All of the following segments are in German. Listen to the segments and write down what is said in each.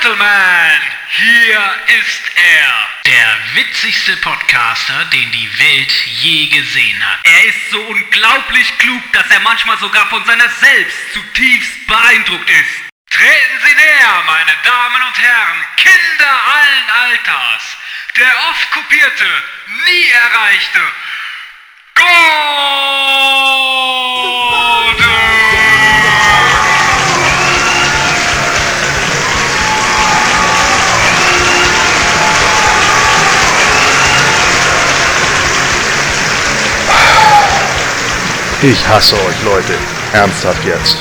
Gentlemen, hier ist er. Der witzigste Podcaster, den die Welt je gesehen hat. Er ist so unglaublich klug, dass er manchmal sogar von seiner selbst zutiefst beeindruckt ist. Treten Sie näher, meine Damen und Herren, Kinder allen Alters. Der oft kopierte, nie erreichte Ich hasse euch, Leute. Ernsthaft jetzt.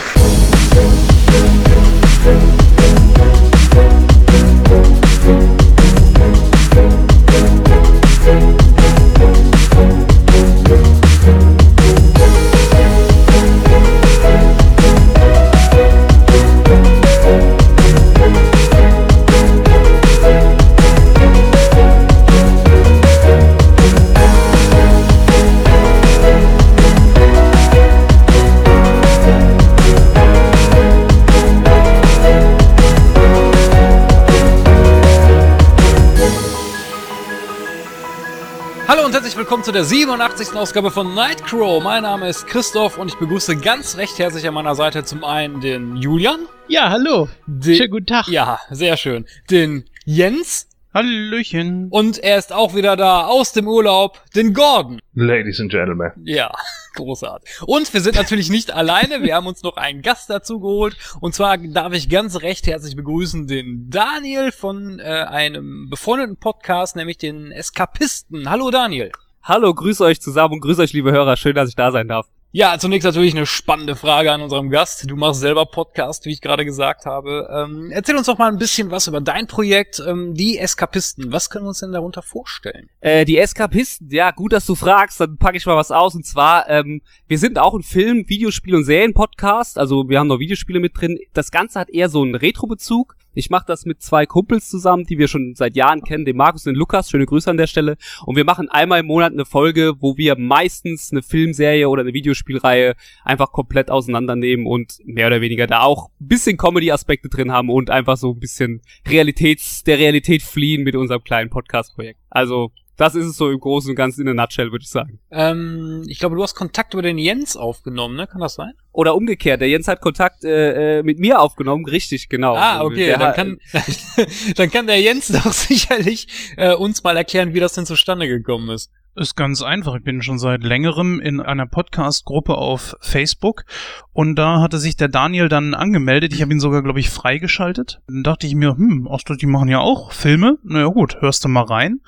Willkommen zu der 87. Ausgabe von Nightcrow. Mein Name ist Christoph und ich begrüße ganz recht herzlich an meiner Seite zum einen den Julian. Ja, hallo. Den, Schönen guten Tag. Ja, sehr schön. Den Jens. Hallöchen. Und er ist auch wieder da aus dem Urlaub, den Gordon. Ladies and Gentlemen. Ja, großartig. Und wir sind natürlich nicht alleine, wir haben uns noch einen Gast dazu geholt. Und zwar darf ich ganz recht herzlich begrüßen den Daniel von äh, einem befreundeten Podcast, nämlich den Eskapisten. Hallo Daniel. Hallo, grüß euch zusammen und grüß euch, liebe Hörer. Schön, dass ich da sein darf. Ja, zunächst natürlich eine spannende Frage an unserem Gast. Du machst selber Podcast, wie ich gerade gesagt habe. Ähm, erzähl uns doch mal ein bisschen was über dein Projekt, ähm, die Eskapisten. Was können wir uns denn darunter vorstellen? Äh, die Eskapisten, ja, gut, dass du fragst, dann packe ich mal was aus. Und zwar, ähm, wir sind auch ein Film-, Videospiel- und Serien-Podcast. Also wir haben noch Videospiele mit drin. Das Ganze hat eher so einen Retro-Bezug. Ich mache das mit zwei Kumpels zusammen, die wir schon seit Jahren kennen, den Markus und den Lukas. Schöne Grüße an der Stelle. Und wir machen einmal im Monat eine Folge, wo wir meistens eine Filmserie oder eine Videospielreihe einfach komplett auseinandernehmen und mehr oder weniger da auch ein bisschen Comedy-Aspekte drin haben und einfach so ein bisschen Realitäts, der Realität fliehen mit unserem kleinen Podcast-Projekt. Also, das ist es so im Großen und Ganzen in der Nutshell, würde ich sagen. Ähm, ich glaube, du hast Kontakt über den Jens aufgenommen, ne? Kann das sein? Oder umgekehrt, der Jens hat Kontakt äh, äh, mit mir aufgenommen, richtig, genau. Ah, okay, Der dann kann, dann kann der Jens doch sicherlich äh, uns mal erklären, wie das denn zustande gekommen ist. Ist ganz einfach. Ich bin schon seit längerem in einer Podcast-Gruppe auf Facebook und da hatte sich der Daniel dann angemeldet. Ich habe ihn sogar, glaube ich, freigeschaltet. Dann dachte ich mir, hm, die machen ja auch Filme. Na ja, gut, hörst du mal rein.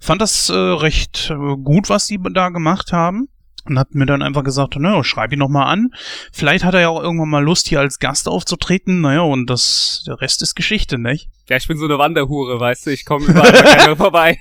Fand das äh, recht äh, gut, was die da gemacht haben. Und hat mir dann einfach gesagt, naja, schreib ihn noch mal an. Vielleicht hat er ja auch irgendwann mal Lust, hier als Gast aufzutreten. Naja, und das, der Rest ist Geschichte, nicht? Ja, ich bin so eine Wanderhure, weißt du, ich komme überall vorbei.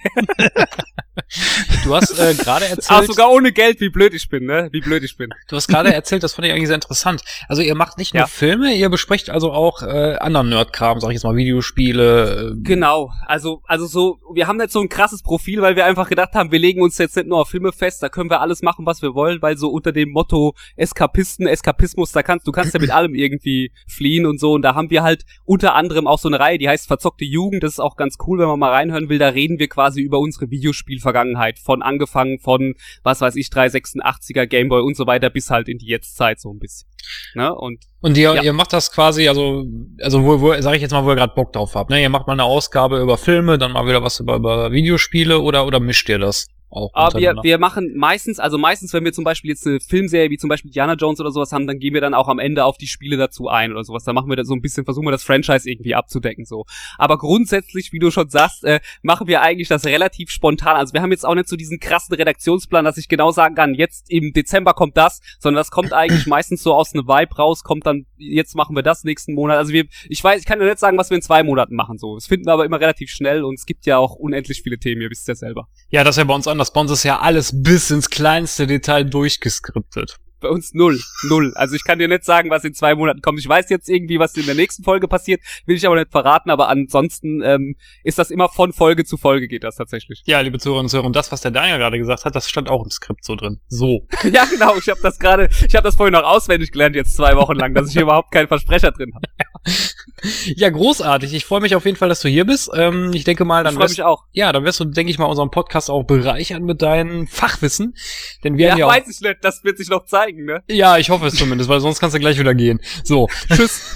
Du hast äh, gerade Ach, erzählt, sogar ohne Geld, wie blöd ich bin, ne? Wie blöd ich bin. du hast gerade erzählt, das fand ich eigentlich sehr interessant. Also ihr macht nicht nur Ja. Filme, ihr besprecht also auch äh, anderen Nerdkram, sag ich jetzt mal Videospiele. Äh, Genau, also, also so, wir haben jetzt so ein krasses Profil, weil wir einfach gedacht haben, wir legen uns jetzt nicht nur auf Filme fest, da können wir alles machen, was wir wollen, weil so unter dem Motto Eskapisten, Eskapismus, da kannst, du kannst ja mit allem irgendwie fliehen und so, und da haben wir halt unter anderem auch so eine Reihe, die heißt Verzockte Jugend, das ist auch ganz cool, wenn man mal reinhören will, da reden wir quasi über unsere Videospielvergangenheit, von angefangen von, was weiß ich, 386er, Gameboy und so weiter, bis halt in die Jetztzeit so ein bisschen. Ne? Und Und ihr, Ja. ihr macht das quasi, also, also wo, wo sag ich jetzt mal, wo ihr gerade Bock drauf habt. Ne? Ihr macht mal eine Ausgabe über Filme, dann mal wieder was über, über Videospiele oder, oder mischt ihr das auch? Aber wir, wir machen meistens, also meistens, wenn wir zum Beispiel jetzt eine Filmserie wie zum Beispiel Diana Jones oder sowas haben, dann gehen wir dann auch am Ende auf die Spiele dazu ein oder sowas. Da machen wir da so ein bisschen, versuchen wir das Franchise irgendwie abzudecken so. Aber grundsätzlich, wie du schon sagst, äh, machen wir eigentlich das relativ spontan. Also wir haben jetzt auch nicht so diesen krassen Redaktionsplan, dass ich genau sagen kann, jetzt im Dezember kommt das, sondern das kommt eigentlich meistens so aus einem Vibe raus, kommt dann, jetzt machen wir das nächsten Monat. Also wir, ich weiß, ich kann ja nicht sagen, was wir in zwei Monaten machen so. Das finden wir aber immer relativ schnell und es gibt ja auch unendlich viele Themen, ihr wisst ja selber. ja, das ist ja bei uns anders. Bei uns ist ja alles bis ins kleinste Detail durchgeskriptet. Bei uns null. Null. Also ich kann dir nicht sagen, was in zwei Monaten kommt. Ich weiß jetzt irgendwie, was in der nächsten Folge passiert, will ich aber nicht verraten, aber ansonsten ähm, ist das immer von Folge zu Folge geht das tatsächlich. Ja, liebe Zuhörerinnen und Zuhörer, und das, was der Daniel gerade gesagt hat, das stand auch im Skript so drin. So. ja, genau. Ich habe das gerade, ich habe das vorhin noch auswendig gelernt, jetzt zwei Wochen lang, dass ich hier überhaupt keinen Versprecher drin habe. Ja, großartig. Ich freue mich auf jeden Fall, dass du hier bist. Ähm, ich denke mal, Ich dann freue wirst, mich auch. ja, dann wirst du, denke ich mal, unseren Podcast auch bereichern mit deinem Fachwissen. Denn wir Ja, haben ja auch, weiß ich nicht, das wird sich noch zeigen, ne? ja, ich hoffe es zumindest, weil sonst kannst du gleich wieder gehen. So, tschüss.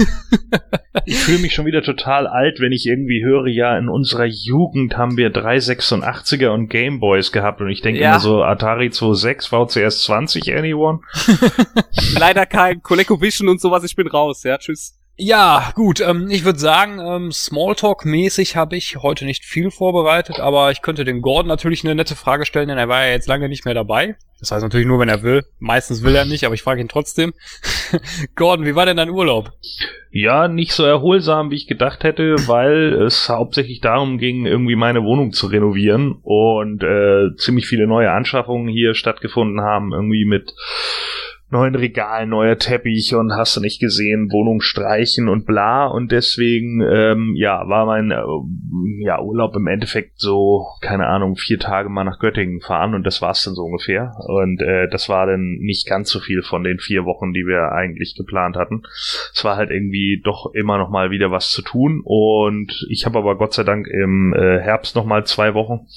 Ich fühle mich schon wieder total alt, wenn ich irgendwie höre, ja, in unserer Jugend haben wir 386er und Gameboys gehabt und ich denke Ja. immer so Atari 26, VCS 20, anyone? Leider kein ColecoVision und sowas, ich bin raus, ja, tschüss. Ja, gut, ähm, ich würde sagen, ähm, Smalltalk-mäßig habe ich heute nicht viel vorbereitet, aber ich könnte dem Gordon natürlich eine nette Frage stellen, denn er war ja jetzt lange nicht mehr dabei. Das heißt natürlich nur, wenn er will. Meistens will er nicht, aber ich frage ihn trotzdem. Gordon, wie war denn dein Urlaub? Ja, nicht so erholsam, wie ich gedacht hätte, weil es hauptsächlich darum ging, irgendwie meine Wohnung zu renovieren und äh, ziemlich viele neue Anschaffungen hier stattgefunden haben, irgendwie mit neuen Regalen, neuer Teppich und hast du nicht gesehen, Wohnung streichen und bla. Und deswegen ähm, ja war mein äh, ja Urlaub im Endeffekt so keine Ahnung vier Tage mal nach Göttingen fahren und das war's dann so ungefähr. Und äh, das war dann nicht ganz so viel von den vier Wochen, die wir eigentlich geplant hatten. Es war halt irgendwie doch immer noch mal wieder was zu tun. Und ich habe aber Gott sei Dank im äh, Herbst noch mal zwei Wochen.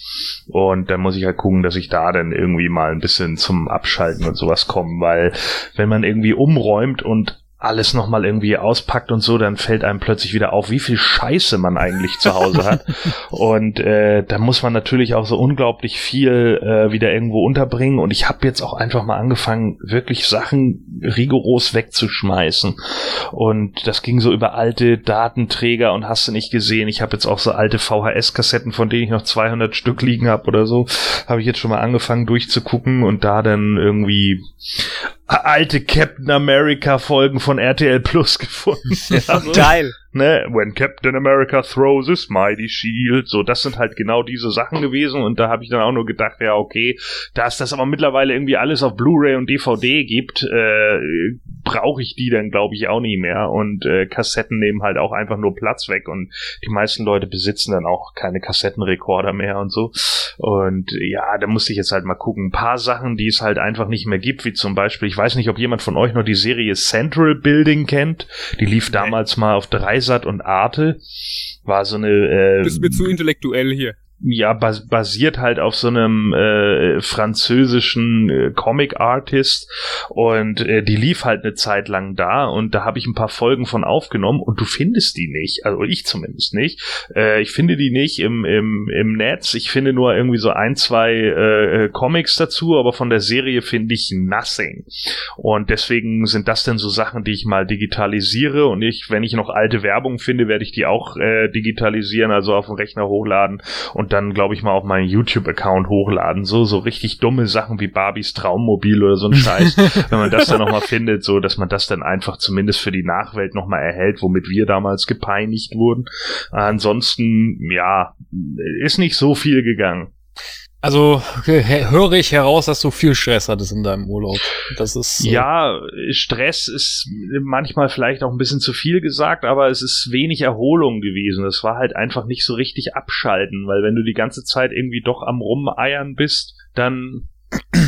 Und dann muss ich halt gucken, dass ich da dann irgendwie mal ein bisschen zum Abschalten und sowas komme, weil wenn man irgendwie umräumt und alles nochmal irgendwie auspackt und so, dann fällt einem plötzlich wieder auf, wie viel Scheiße man eigentlich zu Hause hat. Und äh, da muss man natürlich auch so unglaublich viel äh, wieder irgendwo unterbringen. Und ich habe jetzt auch einfach mal angefangen, wirklich Sachen rigoros wegzuschmeißen. Und das ging so über alte Datenträger und hast du nicht gesehen. Ich habe jetzt auch so alte VHS-Kassetten, von denen ich noch 200 Stück liegen habe oder so, habe ich jetzt schon mal angefangen durchzugucken und da dann irgendwie alte Captain America Folgen von RTL Plus gefunden. Ja, so, Geil. Ne? When Captain America throws his mighty shield. So, das sind halt genau diese Sachen gewesen und da habe ich dann auch nur gedacht, ja, okay, da es das aber mittlerweile irgendwie alles auf Blu-ray und DVD gibt, äh, brauche ich die dann glaube ich auch nie mehr und äh, Kassetten nehmen halt auch einfach nur Platz weg und die meisten Leute besitzen dann auch keine Kassettenrekorder mehr und so und ja, da musste ich jetzt halt mal gucken. Ein paar Sachen, die es halt einfach nicht mehr gibt, wie zum Beispiel, ich weiß nicht, ob jemand von euch noch die Serie Central Building kennt. Die lief damals mal auf Dreisat und Arte. War so eine äh, Bist mir zu intellektuell hier. Ja, bas basiert halt auf so einem äh, französischen äh, Comic-Artist. Und äh, die lief halt eine Zeit lang da. Und da habe ich ein paar Folgen von aufgenommen. Und du findest die nicht, also ich zumindest nicht. Äh, ich finde die nicht im, im, im Netz, ich finde nur irgendwie so ein, zwei äh, Comics dazu, aber von der Serie finde ich nothing. Und deswegen sind das denn so Sachen, die ich mal digitalisiere. Und ich, wenn ich noch alte Werbung finde, werde ich die auch äh, digitalisieren, also auf den Rechner hochladen. Und dann, glaube ich, mal auf meinen YouTube-Account hochladen. So, so richtig dumme Sachen wie Barbies Traummobil oder so ein Scheiß. wenn man das dann nochmal findet, so, dass man das dann einfach zumindest für die Nachwelt nochmal erhält, womit wir damals gepeinigt wurden. Ansonsten, ja, ist nicht so viel gegangen. Also höre ich heraus, dass du viel Stress hattest in deinem Urlaub. Das ist äh, Ja, Stress ist manchmal vielleicht auch ein bisschen zu viel gesagt, aber es ist wenig Erholung gewesen. Es war halt einfach nicht so richtig abschalten, weil wenn du die ganze Zeit irgendwie doch am Rumeiern bist, dann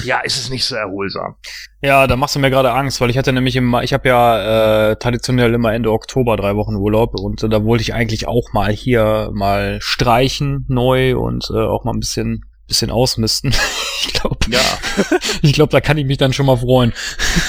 ja, ist es nicht so erholsam. Ja, da machst du mir gerade Angst, weil ich hatte nämlich im, ich habe ja äh, traditionell immer Ende Oktober drei Wochen Urlaub und äh, da wollte ich eigentlich auch mal hier mal streichen neu und äh, auch mal ein bisschen bisschen ausmisten. ich glaube, Ja, ich glaube, da kann ich mich dann schon mal freuen.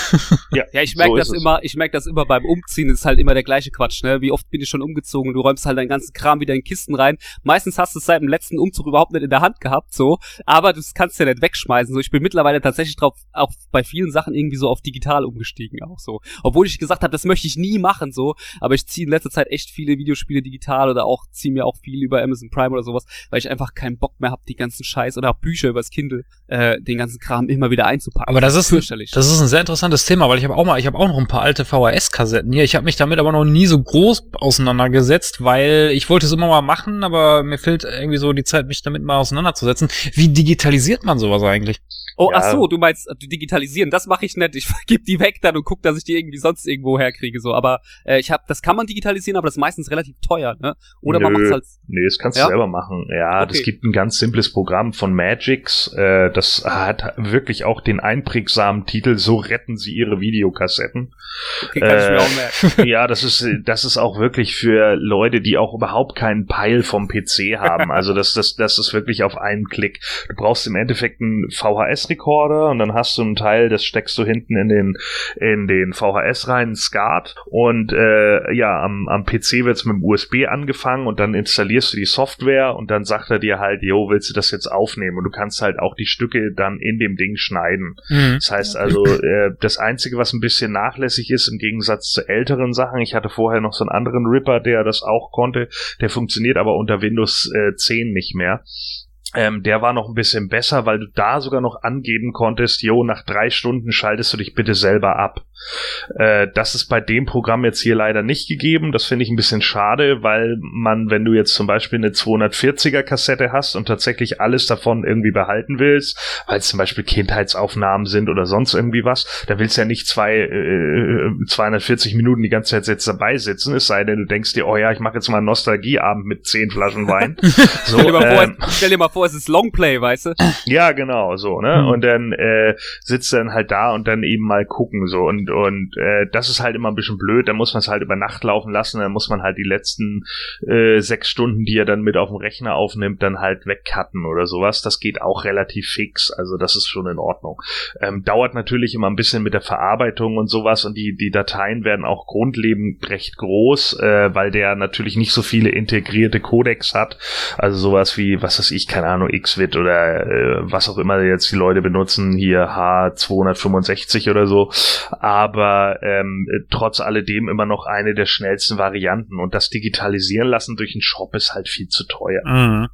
ja, Ja, ich merke so das immer, ich merke das immer beim Umziehen, das ist halt immer der gleiche Quatsch, ne? Wie oft bin ich schon umgezogen, du räumst halt deinen ganzen Kram wieder in Kisten rein. Meistens hast du es seit dem letzten Umzug überhaupt nicht in der Hand gehabt, so, aber das kannst du ja nicht wegschmeißen. So, ich bin mittlerweile tatsächlich drauf, auch bei vielen Sachen irgendwie so auf digital umgestiegen, auch so. Obwohl ich gesagt habe, das möchte ich nie machen, so, aber ich ziehe in letzter Zeit echt viele Videospiele digital oder auch ziehe mir auch viel über Amazon Prime oder sowas, weil ich einfach keinen Bock mehr habe, die ganzen Scheiß oder auch Bücher übers Kindle, äh, den ganzen Kram immer wieder einzupacken. Aber das ist fürchterlich. Das ist ein sehr interessantes Thema, weil ich habe auch mal, ich habe auch noch ein paar alte VHS-Kassetten hier. Ich habe mich damit aber noch nie so groß auseinandergesetzt, weil ich wollte es immer mal machen, aber mir fehlt irgendwie so die Zeit, mich damit mal auseinanderzusetzen. Wie digitalisiert man sowas eigentlich? Oh, Ja. ach so, du meinst äh, digitalisieren, das mache ich nicht. Ich gebe die weg dann und guck, dass ich die irgendwie sonst irgendwo herkriege. So, aber äh, ich habe, das kann man digitalisieren, aber das ist meistens relativ teuer, ne? Oder man Nö. macht's halt. Nee, das kannst Ja? du selber machen. Ja, das Okay. gibt ein ganz simples Programm von Magix. Äh, das hat wirklich auch den einprägsamen Titel So retten sie ihre Videokassetten. Okay, kann ich mir Äh, auch merken. ja, das ist, das ist auch wirklich für Leute, die auch überhaupt keinen Peil vom PC haben. Also das, das, das ist wirklich auf einen Klick. Du brauchst im Endeffekt einen VHS-Rekorder und dann hast du einen Teil, das steckst du hinten in den, in den VHS rein, SCART und äh, ja, am, am PC wird's mit dem USB angefangen und dann installierst du die Software und dann sagt er dir halt, jo, willst du das jetzt aufnehmen? Und du kannst halt auch die Stücke dann in dem Ding schneiden. Mhm. Das heißt also, äh, das Einzige, was ein bisschen nachlässig ist, im Gegensatz zu älteren Sachen, ich hatte vorher noch so einen anderen Ripper, der das auch konnte, der funktioniert aber unter Windows äh, 10 nicht mehr. Ähm, der war noch ein bisschen besser, weil du da sogar noch angeben konntest, jo, nach drei Stunden schaltest du dich bitte selber ab. Äh, das ist bei dem Programm jetzt hier leider nicht gegeben. Das finde ich ein bisschen schade, weil man, wenn du jetzt zum Beispiel eine 240er Kassette hast und tatsächlich alles davon irgendwie behalten willst, weil es zum Beispiel Kindheitsaufnahmen sind oder sonst irgendwie was, da willst du ja nicht zwei, äh, 240 Minuten die ganze Zeit jetzt dabei sitzen, es sei denn, du denkst dir, oh ja, ich mache jetzt mal einen Nostalgieabend mit zehn Flaschen Wein. So, stell, dir mal vor, ähm, es- stell dir mal vor, es ist Longplay, weißt du? ja, genau, so, ne? Hm. Und dann äh, sitzt dann halt da und dann eben mal gucken, so. Und, und äh, das ist halt immer ein bisschen blöd, da muss man es halt über Nacht laufen lassen, dann muss man halt die letzten äh, sechs Stunden, die er dann mit auf dem Rechner aufnimmt, dann halt wegcutten oder sowas. Das geht auch relativ fix, also das ist schon in Ordnung. Ähm, dauert natürlich immer ein bisschen mit der Verarbeitung und sowas und die, die Dateien werden auch grundlegend recht groß, äh, weil der natürlich nicht so viele integrierte Codecs hat. Also sowas wie, was weiß ich, keine Ahnung, XVIT oder äh, was auch immer jetzt die Leute benutzen, hier H265 oder so. Aber ähm, äh, trotz alledem immer noch eine der schnellsten Varianten. Und das Digitalisieren lassen durch einen Shop ist halt viel zu teuer. Mhm.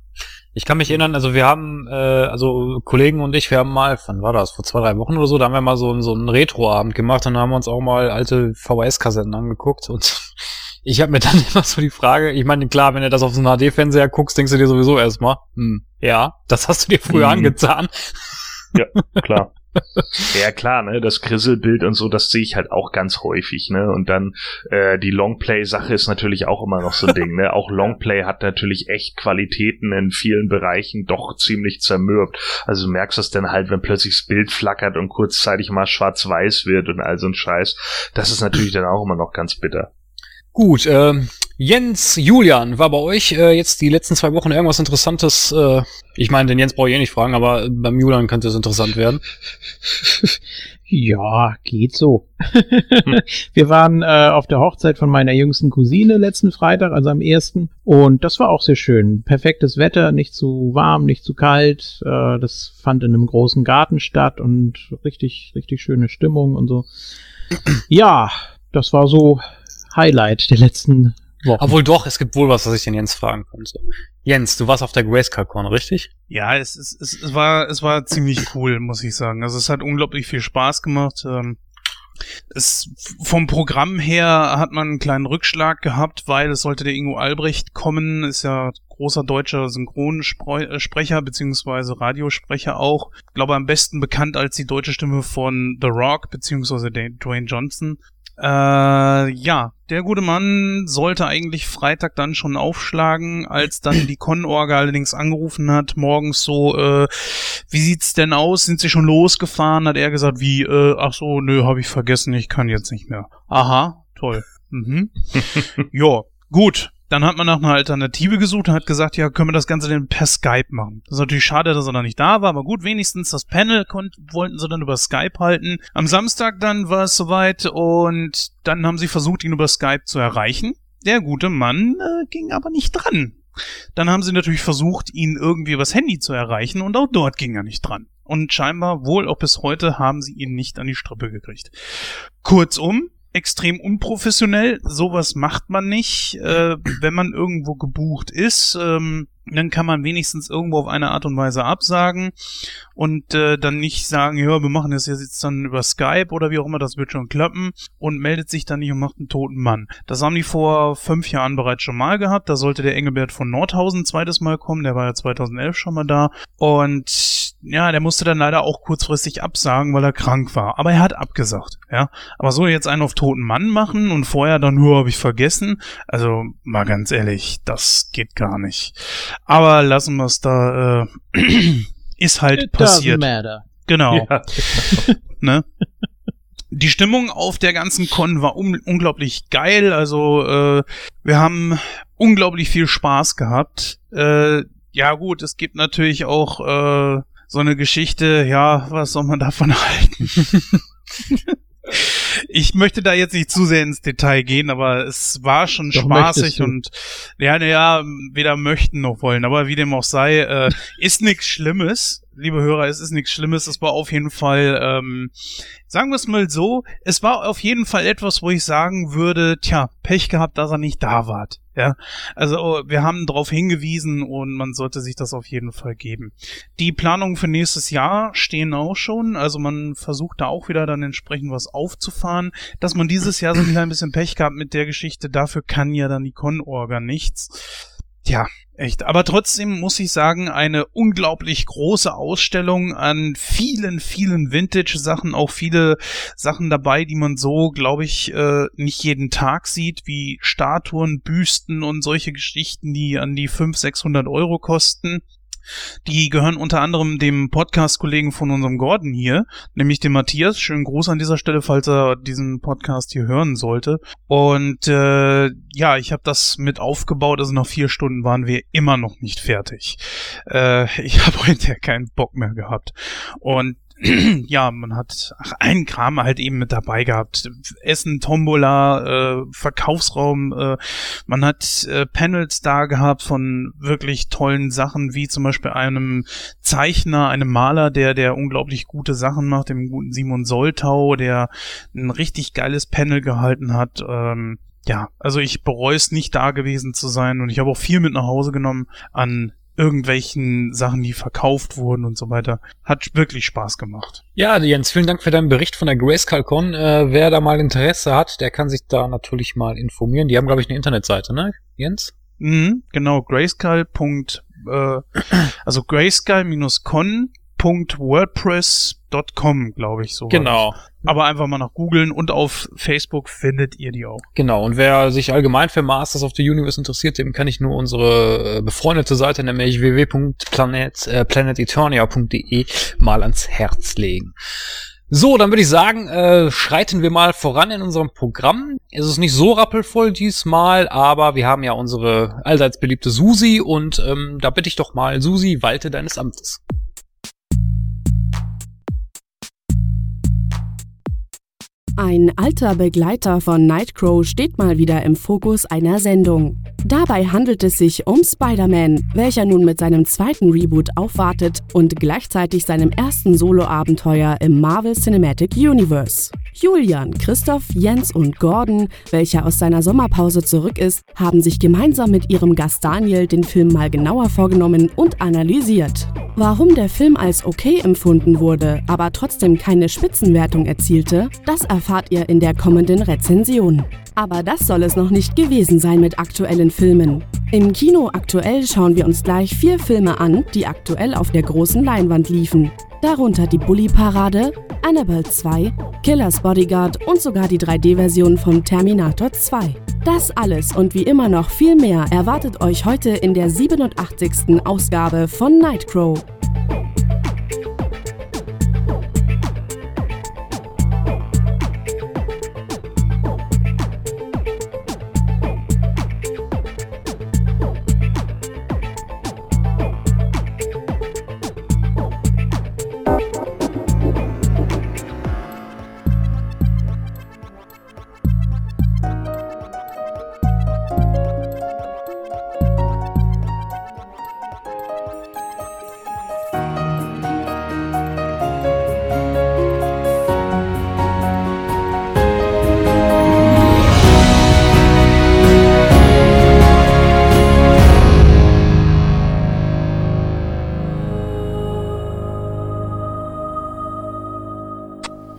Ich kann mich erinnern, also wir haben, äh, also Kollegen und ich, wir haben mal, wann war das, vor zwei, drei Wochen oder so, da haben wir mal so, so einen Retro-Abend gemacht und haben uns auch mal alte VHS-Kassetten angeguckt und ich habe mir dann immer so die Frage, ich meine, klar, wenn du das auf so einen HD-Fernseher guckst, denkst du dir sowieso erstmal, hm, ja, das hast du dir früher Mhm. angetan. Klar. Ja klar, ne, das Grisselbild und so, das sehe ich halt auch ganz häufig, ne? Und dann äh, die Longplay-Sache ist natürlich auch immer noch so ein Ding, ne? Auch Longplay hat natürlich echt Qualitäten in vielen Bereichen doch ziemlich zermürbt. Also du merkst das dann halt, wenn plötzlich das Bild flackert und kurzzeitig mal schwarz-weiß wird und all so ein Scheiß. Das ist natürlich dann auch immer noch ganz bitter. Gut, ähm, Jens, Julian, war bei euch äh, jetzt die letzten zwei Wochen irgendwas Interessantes? Äh, ich meine, den Jens brauche ich eh nicht fragen, aber beim Julian könnte es interessant werden. Ja, geht so. Wir waren äh, auf der Hochzeit von meiner jüngsten Cousine letzten Freitag, also am ersten. Und das war auch sehr schön. Perfektes Wetter, nicht zu warm, nicht zu kalt. Äh, das fand in einem großen Garten statt und richtig, richtig schöne Stimmung und so. Ja, das war so Highlight der letzten Wochen. Obwohl doch, es gibt wohl was, was ich den Jens fragen könnte. Jens, du warst auf der Grayscale-Con, richtig? Ja, es, es, es, es war es war ziemlich cool, muss ich sagen. Also es hat unglaublich viel Spaß gemacht. Ähm, es, vom Programm her hat man einen kleinen Rückschlag gehabt, weil es sollte der Ingo Albrecht kommen, ist ja großer deutscher Synchronsprecher beziehungsweise Radiosprecher auch. Ich glaube am besten bekannt als die deutsche Stimme von The Rock beziehungsweise Dwayne Johnson. Äh, ja, der gute Mann sollte eigentlich Freitag dann schon aufschlagen, als dann die Con-Orga allerdings angerufen hat, morgens so, äh, wie sieht's denn aus? Sind sie schon losgefahren? Hat er gesagt, wie, äh, ach so, nö, hab ich vergessen, ich kann jetzt nicht mehr. Aha, toll. Mhm. ja, gut. Dann hat man nach einer Alternative gesucht und hat gesagt, ja, können wir das Ganze denn per Skype machen. Das ist natürlich schade, dass er noch nicht da war, aber gut, wenigstens das Panel konnt, wollten sie dann über Skype halten. Am Samstag dann war es soweit und dann haben sie versucht, ihn über Skype zu erreichen. Der gute Mann äh, ging aber nicht dran. Dann haben sie natürlich versucht, ihn irgendwie übers Handy zu erreichen und auch dort ging er nicht dran. Und scheinbar, wohl auch bis heute, haben sie ihn nicht an die Strippe gekriegt. Kurzum, extrem unprofessionell. Sowas macht man nicht, äh, wenn man irgendwo gebucht ist. Ähm, dann kann man wenigstens irgendwo auf eine Art und Weise absagen und äh, dann nicht sagen, ja, wir machen das jetzt dann über Skype oder wie auch immer, das wird schon klappen und meldet sich dann nicht und macht einen toten Mann. Das haben die vor fünf Jahren bereits schon mal gehabt. Da sollte der Engelbert von Nordhausen zweites Mal kommen, der war ja 2011 schon mal da und ja, der musste dann leider auch kurzfristig absagen, weil er krank war. Aber er hat abgesagt, ja. Aber so jetzt einen auf toten Mann machen und vorher dann nur habe ich vergessen. Also mal ganz ehrlich, das geht gar nicht. Aber lassen wir es da. Äh, ist halt It passiert. matter. Genau. Ja. Ne? Die Stimmung auf der ganzen Con war un unglaublich geil. Also äh, wir haben unglaublich viel Spaß gehabt. Äh, ja gut, es gibt natürlich auch äh, so eine Geschichte. Ja, was soll man davon halten? Ich möchte da jetzt nicht zu sehr ins Detail gehen, aber es war schon Doch, spaßig und ja, naja, weder möchten noch wollen, aber wie dem auch sei, äh, ist nichts Schlimmes. Liebe Hörer, es ist nichts Schlimmes. Es war auf jeden Fall, ähm, sagen wir es mal so, es war auf jeden Fall etwas, wo ich sagen würde, tja, Pech gehabt, dass er nicht da war. Ja, also oh, wir haben darauf hingewiesen und man sollte sich das auf jeden Fall geben. Die Planungen für nächstes Jahr stehen auch schon, also man versucht da auch wieder dann entsprechend was aufzufahren. Dass man dieses Jahr so ein bisschen Pech gehabt mit der Geschichte, dafür kann ja dann die Con-Orga nichts. Tja, echt. Aber trotzdem muss ich sagen, eine unglaublich große Ausstellung an vielen, vielen Vintage-Sachen, auch viele Sachen dabei, die man so, glaube ich, äh, nicht jeden Tag sieht, wie Statuen, Büsten und solche Geschichten, die an die 500, 600 Euro kosten. Die gehören unter anderem dem Podcast-Kollegen von unserem Gordon hier, nämlich dem Matthias. Schönen Gruß an dieser Stelle, falls er diesen Podcast hier hören sollte. Und äh, ja, ich habe das mit aufgebaut. Also nach vier Stunden waren wir immer noch nicht fertig. Äh, ich habe heute keinen Bock mehr gehabt. Und ja, man hat ach, einen Kram halt eben mit dabei gehabt. Essen, Tombola, äh, Verkaufsraum. Äh, man hat äh, Panels da gehabt von wirklich tollen Sachen, wie zum Beispiel einem Zeichner, einem Maler, der der unglaublich gute Sachen macht, dem guten Simon Soltau, der ein richtig geiles Panel gehalten hat. Ähm, ja, also ich bereue es nicht da gewesen zu sein und ich habe auch viel mit nach Hause genommen an irgendwelchen Sachen, die verkauft wurden und so weiter. Hat wirklich Spaß gemacht. Ja, Jens, vielen Dank für deinen Bericht von der Grayscale-Con. Äh, wer da mal Interesse hat, der kann sich da natürlich mal informieren. Die haben, glaube ich, eine Internetseite, ne, Jens? Mhm, genau, grayscale. Äh, also grayscale-con.wordpress.com, glaube ich so. Genau. das. Aber einfach mal nach googeln und auf Facebook findet ihr die auch. Genau, und wer sich allgemein für Masters of the Universe interessiert, dem kann ich nur unsere äh, befreundete Seite, nämlich www.planet, äh, mal ans Herz legen. So, dann würde ich sagen, äh, schreiten wir mal voran in unserem Programm. Es ist nicht so rappelvoll diesmal, aber wir haben ja unsere allseits beliebte Susi und ähm, da bitte ich doch mal, Susi, walte deines Amtes. Ein alter Begleiter von Nightcrow steht mal wieder im Fokus einer Sendung. Dabei handelt es sich um Spider-Man, welcher nun mit seinem zweiten Reboot aufwartet und gleichzeitig seinem ersten Solo-Abenteuer im Marvel Cinematic Universe. Julian, Christoph, Jens und Gordon, welcher aus seiner Sommerpause zurück ist, haben sich gemeinsam mit ihrem Gast Daniel den Film mal genauer vorgenommen und analysiert. Warum der Film als okay empfunden wurde, aber trotzdem keine Spitzenwertung erzielte, das erfahrt ihr in der kommenden Rezension. Aber das soll es noch nicht gewesen sein mit aktuellen Filmen. Im Kino aktuell schauen wir uns gleich vier Filme an, die aktuell auf der großen Leinwand liefen. Darunter die Bully-Parade, Annabelle 2, Killers Bodyguard und sogar die 3D-Version von Terminator 2. Das alles und wie immer noch viel mehr erwartet euch heute in der 87. Ausgabe von Nightcrow.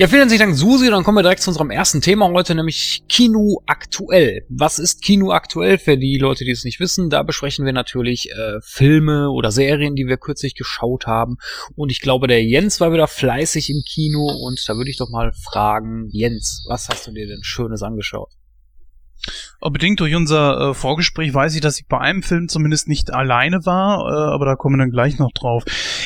Ja, vielen herzlichen Dank, Susi. Dann kommen wir direkt zu unserem ersten Thema heute, nämlich Kino aktuell. Was ist Kino aktuell für die Leute, die es nicht wissen? Da besprechen wir natürlich äh, Filme oder Serien, die wir kürzlich geschaut haben. Und ich glaube, der Jens war wieder fleißig im Kino. Und da würde ich doch mal fragen, Jens, was hast du dir denn Schönes angeschaut? Aber bedingt durch unser äh, Vorgespräch weiß ich, dass ich bei einem Film zumindest nicht alleine war, äh, aber da kommen wir dann gleich noch drauf.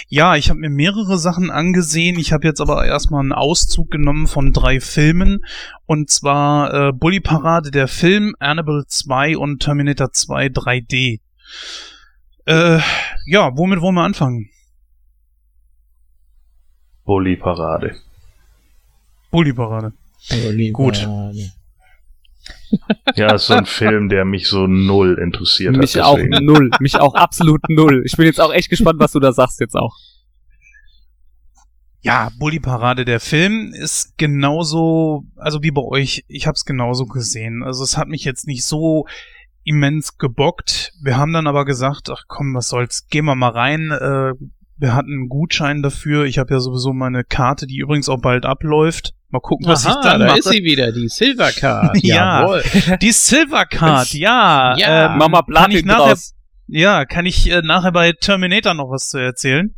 Ja, ich habe mir mehrere Sachen angesehen. Ich habe jetzt aber erstmal einen Auszug genommen von drei Filmen. Und zwar äh, Bully Parade, der Film, Annabelle 2 und Terminator 2 3D. Äh, ja, womit wollen wir anfangen? Bully Parade. Bully Parade. Gut. Ja, ist so ein Film, der mich so null interessiert Mich hat. auch deswegen. null. Mich auch absolut null. Ich bin jetzt auch echt gespannt, was du da sagst jetzt auch. Ja, Bully Parade, der Film ist genauso, also wie bei euch, ich habe es genauso gesehen. Also es hat mich jetzt nicht so immens gebockt. Wir haben dann aber gesagt, ach komm, was soll's, gehen wir mal rein. Äh, wir hatten einen Gutschein dafür. Ich habe ja sowieso meine Karte, die übrigens auch bald abläuft. Mal gucken, was Aha, ich dann da mache. ist sie wieder, die Silver Card. Ja. Jawohl. Die Silver Card, ja. Ja, ähm, Mach mal kann ich nachher, draus. ja, kann ich äh, nachher bei Terminator noch was zu erzählen.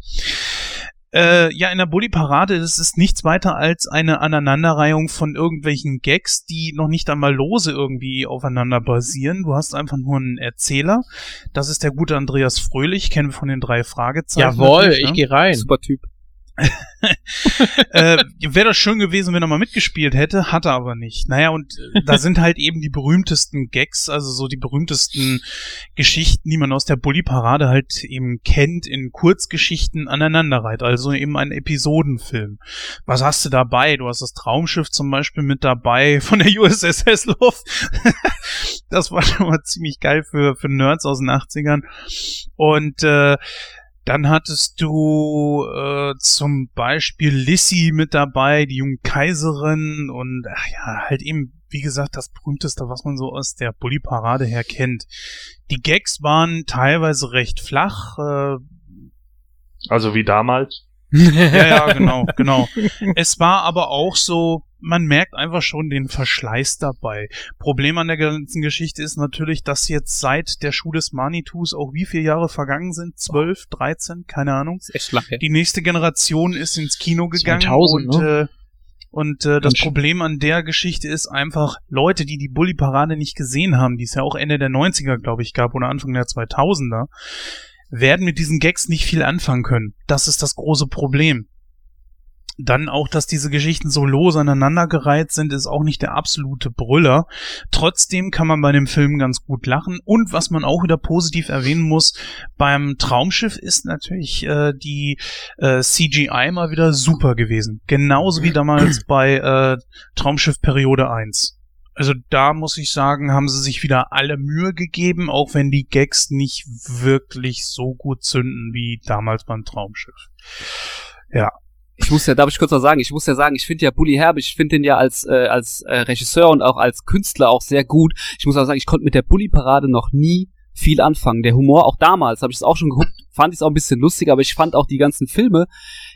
Äh, ja, in der Bully Parade das ist nichts weiter als eine Aneinanderreihung von irgendwelchen Gags, die noch nicht einmal lose irgendwie aufeinander basieren. Du hast einfach nur einen Erzähler. Das ist der gute Andreas Fröhlich, kennen wir von den drei Fragezeichen. Jawohl, natürlich, ich ne? gehe rein. Super Typ. äh, Wäre das schön gewesen, wenn er mal mitgespielt hätte, hat er aber nicht. Naja, und äh, da sind halt eben die berühmtesten Gags, also so die berühmtesten Geschichten, die man aus der Bully-Parade halt eben kennt, in Kurzgeschichten aneinanderreiht. Also eben ein Episodenfilm. Was hast du dabei? Du hast das Traumschiff zum Beispiel mit dabei von der USS Hesloff. das war schon mal ziemlich geil für, für Nerds aus den 80ern. Und äh, dann hattest du äh, zum Beispiel Lissy mit dabei, die junge Kaiserin und ach ja, halt eben, wie gesagt, das berühmteste, was man so aus der Bully-Parade her kennt. Die Gags waren teilweise recht flach, äh, Also wie damals. Ja, ja, genau, genau. Es war aber auch so, man merkt einfach schon den Verschleiß dabei. Problem an der ganzen Geschichte ist natürlich, dass jetzt seit der Schuh des Manitus auch wie viele Jahre vergangen sind? Zwölf, dreizehn, keine Ahnung. Echt lange. Die nächste Generation ist ins Kino gegangen 2000, und, ne? äh, und äh, das. Problem an der Geschichte ist einfach, Leute, die die Bully-Parade nicht gesehen haben, die es ja auch Ende der 90er, glaube ich, gab oder Anfang der 2000er, werden mit diesen Gags nicht viel anfangen können. Das ist das große Problem. Dann auch, dass diese Geschichten so lose aneinandergereiht sind, ist auch nicht der absolute Brüller. Trotzdem kann man bei dem Film ganz gut lachen. Und was man auch wieder positiv erwähnen muss, beim Traumschiff ist natürlich äh, die äh, CGI mal wieder super gewesen. Genauso wie damals bei äh, Traumschiff Periode 1. Also da muss ich sagen, haben sie sich wieder alle Mühe gegeben, auch wenn die Gags nicht wirklich so gut zünden wie damals beim Traumschiff. Ja, Ich muss ja, darf ich kurz noch sagen, ich muss ja sagen, ich finde ja Bully Herbig, ich finde den ja als, äh, als äh, Regisseur und auch als Künstler auch sehr gut. Ich muss auch sagen, ich konnte mit der Bully-Parade noch nie viel anfangen. Der Humor, auch damals, habe ich es auch schon geguckt, fand ich es auch ein bisschen lustig, aber ich fand auch die ganzen Filme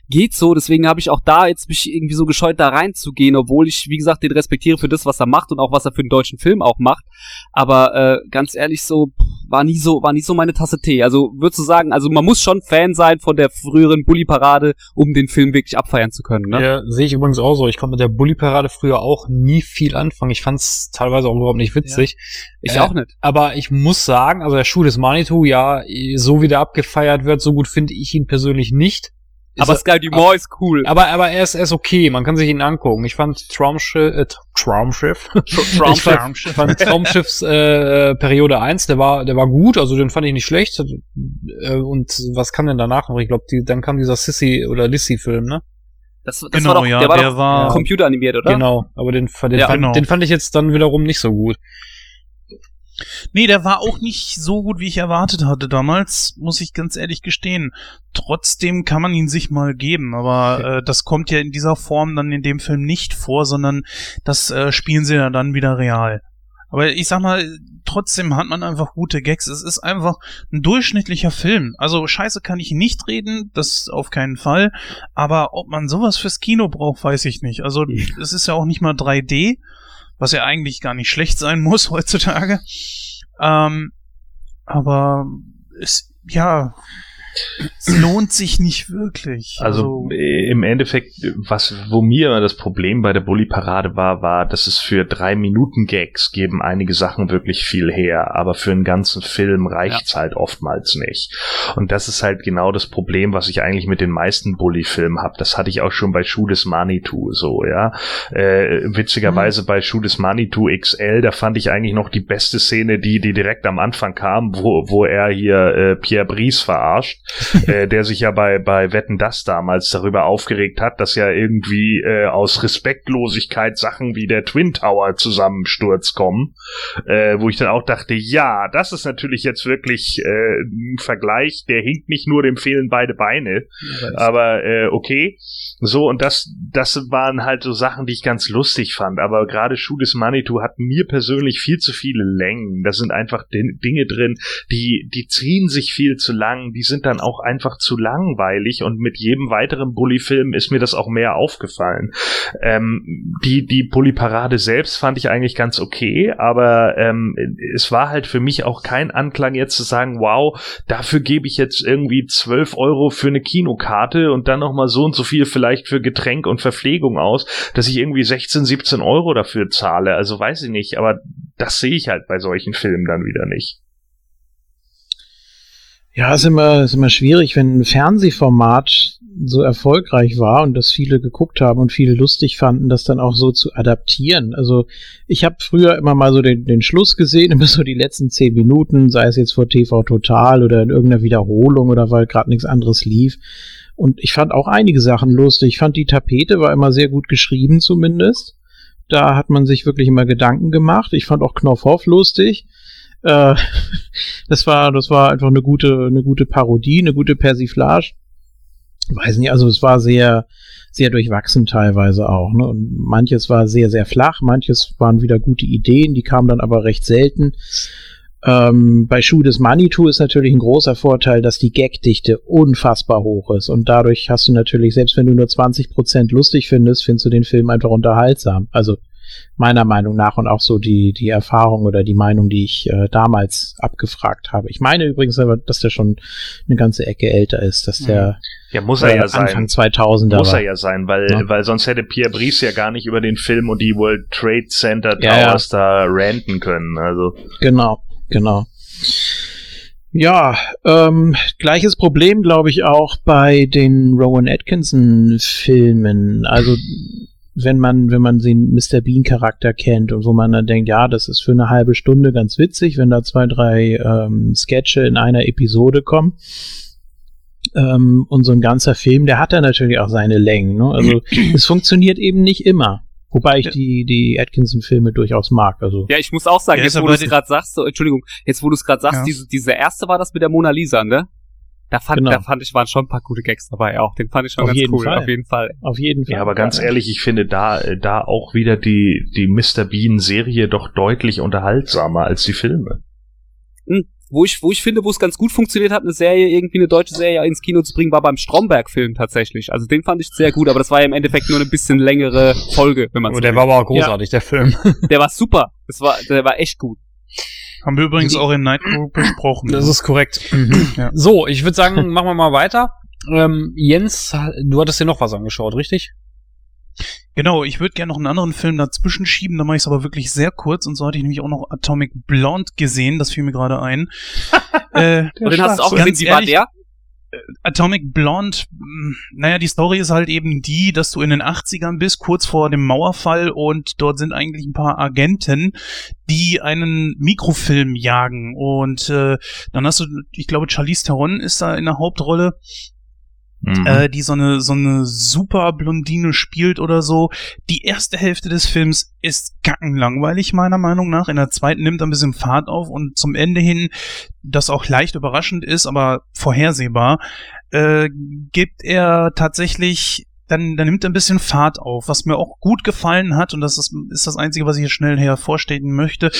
geht so, deswegen habe ich auch da jetzt mich irgendwie so gescheut, da reinzugehen, obwohl ich, wie gesagt, den respektiere für das, was er macht und auch was er für den deutschen Film auch macht. Aber äh, ganz ehrlich, so war nie so, war nie so meine Tasse Tee. Also würdest du sagen, also man muss schon Fan sein von der früheren Bully-Parade, um den Film wirklich abfeiern zu können, ne? Ja, sehe ich übrigens auch so. Ich konnte mit der Bully-Parade früher auch nie viel anfangen. Ich fand es teilweise auch überhaupt nicht witzig. Ich Äh, auch nicht. Aber ich muss sagen, also der Schuh des Manitou, ja, so wie der abgefeiert wird, so gut finde ich ihn persönlich nicht. Aber er- Sky Dumont ist cool. aber, aber er ist, er ist okay, man kann sich ihn angucken. Ich fand Traumschiff, äh, Traumschiff, ich fand, ich fand Traumschiffs äh, Periode 1, der war, der war gut, also den fand ich nicht schlecht. Äh, und was kam denn danach noch? Ich glaube, die, dann kam dieser Sissy oder Lissy-Film, ne? Das, das genau, war doch, ja, der war der doch war, computeranimiert, oder? Genau, aber den, den, Ja, fand, genau. den fand ich jetzt dann wiederum nicht so gut. Nee, der war auch nicht so gut, wie ich erwartet hatte damals, muss ich ganz ehrlich gestehen. Trotzdem kann man ihn sich mal geben, aber äh, das kommt ja in dieser Form dann in dem Film nicht vor, sondern das äh, spielen sie ja dann wieder real. Aber ich sag mal, trotzdem hat man einfach gute Gags. Es ist einfach ein durchschnittlicher Film. Also scheiße kann ich nicht reden, das auf keinen Fall. Aber ob man sowas fürs Kino braucht, weiß ich nicht. Also es ist ja auch nicht mal 3D, was ja eigentlich gar nicht schlecht sein muss heutzutage. Ähm, aber es, ja, es lohnt sich nicht wirklich. Also, äh, im Endeffekt, was, wo mir das Problem bei der Bully-Parade war, war, dass es für drei Minuten Gags geben einige Sachen wirklich viel her, aber für einen ganzen Film reicht's halt oftmals nicht. Und das ist halt genau das Problem, was ich eigentlich mit den meisten Bully-Filmen habe. Das hatte ich auch schon bei Schuh des Manitou so, ja. Äh, witzigerweise bei Schuh des Manitou XL, da fand ich eigentlich noch die beste Szene, die, die direkt am Anfang kam, wo, wo er hier äh, Pierre Brice verarscht äh, der sich ja bei, bei Wetten das damals darüber aufgeregt hat, dass ja irgendwie äh, aus Respektlosigkeit Sachen wie der Twin Tower Zusammensturz kommen, äh, wo ich dann auch dachte, ja, das ist natürlich jetzt wirklich äh, ein Vergleich, der hinkt nicht nur, dem fehlen beide Beine, aber äh, okay. So, und das, das waren halt so Sachen, die ich ganz lustig fand. Aber gerade Schuh des Manitou hat mir persönlich viel zu viele Längen. Da sind einfach Dinge drin, die, die ziehen sich viel zu lang. Die sind dann auch einfach zu langweilig. Und mit jedem weiteren Bully-Film ist mir das auch mehr aufgefallen. Ähm, die, die Bully-Parade selbst fand ich eigentlich ganz okay. Aber ähm, es war halt für mich auch kein Anklang jetzt zu sagen, wow, dafür gebe ich jetzt irgendwie 12 Euro für eine Kinokarte und dann nochmal so und so viel vielleicht für Getränk und Verpflegung aus, dass ich irgendwie 16, 17 Euro dafür zahle. Also weiß ich nicht, aber das sehe ich halt bei solchen Filmen dann wieder nicht. Ja, ist immer, ist immer schwierig, wenn ein Fernsehformat so erfolgreich war und das viele geguckt haben und viele lustig fanden, das dann auch so zu adaptieren. Also ich habe früher immer mal so den, den Schluss gesehen, immer so die letzten zehn Minuten, sei es jetzt vor TV Total oder in irgendeiner Wiederholung oder weil gerade nichts anderes lief. Und ich fand auch einige Sachen lustig. Ich fand die Tapete war immer sehr gut geschrieben zumindest. Da hat man sich wirklich immer Gedanken gemacht. Ich fand auch Knopfhoff lustig. Äh, das war, das war einfach eine gute, eine gute Parodie, eine gute Persiflage. Weiß nicht, also es war sehr, sehr durchwachsen teilweise auch. Ne? Und manches war sehr, sehr flach, manches waren wieder gute Ideen, die kamen dann aber recht selten. Ähm, bei Schuh des Manitou ist natürlich ein großer Vorteil, dass die Gagdichte unfassbar hoch ist und dadurch hast du natürlich, selbst wenn du nur 20% lustig findest, findest du den Film einfach unterhaltsam. Also meiner Meinung nach und auch so die, die Erfahrung oder die Meinung, die ich äh, damals abgefragt habe. Ich meine übrigens aber, dass der schon eine ganze Ecke älter ist, dass der ja, muss er ja Anfang sein. 2000er Muss war. er ja sein, weil, Ja. weil sonst hätte Pierre Brice ja gar nicht über den Film und die World Trade Center Ja, ja. Towers da ranten können. Also, Genau, genau. Ja, ähm, gleiches Problem glaube ich auch bei den Rowan Atkinson Filmen. Also wenn man wenn man den Mr. Bean Charakter kennt und wo man dann denkt, ja, das ist für eine halbe Stunde ganz witzig, wenn da zwei drei ähm, Sketche in einer Episode kommen. Ähm, und so ein ganzer Film, der hat da natürlich auch seine Längen. Ne? Also es funktioniert eben nicht immer. Wobei ich die die Atkinson-Filme durchaus mag. Also Ja, ich muss auch sagen, Ja, jetzt wo du es gerade sagst, so, Entschuldigung, jetzt wo du es gerade sagst, Ja. diese, diese erste war das mit der Mona Lisa, ne? Da fand, Genau. da fand ich, waren schon ein paar gute Gags dabei auch. Den fand ich schon Auf ganz jeden cool, Fall. auf jeden Fall. auf jeden Fall. ja, aber ganz ehrlich, ich finde da, äh, da auch wieder die, die Mr. Bean Serie doch deutlich unterhaltsamer als die Filme. Wo ich, wo ich finde, wo es ganz gut funktioniert hat, eine Serie, irgendwie eine deutsche Serie ins Kino zu bringen, war beim Stromberg-Film tatsächlich. Also den fand ich sehr gut, aber das war ja im Endeffekt nur eine bisschen längere Folge, wenn man Oh, so der will. war aber auch großartig, der Film. Der war super. Das war, der war echt gut. Haben wir übrigens auch in Night Group besprochen. Das ist korrekt. Ja. So, ich würde sagen, machen wir mal weiter. Ähm, Jens, du hattest dir noch was angeschaut, richtig? Genau, ich würde gerne noch einen anderen Film dazwischen schieben, da mache ich es aber wirklich sehr kurz. Und so hatte ich nämlich auch noch Atomic Blonde gesehen, das fiel mir gerade ein. äh, Und den hast du auch Ganz gesehen, wie war der? Atomic Blonde, mh, naja, die Story ist halt eben die, dass du in den 80ern bist, kurz vor dem Mauerfall und dort sind eigentlich ein paar Agenten, die einen Mikrofilm jagen. Und äh, dann hast du, ich glaube, Charlize Theron ist da in der Hauptrolle Mhm. äh, die so eine so eine super Blondine spielt oder so. Die erste Hälfte des Films ist gackenlangweilig meiner Meinung nach. In der zweiten nimmt er ein bisschen Fahrt auf und zum Ende hin, das auch leicht überraschend ist, aber vorhersehbar, äh, gibt er tatsächlich dann, dann nimmt er ein bisschen Fahrt auf. Was mir auch gut gefallen hat, und das ist, ist das Einzige, was ich hier schnell hervorstehen möchte,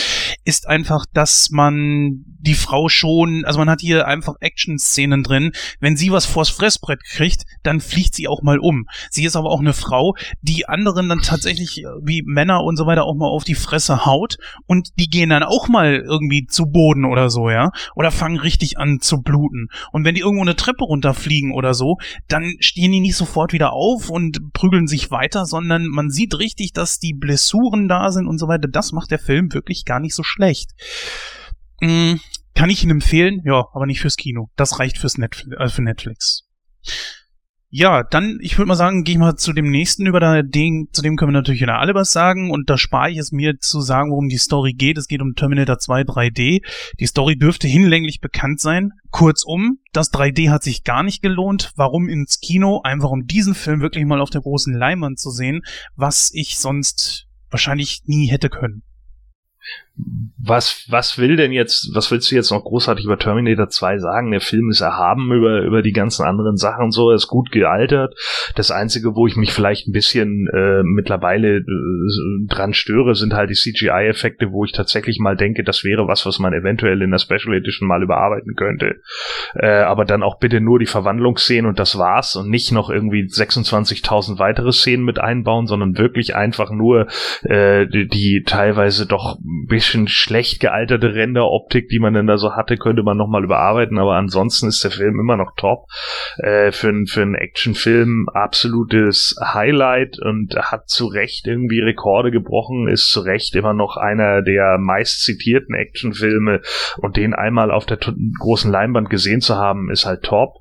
ist einfach, dass man die Frau schon, also man hat hier einfach Action-Szenen drin. Wenn sie was vors Fressbrett kriegt, dann fliegt sie auch mal um. Sie ist aber auch eine Frau, die anderen dann tatsächlich äh, wie Männer und so weiter auch mal auf die Fresse haut und die gehen dann auch mal irgendwie zu Boden oder so, ja, oder fangen richtig an zu bluten. Und wenn die irgendwo eine Treppe runterfliegen oder so, dann stehen die nicht sofort wieder auf und prügeln sich weiter, sondern man sieht richtig, dass die Blessuren da sind und so weiter. Das macht der Film wirklich gar nicht so schlecht. Mm, kann ich Ihnen empfehlen? Ja, aber nicht fürs Kino. Das reicht fürs Netflix, äh, für Netflix. Ja, dann, ich würde mal sagen, gehe ich mal zu dem nächsten über. Da, den, zu dem können wir natürlich wieder alle was sagen. Und da spare ich es mir zu sagen, worum die Story geht. Es geht um Terminator 2 3D. Die Story dürfte hinlänglich bekannt sein. Kurzum, das 3D hat sich gar nicht gelohnt. Warum ins Kino? Einfach um diesen Film wirklich mal auf der großen Leinwand zu sehen, was ich sonst wahrscheinlich nie hätte können was, was will denn jetzt, was willst du jetzt noch großartig über Terminator 2 sagen? Der Film ist erhaben über, über die ganzen anderen Sachen und so, er ist gut gealtert. Das Einzige, wo ich mich vielleicht ein bisschen äh, mittlerweile äh, dran störe, sind halt die CGI-Effekte, wo ich tatsächlich mal denke, das wäre was, was man eventuell in der Special Edition mal überarbeiten könnte. Äh, aber dann auch bitte nur die Verwandlungsszenen und das war's und nicht noch irgendwie 26.000 weitere Szenen mit einbauen, sondern wirklich einfach nur äh, die, die teilweise doch ein bisschen schlecht gealterte Renderoptik, die man denn da so hatte, könnte man nochmal überarbeiten, aber ansonsten ist der Film immer noch top. Äh, für, für einen Actionfilm absolutes Highlight und hat zu Recht irgendwie Rekorde gebrochen, ist zu Recht immer noch einer der meist zitierten Actionfilme und den einmal auf der großen Leinwand gesehen zu haben, ist halt top.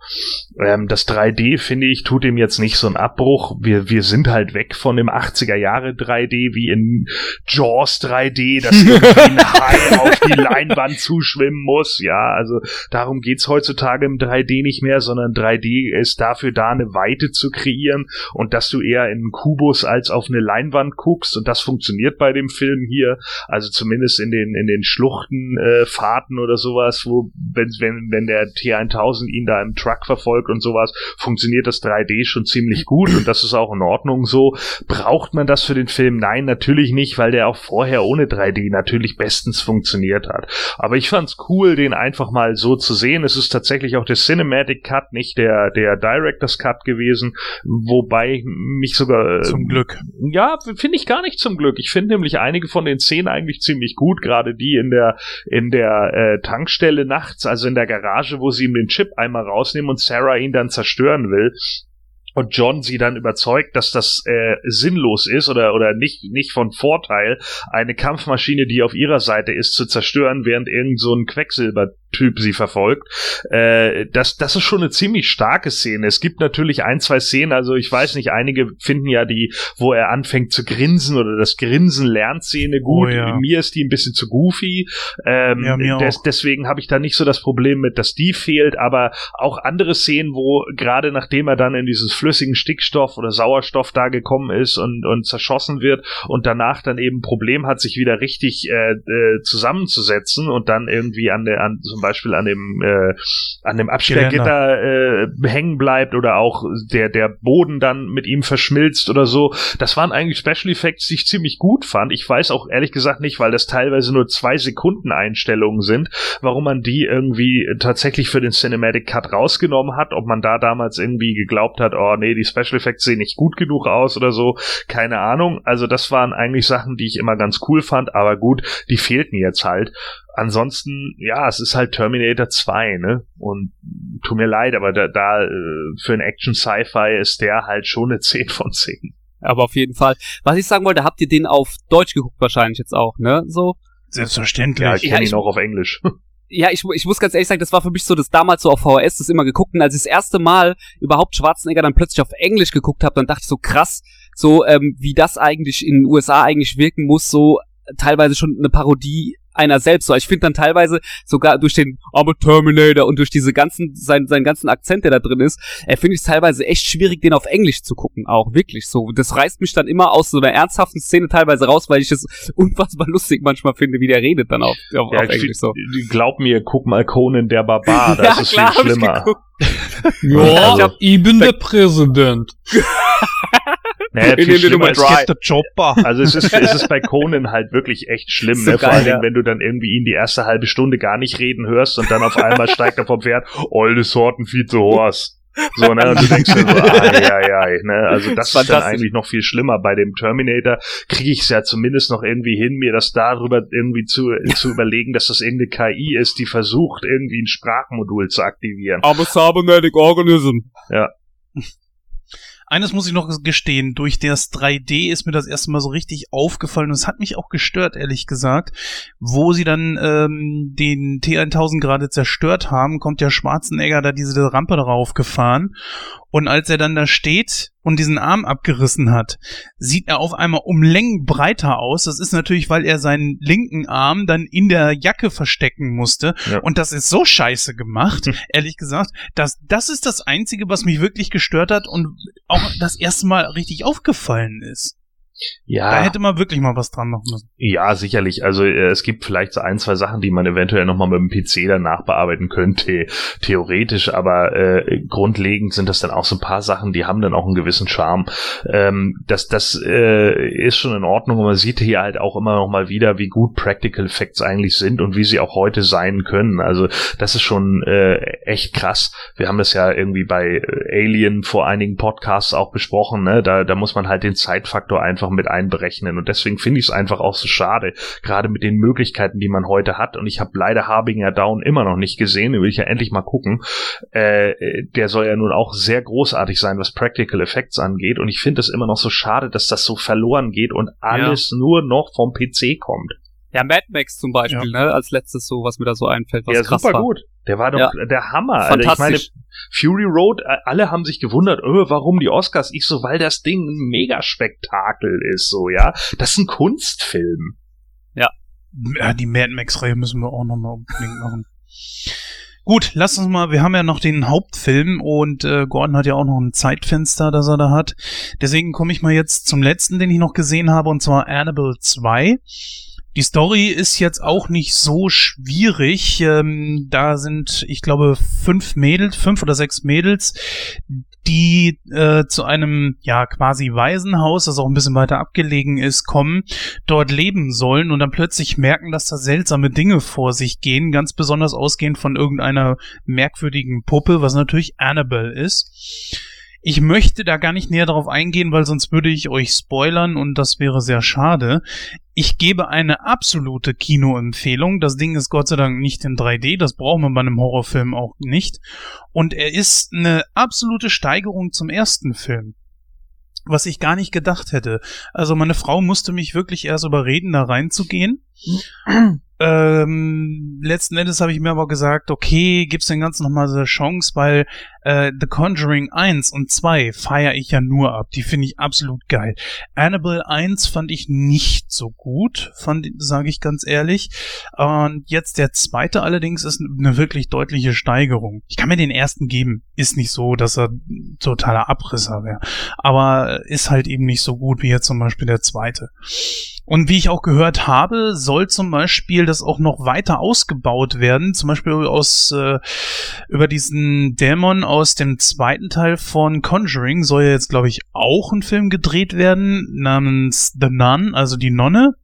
Ähm, das 3D, finde ich, tut ihm jetzt nicht so einen Abbruch. Wir, wir sind halt weg von dem 80er Jahre 3D wie in Jaws 3D, das ein Hai auf die Leinwand zuschwimmen muss. Ja, also darum geht's heutzutage im 3D nicht mehr, sondern 3D ist dafür da, eine Weite zu kreieren und dass du eher in einen Kubus als auf eine Leinwand guckst und das funktioniert bei dem Film hier. Also zumindest in den, in den Schluchtenfahrten äh, oder sowas, wo, wenn, wenn, wenn der T1000 ihn da im Truck verfolgt und sowas, funktioniert das 3D schon ziemlich gut und das ist auch in Ordnung so. Braucht man das für den Film? Nein, natürlich nicht, weil der auch vorher ohne 3D natürlich bestens funktioniert hat. Aber ich fand's cool, den einfach mal so zu sehen. Es ist tatsächlich auch der Cinematic Cut, nicht der, der Director's Cut gewesen, wobei mich sogar. Äh, zum Glück. Ja, finde ich gar nicht zum Glück. Ich finde nämlich einige von den Szenen eigentlich ziemlich gut, gerade die in der, in der äh, Tankstelle nachts, also in der Garage, wo sie ihm den Chip einmal rausnehmen und Sarah ihn dann zerstören will und John sie dann überzeugt, dass das äh, sinnlos ist oder oder nicht nicht von Vorteil, eine Kampfmaschine, die auf ihrer Seite ist, zu zerstören, während irgend so ein Quecksilber Typ sie verfolgt. Äh, das, das ist schon eine ziemlich starke Szene. Es gibt natürlich ein, zwei Szenen, also ich weiß nicht, einige finden ja die, wo er anfängt zu grinsen oder das Grinsen lernt Szene gut. Oh, ja. Mir ist die ein bisschen zu goofy. Ähm, ja, des, deswegen habe ich da nicht so das Problem mit, dass die fehlt, aber auch andere Szenen, wo gerade nachdem er dann in dieses flüssigen Stickstoff oder Sauerstoff da gekommen ist und, und zerschossen wird und danach dann eben Problem hat, sich wieder richtig äh, äh, zusammenzusetzen und dann irgendwie an der an zum Beispiel an dem äh, an dem Absperrgitter äh, hängen bleibt oder auch der der Boden dann mit ihm verschmilzt oder so. Das waren eigentlich Special Effects, die ich ziemlich gut fand. Ich weiß auch ehrlich gesagt nicht, weil das teilweise nur zwei Sekunden Einstellungen sind, warum man die irgendwie tatsächlich für den Cinematic Cut rausgenommen hat. Ob man da damals irgendwie geglaubt hat, oh nee, die Special Effects sehen nicht gut genug aus oder so, keine Ahnung. Also das waren eigentlich Sachen, die ich immer ganz cool fand, aber gut, die fehlten jetzt halt ansonsten, ja, es ist halt Terminator 2, ne? Und tut mir leid, aber da, da äh, für ein Action-Sci-Fi ist der halt schon eine 10 von 10. Aber auf jeden Fall. Was ich sagen wollte, habt ihr den auf Deutsch geguckt wahrscheinlich jetzt auch, ne? So? Selbstverständlich. Ja, ich kenne ja, ihn auch auf Englisch. ja, ich, ich muss ganz ehrlich sagen, das war für mich so das damals so auf VHS das immer geguckt und als ich das erste Mal überhaupt Schwarzenegger dann plötzlich auf Englisch geguckt habe, dann dachte ich so krass, so ähm, wie das eigentlich in den USA eigentlich wirken muss, so teilweise schon eine Parodie einer selbst. So, ich finde dann teilweise sogar durch den I'm a Terminator und durch diese ganzen, sein, seinen ganzen Akzent, der da drin ist, äh, finde ich es teilweise echt schwierig, den auf Englisch zu gucken. Auch wirklich so. Das reißt mich dann immer aus so einer ernsthaften Szene teilweise raus, weil ich es unfassbar lustig manchmal finde, wie der redet dann auf, auf, ja, auf Englisch. So. Glaub mir, guck mal Conan der Barbar, das ja, ist klar, viel schlimmer. ja, ich hab, bin der Präsident. Naja, viel schlimmer ist, Dry. Get the Chopper. also es ist, es ist bei Conan halt wirklich echt schlimm, So ne? Vor geil, allen Dingen, ja. wenn du dann irgendwie ihn die erste halbe Stunde gar nicht reden hörst und dann auf einmal steigt er vom Pferd, olde Sorten Vize Horst. So, ne, und du denkst dir so, ai, ai, ai, ne, also das ist dann eigentlich noch viel schlimmer. Bei dem Terminator kriege ich es ja zumindest noch irgendwie hin, mir das darüber irgendwie zu, zu überlegen, dass das irgendeine KI ist, die versucht, irgendwie ein Sprachmodul zu aktivieren. I'm a cybernetic organism. Eines muss ich noch gestehen, durch das 3D ist mir das erste Mal so richtig aufgefallen und es hat mich auch gestört, ehrlich gesagt. Wo sie dann ähm, den T1000 gerade zerstört haben, kommt der Schwarzenegger da diese Rampe drauf gefahren und als er dann da steht und diesen Arm abgerissen hat, sieht er auf einmal um Längen breiter aus. Das ist natürlich, weil er seinen linken Arm dann in der Jacke verstecken musste. Ja. Und das ist so scheiße gemacht, ehrlich gesagt, dass das ist das Einzige, was mich wirklich gestört hat und auch das erste Mal richtig aufgefallen ist. Ja. Da hätte man wirklich mal was dran machen müssen. Ja, sicherlich. Also äh, es gibt vielleicht so ein, zwei Sachen, die man eventuell nochmal mit dem PC dann nachbearbeiten könnte, theoretisch, aber äh, grundlegend sind das dann auch so ein paar Sachen, die haben dann auch einen gewissen Charme. Ähm, das das äh, ist schon in Ordnung und man sieht hier halt auch immer noch mal wieder, wie gut Practical Effects eigentlich sind und wie sie auch heute sein können. Also das ist schon äh, echt krass. Wir haben das ja irgendwie bei Alien vor einigen Podcasts auch besprochen. Ne? Da, da muss man halt den Zeitfaktor einfach mit einberechnen und deswegen finde ich es einfach auch so schade, gerade mit den Möglichkeiten, die man heute hat. Und ich habe leider Harbinger Down immer noch nicht gesehen, den will ich ja endlich mal gucken. Äh, der soll ja nun auch sehr großartig sein, was Practical Effects angeht. Und ich finde es immer noch so schade, dass das so verloren geht und alles nur noch vom PC kommt. Ja, Mad Max zum Beispiel, ne? Als letztes so, was mir da so einfällt, was ja, krass super war. gut. Der war doch Ja. der Hammer. Also ich meine, Fantastisch. Fury Road, alle haben sich gewundert, öh, warum die Oscars? Ich so, weil das Ding ein Megaspektakel ist, so, ja. Das ist ein Kunstfilm. Ja, die Mad Max-Reihe müssen wir auch nochmal unbedingt machen. Gut, lass uns mal, wir haben ja noch den Hauptfilm und äh, Gordon hat ja auch noch ein Zeitfenster, das er da hat. Deswegen komme ich mal jetzt zum letzten, den ich noch gesehen habe, und zwar Annabelle 2. Die Story ist jetzt auch nicht so schwierig. Ähm, da sind, ich glaube, fünf Mädels, fünf oder sechs Mädels, die äh, zu einem ja quasi Waisenhaus, das auch ein bisschen weiter abgelegen ist, kommen, dort leben sollen und dann plötzlich merken, dass da seltsame Dinge vor sich gehen, ganz besonders ausgehend von irgendeiner merkwürdigen Puppe, was natürlich Annabelle ist. Ich möchte da gar nicht näher darauf eingehen, weil sonst würde ich euch spoilern und das wäre sehr schade. Ich gebe eine absolute Kinoempfehlung. Das Ding ist Gott sei Dank nicht in 3D, das braucht man bei einem Horrorfilm auch nicht. Und er ist eine absolute Steigerung zum ersten Film. Was ich gar nicht gedacht hätte. Also meine Frau musste mich wirklich erst überreden, da reinzugehen. Ähm, letzten Endes habe ich mir aber gesagt, okay, gib's dem Ganzen nochmal so eine Chance, weil äh, The Conjuring 1 und 2 feiere ich ja nur ab. Die finde ich absolut geil. Annabelle 1 fand ich nicht so gut, sage ich ganz ehrlich. Und jetzt der zweite allerdings ist eine wirklich deutliche Steigerung. Ich kann mir den ersten geben. Ist nicht so, dass er totaler Abrisser wäre. Aber ist halt eben nicht so gut wie jetzt zum Beispiel der zweite. Und wie ich auch gehört habe, soll zum Beispiel das auch noch weiter ausgebaut werden. Zum Beispiel aus äh, über diesen Dämon aus dem zweiten Teil von Conjuring soll ja jetzt, glaube ich, auch ein Film gedreht werden namens The Nun, also die Nonne.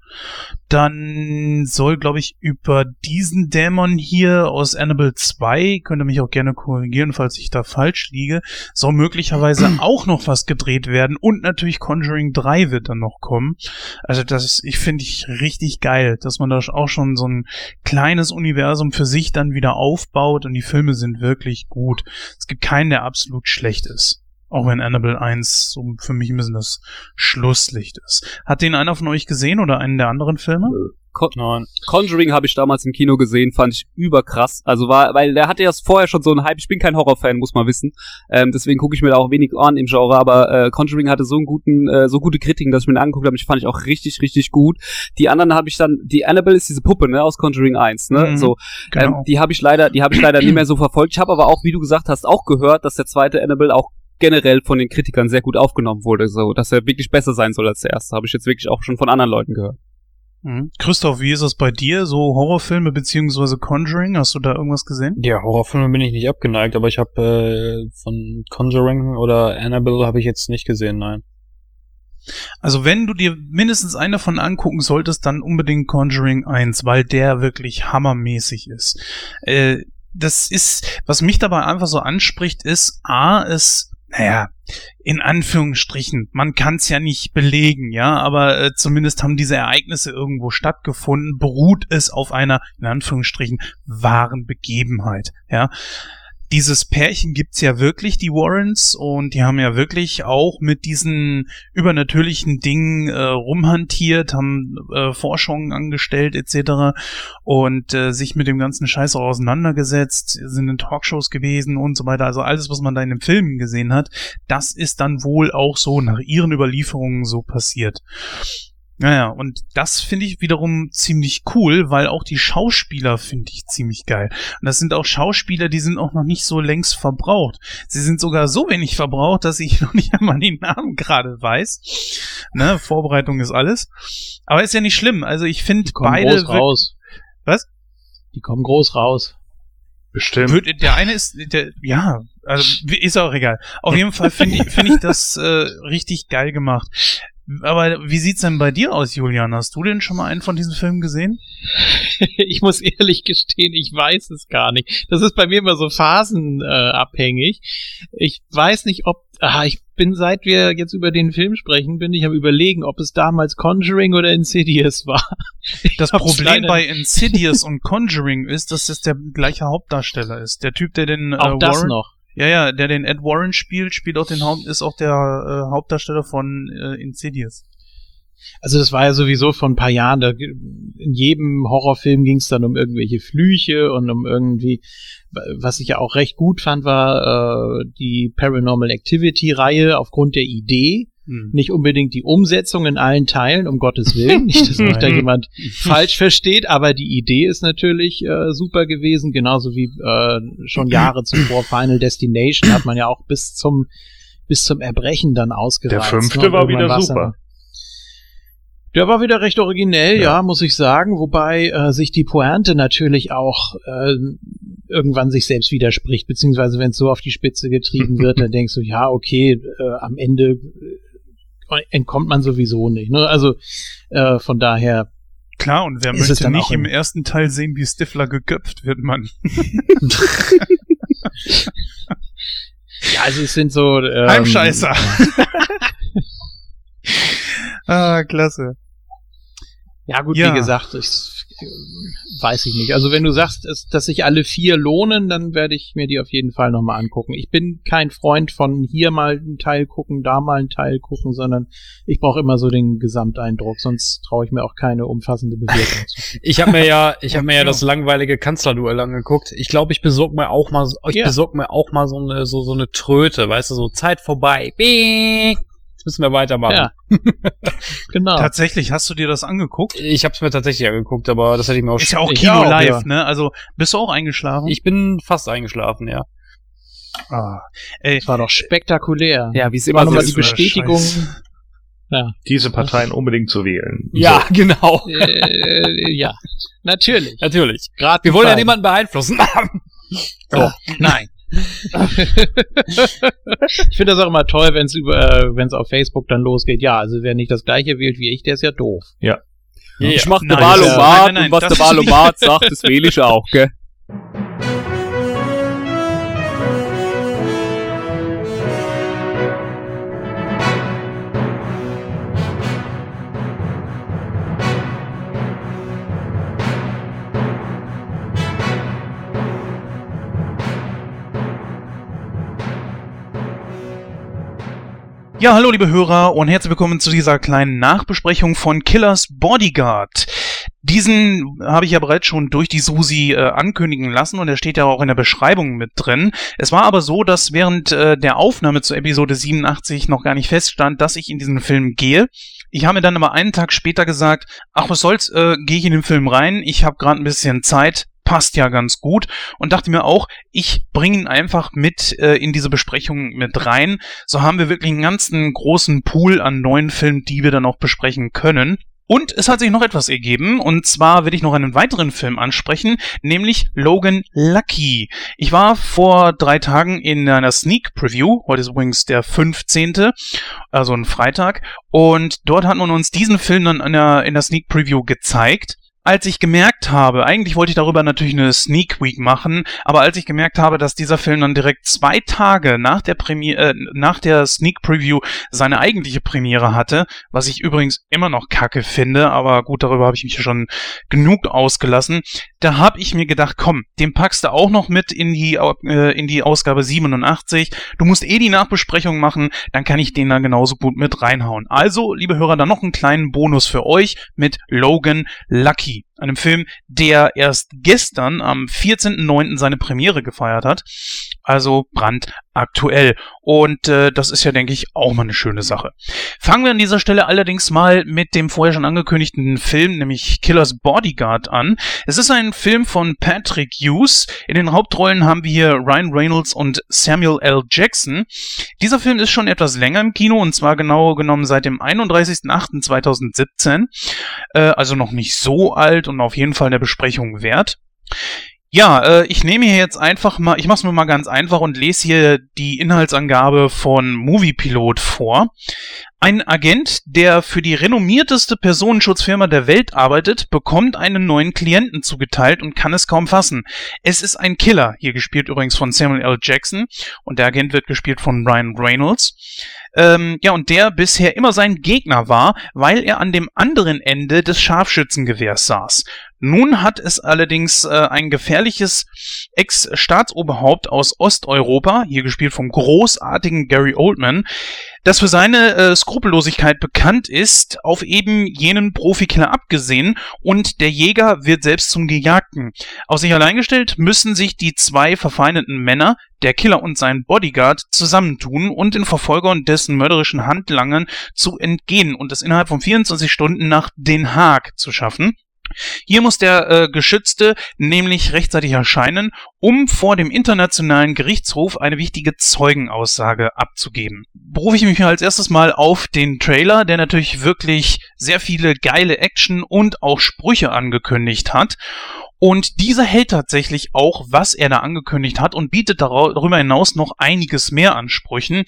Dann soll, glaube ich, über diesen Dämon hier aus Annabelle 2, könnt ihr mich auch gerne korrigieren, falls ich da falsch liege, soll möglicherweise auch noch was gedreht werden. Und natürlich Conjuring 3 wird dann noch kommen. Also das ist, ich finde ich richtig geil, dass man da auch schon so ein kleines Universum für sich dann wieder aufbaut und die Filme sind wirklich gut. Es gibt keinen, der absolut schlecht ist. Auch wenn Annabelle 1 so für mich ein bisschen das Schlusslicht ist. Hat den einer von euch gesehen oder einen der anderen Filme? Con Conjuring habe ich damals im Kino gesehen, fand ich überkrass. Also war, weil der hatte ja vorher schon so einen Hype. Ich bin kein Horrorfan, muss man wissen. Ähm, deswegen gucke ich mir da auch wenig an im Genre. Aber äh, Conjuring hatte so einen guten, äh, so gute Kritiken, dass ich mir den angeguckt habe. Ich fand ich auch richtig, richtig gut. Die anderen habe ich dann, die Annabelle ist diese Puppe, ne, aus Conjuring 1, ne, Mhm, so. genau. Ähm, die habe ich leider, die habe ich leider nicht mehr so verfolgt. Ich habe aber auch, wie du gesagt hast, auch gehört, dass der zweite Annabelle auch generell von den Kritikern sehr gut aufgenommen wurde, so, dass er wirklich besser sein soll als der erste. Habe ich jetzt wirklich auch schon von anderen Leuten gehört. Mhm. Christoph, wie ist das bei dir? So Horrorfilme beziehungsweise Conjuring? Hast du da irgendwas gesehen? Ja, Horrorfilme bin ich nicht abgeneigt, aber ich habe äh, von Conjuring oder Annabelle habe ich jetzt nicht gesehen, nein. Also wenn du dir mindestens einen davon angucken solltest, dann unbedingt Conjuring 1, weil der wirklich hammermäßig ist. Äh, das ist, was mich dabei einfach so anspricht, ist, A, es, naja, in Anführungsstrichen, man kann es ja nicht belegen, ja, aber äh, zumindest haben diese Ereignisse irgendwo stattgefunden, beruht es auf einer, in Anführungsstrichen, wahren Begebenheit, ja dieses Pärchen gibt's ja wirklich, die Warrens, und die haben ja wirklich auch mit diesen übernatürlichen Dingen äh, rumhantiert, haben äh, Forschungen angestellt etc. und äh, sich mit dem ganzen Scheiß auch auseinandergesetzt, sind in Talkshows gewesen und so weiter. Also alles, was man da in den Filmen gesehen hat, das ist dann wohl auch so nach ihren Überlieferungen so passiert. Naja, und das finde ich wiederum ziemlich cool, weil auch die Schauspieler finde ich ziemlich geil. Und das sind auch Schauspieler, die sind auch noch nicht so längst verbraucht. Sie sind sogar so wenig verbraucht, dass ich noch nicht einmal den Namen gerade weiß. Ne, Vorbereitung ist alles. Aber ist ja nicht schlimm. Also ich finde beide. Groß raus. Was? Die kommen groß raus. Bestimmt. Wird, der eine ist, der, ja, also ist auch egal. Auf jeden Fall finde ich, finde ich das äh, richtig geil gemacht. Aber wie sieht's denn bei dir aus, Julian? Hast du denn schon mal einen von diesen Filmen gesehen? ich muss ehrlich gestehen, ich weiß es gar nicht. Das ist bei mir immer so phasenabhängig. Äh, ich weiß nicht, ob ah, ich bin seit wir jetzt über den Film sprechen, bin ich am überlegen, ob es damals Conjuring oder Insidious war. das Problem bei Insidious und Conjuring ist, dass es der gleiche Hauptdarsteller ist. Der Typ, der den äh, auch das Warren noch. Ja, ja, der den Ed Warren spielt, spielt auch den Haupt, ist auch der äh, Hauptdarsteller von äh, Insidious. Also das war ja sowieso vor ein paar Jahren, da, in jedem Horrorfilm ging es dann um irgendwelche Flüche und um irgendwie, was ich ja auch recht gut fand, war äh, die Paranormal Activity Reihe aufgrund der Idee, hm. Nicht unbedingt die Umsetzung in allen Teilen, um Gottes Willen. Nicht, dass mich da jemand falsch versteht, aber die Idee ist natürlich äh, super gewesen, genauso wie äh, schon Jahre zuvor Final Destination hat man ja auch bis zum bis zum Erbrechen dann ausgereizt. Der fünfte ne? war wieder super. Der war wieder recht originell, ja, ja muss ich sagen, wobei äh, sich die Pointe natürlich auch äh, irgendwann sich selbst widerspricht, beziehungsweise wenn es so auf die Spitze getrieben wird, dann denkst du, ja, okay, äh, am Ende entkommt man sowieso nicht. Ne? Also äh, von daher. Klar, und wer möchte nicht im ersten Teil sehen, wie Stifler geköpft wird, man. ja, also es sind so. Ähm, Heimscheißer. ah, klasse. Ja, gut, ja. wie gesagt, ich weiß ich nicht. Also wenn du sagst, dass, dass sich alle vier lohnen, dann werde ich mir die auf jeden Fall nochmal angucken. Ich bin kein Freund von hier mal einen Teil gucken, da mal einen Teil gucken, sondern ich brauche immer so den Gesamteindruck, sonst traue ich mir auch keine umfassende Bewertung zu. ich habe mir ja, ich habe mir ja das langweilige Kanzlerduell angeguckt. Ich glaube, ich besorg mir auch mal, ich ja. besorg mir auch mal so eine, so, so eine Tröte, weißt du, so Zeit vorbei. Beep. Müssen wir weitermachen. Ja. genau. Tatsächlich, hast du dir das angeguckt? Ich habe es mir tatsächlich angeguckt, aber das hätte ich mir auch Ist ja auch Kino auch, live, ja. ne? Also, bist du auch eingeschlafen? Ich bin fast eingeschlafen, ja. Ah, ey, das war doch spektakulär. Ja, wie es immer so ist. die Bestätigung. Ja. Diese Parteien unbedingt zu wählen. Ja, so. genau. Äh, ja, natürlich. Natürlich. Gerade wir wollen ja niemanden beeinflussen. so, nein ich finde das auch immer toll, wenn es über, äh, wenn es auf Facebook dann losgeht. Ja, also wer nicht das gleiche wählt wie ich, der ist ja doof. Ja. ja ich mach eine Wahlomat und was der Wahlomat sagt, das wähle ich auch, gell? Ja, hallo liebe Hörer und herzlich willkommen zu dieser kleinen Nachbesprechung von Killers Bodyguard. Diesen habe ich ja bereits schon durch die Susi äh, ankündigen lassen und er steht ja auch in der Beschreibung mit drin. Es war aber so, dass während äh, der Aufnahme zur Episode 87 noch gar nicht feststand, dass ich in diesen Film gehe. Ich habe mir dann aber einen Tag später gesagt, ach was soll's, äh, gehe ich in den Film rein, ich habe gerade ein bisschen Zeit, passt ja ganz gut und dachte mir auch, ich bringe ihn einfach mit äh, in diese Besprechung mit rein. So haben wir wirklich einen ganzen großen Pool an neuen Filmen, die wir dann auch besprechen können. Und es hat sich noch etwas ergeben, und zwar will ich noch einen weiteren Film ansprechen, nämlich Logan Lucky. Ich war vor drei Tagen in einer Sneak Preview, heute ist übrigens der 15., also ein Freitag, und dort hat man uns diesen Film dann in der, in der Sneak Preview gezeigt als ich gemerkt habe, eigentlich wollte ich darüber natürlich eine Sneak Week machen, aber als ich gemerkt habe, dass dieser Film dann direkt zwei Tage nach der Premiere, äh, nach der Sneak Preview seine eigentliche Premiere hatte, was ich übrigens immer noch kacke finde, aber gut, darüber habe ich mich schon genug ausgelassen, da habe ich mir gedacht, komm, den packst du auch noch mit in die, äh, in die Ausgabe 87. Du musst eh die Nachbesprechung machen, dann kann ich den da genauso gut mit reinhauen. Also, liebe Hörer, dann noch einen kleinen Bonus für euch mit Logan Lucky he einem Film, der erst gestern am 14.09. seine Premiere gefeiert hat. Also brandaktuell. Und äh, das ist ja, denke ich, auch mal eine schöne Sache. Fangen wir an dieser Stelle allerdings mal mit dem vorher schon angekündigten Film, nämlich Killers Bodyguard an. Es ist ein Film von Patrick Hughes. In den Hauptrollen haben wir hier Ryan Reynolds und Samuel L. Jackson. Dieser Film ist schon etwas länger im Kino und zwar genau genommen seit dem 31.08.2017. Äh, also noch nicht so alt und auf jeden Fall der Besprechung wert. Ja, äh, ich nehme hier jetzt einfach mal, ich mache es mir mal ganz einfach und lese hier die Inhaltsangabe von Moviepilot vor. Ein Agent, der für die renommierteste Personenschutzfirma der Welt arbeitet, bekommt einen neuen Klienten zugeteilt und kann es kaum fassen. Es ist ein Killer, hier gespielt übrigens von Samuel L. Jackson und der Agent wird gespielt von Ryan Reynolds. Ähm, ja, und der bisher immer sein Gegner war, weil er an dem anderen Ende des Scharfschützengewehrs saß. Nun hat es allerdings äh, ein gefährliches Ex-Staatsoberhaupt aus Osteuropa, hier gespielt vom großartigen Gary Oldman, das für seine äh, Skrupellosigkeit bekannt ist, auf eben jenen Profikiller abgesehen und der Jäger wird selbst zum Gejagten. Auf sich allein gestellt müssen sich die zwei verfeindeten Männer, der Killer und sein Bodyguard, zusammentun und den Verfolger und dessen mörderischen Handlangern zu entgehen und es innerhalb von 24 Stunden nach Den Haag zu schaffen. Hier muss der äh, Geschützte nämlich rechtzeitig erscheinen, um vor dem Internationalen Gerichtshof eine wichtige Zeugenaussage abzugeben. Berufe ich mich als erstes mal auf den Trailer, der natürlich wirklich sehr viele geile Action und auch Sprüche angekündigt hat. Und dieser hält tatsächlich auch, was er da angekündigt hat und bietet darüber hinaus noch einiges mehr an Sprüchen.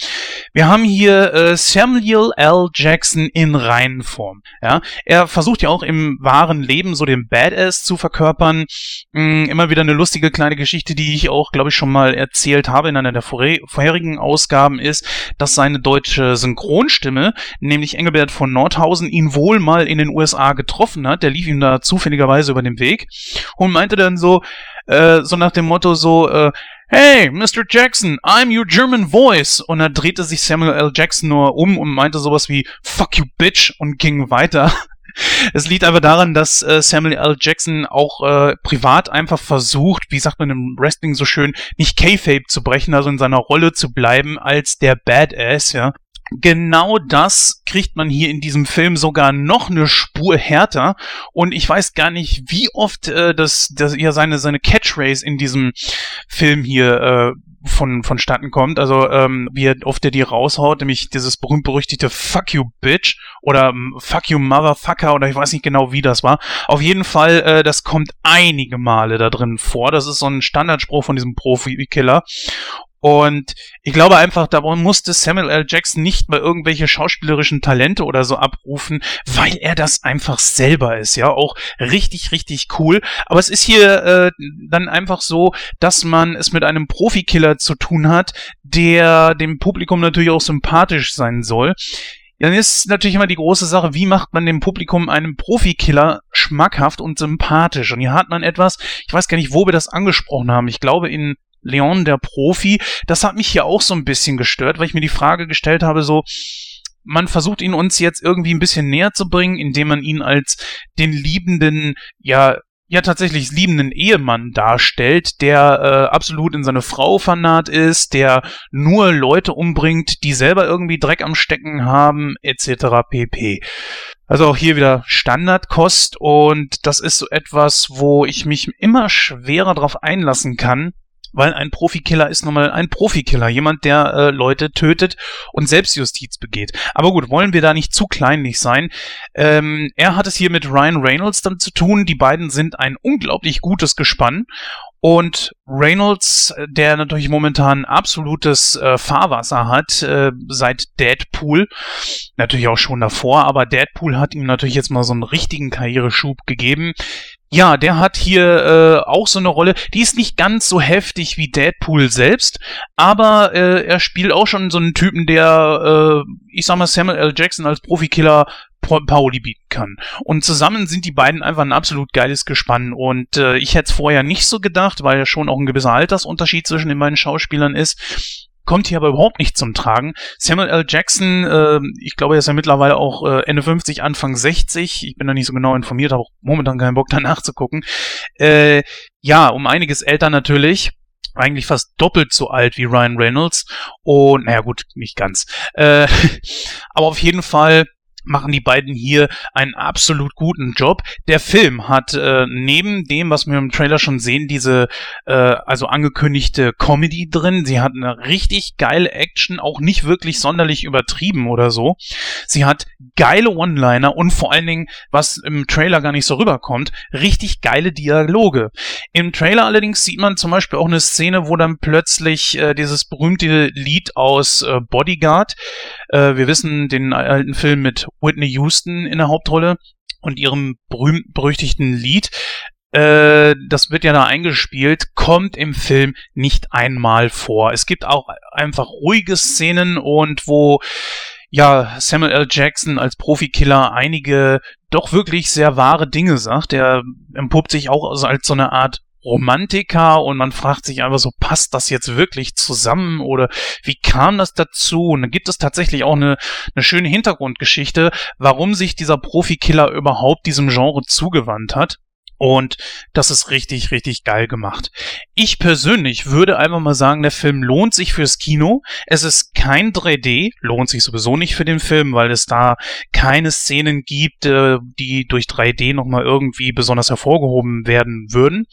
Wir haben hier äh, Samuel L. Jackson in Reihenform. Ja, er versucht ja auch im wahren Leben so den Badass zu verkörpern. Hm, immer wieder eine lustige kleine Geschichte, die ich auch, glaube ich, schon mal erzählt habe in einer der vorherigen Ausgaben ist, dass seine deutsche Synchronstimme, nämlich Engelbert von Nordhausen, ihn wohl mal in den USA getroffen hat. Der lief ihm da zufälligerweise über den Weg und meinte dann so, äh, so nach dem Motto so, äh, Hey, Mr. Jackson, I'm your German voice. Und da drehte sich Samuel L. Jackson nur um und meinte sowas wie Fuck you, bitch und ging weiter. Es liegt aber daran, dass äh, Samuel L. Jackson auch äh, privat einfach versucht, wie sagt man im Wrestling so schön, nicht K-Fape zu brechen, also in seiner Rolle zu bleiben als der Badass, ja genau das kriegt man hier in diesem Film sogar noch eine Spur härter. Und ich weiß gar nicht, wie oft äh, das, das ja seine, seine Catchphrase in diesem Film hier äh, von vonstatten kommt. Also ähm, wie oft er die raushaut, nämlich dieses berühmt-berüchtigte Fuck you, Bitch oder ähm, Fuck you, Motherfucker oder ich weiß nicht genau, wie das war. Auf jeden Fall, äh, das kommt einige Male da drin vor. Das ist so ein Standardspruch von diesem Profi-Killer. Und ich glaube einfach, da musste Samuel L. Jackson nicht mal irgendwelche schauspielerischen Talente oder so abrufen, weil er das einfach selber ist, ja, auch richtig, richtig cool. Aber es ist hier äh, dann einfach so, dass man es mit einem Profikiller zu tun hat, der dem Publikum natürlich auch sympathisch sein soll. Dann ist natürlich immer die große Sache, wie macht man dem Publikum einen Profikiller schmackhaft und sympathisch? Und hier hat man etwas, ich weiß gar nicht, wo wir das angesprochen haben. Ich glaube in Leon der Profi. Das hat mich hier auch so ein bisschen gestört, weil ich mir die Frage gestellt habe, so, man versucht ihn uns jetzt irgendwie ein bisschen näher zu bringen, indem man ihn als den liebenden, ja, ja tatsächlich liebenden Ehemann darstellt, der äh, absolut in seine Frau vernarrt ist, der nur Leute umbringt, die selber irgendwie Dreck am Stecken haben, etc. pp. Also auch hier wieder Standardkost und das ist so etwas, wo ich mich immer schwerer drauf einlassen kann, weil ein Profikiller ist nun mal ein Profikiller, jemand, der äh, Leute tötet und Selbstjustiz begeht. Aber gut, wollen wir da nicht zu kleinlich sein. Ähm, er hat es hier mit Ryan Reynolds dann zu tun. Die beiden sind ein unglaublich gutes Gespann und Reynolds, der natürlich momentan absolutes äh, Fahrwasser hat äh, seit Deadpool, natürlich auch schon davor, aber Deadpool hat ihm natürlich jetzt mal so einen richtigen Karriereschub gegeben. Ja, der hat hier äh, auch so eine Rolle, die ist nicht ganz so heftig wie Deadpool selbst, aber äh, er spielt auch schon so einen Typen, der, äh, ich sag mal, Samuel L. Jackson als Profikiller Pauli bieten kann. Und zusammen sind die beiden einfach ein absolut geiles Gespann. Und äh, ich hätte es vorher nicht so gedacht, weil ja schon auch ein gewisser Altersunterschied zwischen den beiden Schauspielern ist. Kommt hier aber überhaupt nicht zum Tragen. Samuel L. Jackson, äh, ich glaube, er ist ja mittlerweile auch äh, Ende 50, Anfang 60. Ich bin da nicht so genau informiert, habe auch momentan keinen Bock danach zu gucken. Äh, ja, um einiges älter natürlich eigentlich fast doppelt so alt wie Ryan Reynolds. Und naja gut, nicht ganz. Äh, aber auf jeden Fall machen die beiden hier einen absolut guten Job. Der Film hat äh, neben dem, was wir im Trailer schon sehen, diese äh, also angekündigte Comedy drin. Sie hat eine richtig geile Action, auch nicht wirklich sonderlich übertrieben oder so. Sie hat geile One-Liner und vor allen Dingen, was im Trailer gar nicht so rüberkommt, richtig geile Dialoge. Im Trailer allerdings sieht man zum Beispiel auch eine Szene, wo dann plötzlich äh, dieses berühmte Lied aus äh, Bodyguard, äh, wir wissen den alten Film mit Whitney Houston in der Hauptrolle und ihrem berühmt-berüchtigten Lied. Äh, das wird ja da eingespielt, kommt im Film nicht einmal vor. Es gibt auch einfach ruhige Szenen und wo ja, Samuel L. Jackson als Profikiller einige doch wirklich sehr wahre Dinge sagt. Er empuppt sich auch als so eine Art Romantiker und man fragt sich einfach so, passt das jetzt wirklich zusammen oder wie kam das dazu? Und dann gibt es tatsächlich auch eine, eine schöne Hintergrundgeschichte, warum sich dieser Profikiller überhaupt diesem Genre zugewandt hat. Und das ist richtig, richtig geil gemacht. Ich persönlich würde einfach mal sagen, der Film lohnt sich fürs Kino. Es ist kein 3D, lohnt sich sowieso nicht für den Film, weil es da keine Szenen gibt, äh, die durch 3D nochmal irgendwie besonders hervorgehoben werden würden.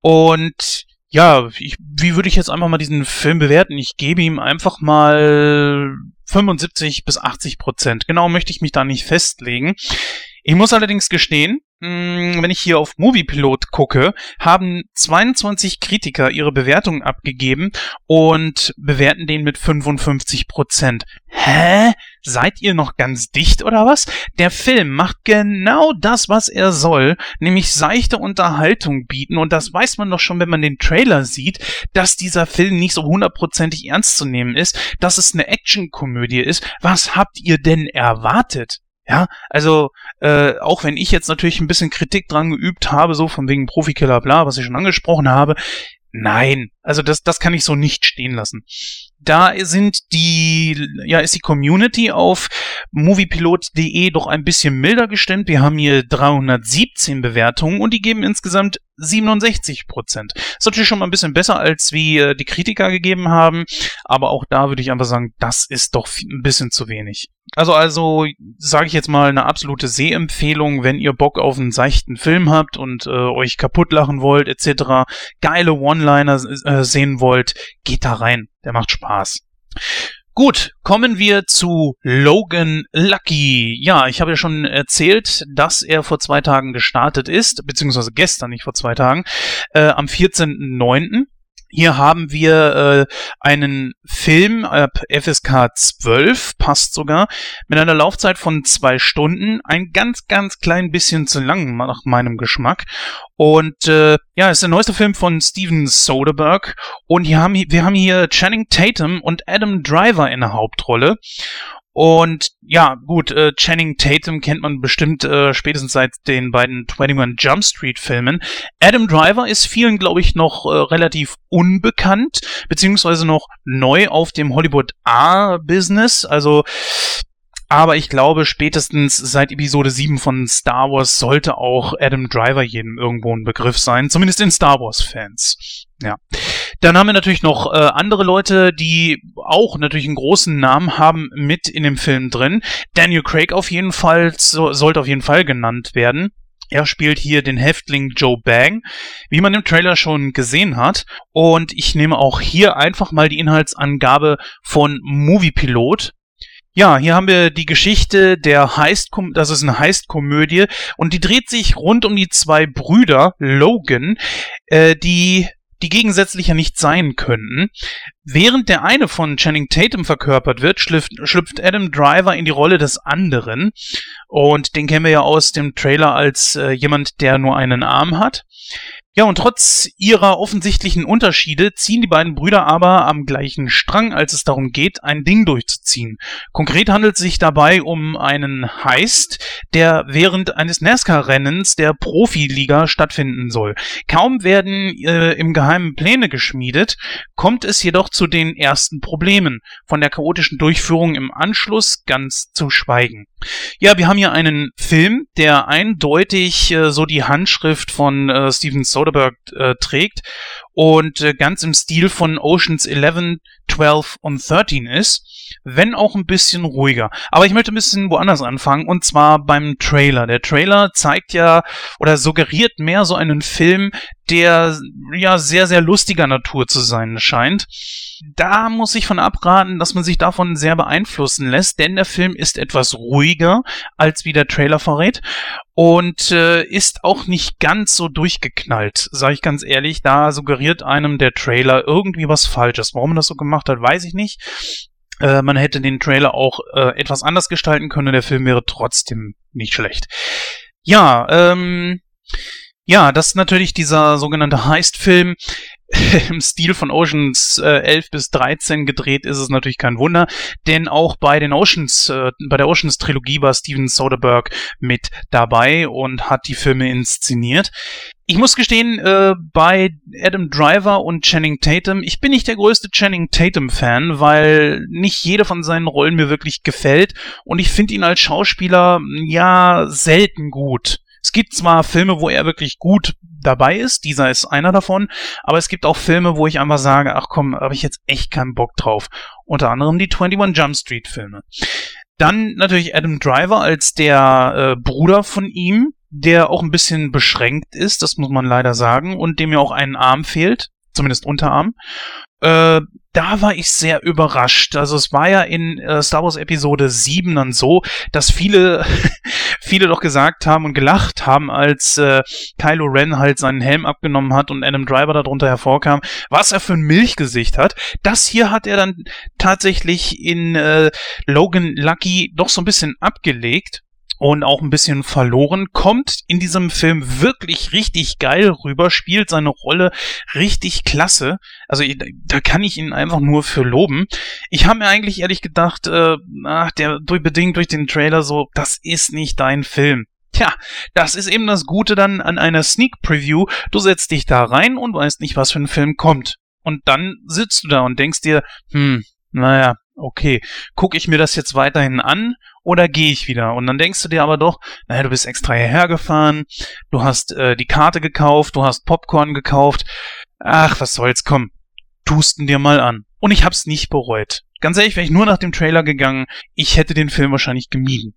Und ja, ich, wie würde ich jetzt einfach mal diesen Film bewerten? Ich gebe ihm einfach mal 75 bis 80 Prozent. Genau möchte ich mich da nicht festlegen. Ich muss allerdings gestehen, wenn ich hier auf Moviepilot gucke, haben 22 Kritiker ihre Bewertungen abgegeben und bewerten den mit 55 Prozent. Hä? Seid ihr noch ganz dicht oder was? Der Film macht genau das, was er soll, nämlich seichte Unterhaltung bieten und das weiß man doch schon, wenn man den Trailer sieht, dass dieser Film nicht so hundertprozentig ernst zu nehmen ist, dass es eine Actionkomödie ist. Was habt ihr denn erwartet? Ja, also äh, auch wenn ich jetzt natürlich ein bisschen Kritik dran geübt habe, so von wegen Profikiller bla, was ich schon angesprochen habe, nein, also das, das kann ich so nicht stehen lassen. Da sind die, ja, ist die Community auf moviepilot.de doch ein bisschen milder gestimmt. Wir haben hier 317 Bewertungen und die geben insgesamt 67 Prozent. Ist natürlich schon mal ein bisschen besser, als wie äh, die Kritiker gegeben haben, aber auch da würde ich einfach sagen, das ist doch ein bisschen zu wenig. Also, also sage ich jetzt mal eine absolute Sehempfehlung, wenn ihr Bock auf einen seichten Film habt und äh, euch kaputt lachen wollt, etc., geile One-Liner äh, sehen wollt, geht da rein. Der macht Spaß. Gut, kommen wir zu Logan Lucky. Ja, ich habe ja schon erzählt, dass er vor zwei Tagen gestartet ist, beziehungsweise gestern, nicht vor zwei Tagen, äh, am 14.09. Hier haben wir äh, einen Film ab FSK 12, passt sogar, mit einer Laufzeit von zwei Stunden, ein ganz, ganz klein bisschen zu lang nach meinem Geschmack. Und äh, ja, ist der neueste Film von Steven Soderbergh und hier haben, wir haben hier Channing Tatum und Adam Driver in der Hauptrolle. Und ja, gut, äh, Channing Tatum kennt man bestimmt äh, spätestens seit den beiden 21 Jump Street Filmen. Adam Driver ist vielen, glaube ich, noch äh, relativ unbekannt, beziehungsweise noch neu auf dem Hollywood A-Business. Also aber ich glaube, spätestens seit Episode 7 von Star Wars sollte auch Adam Driver jedem irgendwo ein Begriff sein, zumindest in Star Wars-Fans. Ja. Dann haben wir natürlich noch äh, andere Leute, die auch natürlich einen großen Namen haben mit in dem Film drin. Daniel Craig auf jeden Fall so, sollte auf jeden Fall genannt werden. Er spielt hier den Häftling Joe Bang, wie man im Trailer schon gesehen hat. Und ich nehme auch hier einfach mal die Inhaltsangabe von Moviepilot. Ja, hier haben wir die Geschichte der Heist, das ist eine Heist-Komödie und die dreht sich rund um die zwei Brüder Logan, äh, die die gegensätzlich ja nicht sein könnten. Während der eine von Channing Tatum verkörpert wird, schlüpft, schlüpft Adam Driver in die Rolle des anderen. Und den kennen wir ja aus dem Trailer als äh, jemand, der nur einen Arm hat. Ja, und trotz ihrer offensichtlichen Unterschiede ziehen die beiden Brüder aber am gleichen Strang, als es darum geht, ein Ding durchzuziehen. Konkret handelt es sich dabei um einen Heist, der während eines NASCAR-Rennens der Profiliga stattfinden soll. Kaum werden äh, im Geheimen Pläne geschmiedet, kommt es jedoch zu den ersten Problemen, von der chaotischen Durchführung im Anschluss ganz zu schweigen. Ja, wir haben hier einen Film, der eindeutig äh, so die Handschrift von äh, Steven Soderbergh äh, trägt und äh, ganz im Stil von Oceans 11, 12 und 13 ist, wenn auch ein bisschen ruhiger. Aber ich möchte ein bisschen woanders anfangen und zwar beim Trailer. Der Trailer zeigt ja oder suggeriert mehr so einen Film, der ja sehr, sehr lustiger Natur zu sein scheint. Da muss ich von abraten, dass man sich davon sehr beeinflussen lässt, denn der Film ist etwas ruhiger, als wie der Trailer verrät und äh, ist auch nicht ganz so durchgeknallt, sage ich ganz ehrlich. Da suggeriert einem der Trailer irgendwie was Falsches. Warum man das so gemacht hat, weiß ich nicht. Äh, man hätte den Trailer auch äh, etwas anders gestalten können, der Film wäre trotzdem nicht schlecht. Ja, ähm, ja, das ist natürlich dieser sogenannte Heist-Film. Im Stil von Oceans äh, 11 bis 13 gedreht ist es natürlich kein Wunder, denn auch bei den Oceans, äh, bei der Oceans Trilogie war Steven Soderbergh mit dabei und hat die Filme inszeniert. Ich muss gestehen, äh, bei Adam Driver und Channing Tatum, ich bin nicht der größte Channing Tatum-Fan, weil nicht jede von seinen Rollen mir wirklich gefällt und ich finde ihn als Schauspieler ja selten gut. Es gibt zwar Filme, wo er wirklich gut dabei ist, dieser ist einer davon, aber es gibt auch Filme, wo ich einfach sage, ach komm, habe ich jetzt echt keinen Bock drauf. Unter anderem die 21 Jump Street Filme. Dann natürlich Adam Driver als der äh, Bruder von ihm, der auch ein bisschen beschränkt ist, das muss man leider sagen, und dem ja auch ein Arm fehlt, zumindest Unterarm. Äh, da war ich sehr überrascht. Also es war ja in äh, Star Wars Episode 7 dann so, dass viele, viele doch gesagt haben und gelacht haben, als äh, Kylo Ren halt seinen Helm abgenommen hat und Adam Driver darunter hervorkam, was er für ein Milchgesicht hat. Das hier hat er dann tatsächlich in äh, Logan Lucky doch so ein bisschen abgelegt und auch ein bisschen verloren, kommt in diesem Film wirklich richtig geil rüber, spielt seine Rolle richtig klasse. Also da kann ich ihn einfach nur für loben. Ich habe mir eigentlich ehrlich gedacht, äh, ach, der durch, bedingt durch den Trailer so, das ist nicht dein Film. Tja, das ist eben das Gute dann an einer Sneak Preview. Du setzt dich da rein und weißt nicht, was für ein Film kommt. Und dann sitzt du da und denkst dir, hm, naja, okay, gucke ich mir das jetzt weiterhin an oder gehe ich wieder? Und dann denkst du dir aber doch, naja, du bist extra hierher gefahren, du hast äh, die Karte gekauft, du hast Popcorn gekauft. Ach, was soll's, komm, tusten dir mal an. Und ich hab's nicht bereut. Ganz ehrlich, wäre ich nur nach dem Trailer gegangen, ich hätte den Film wahrscheinlich gemieden.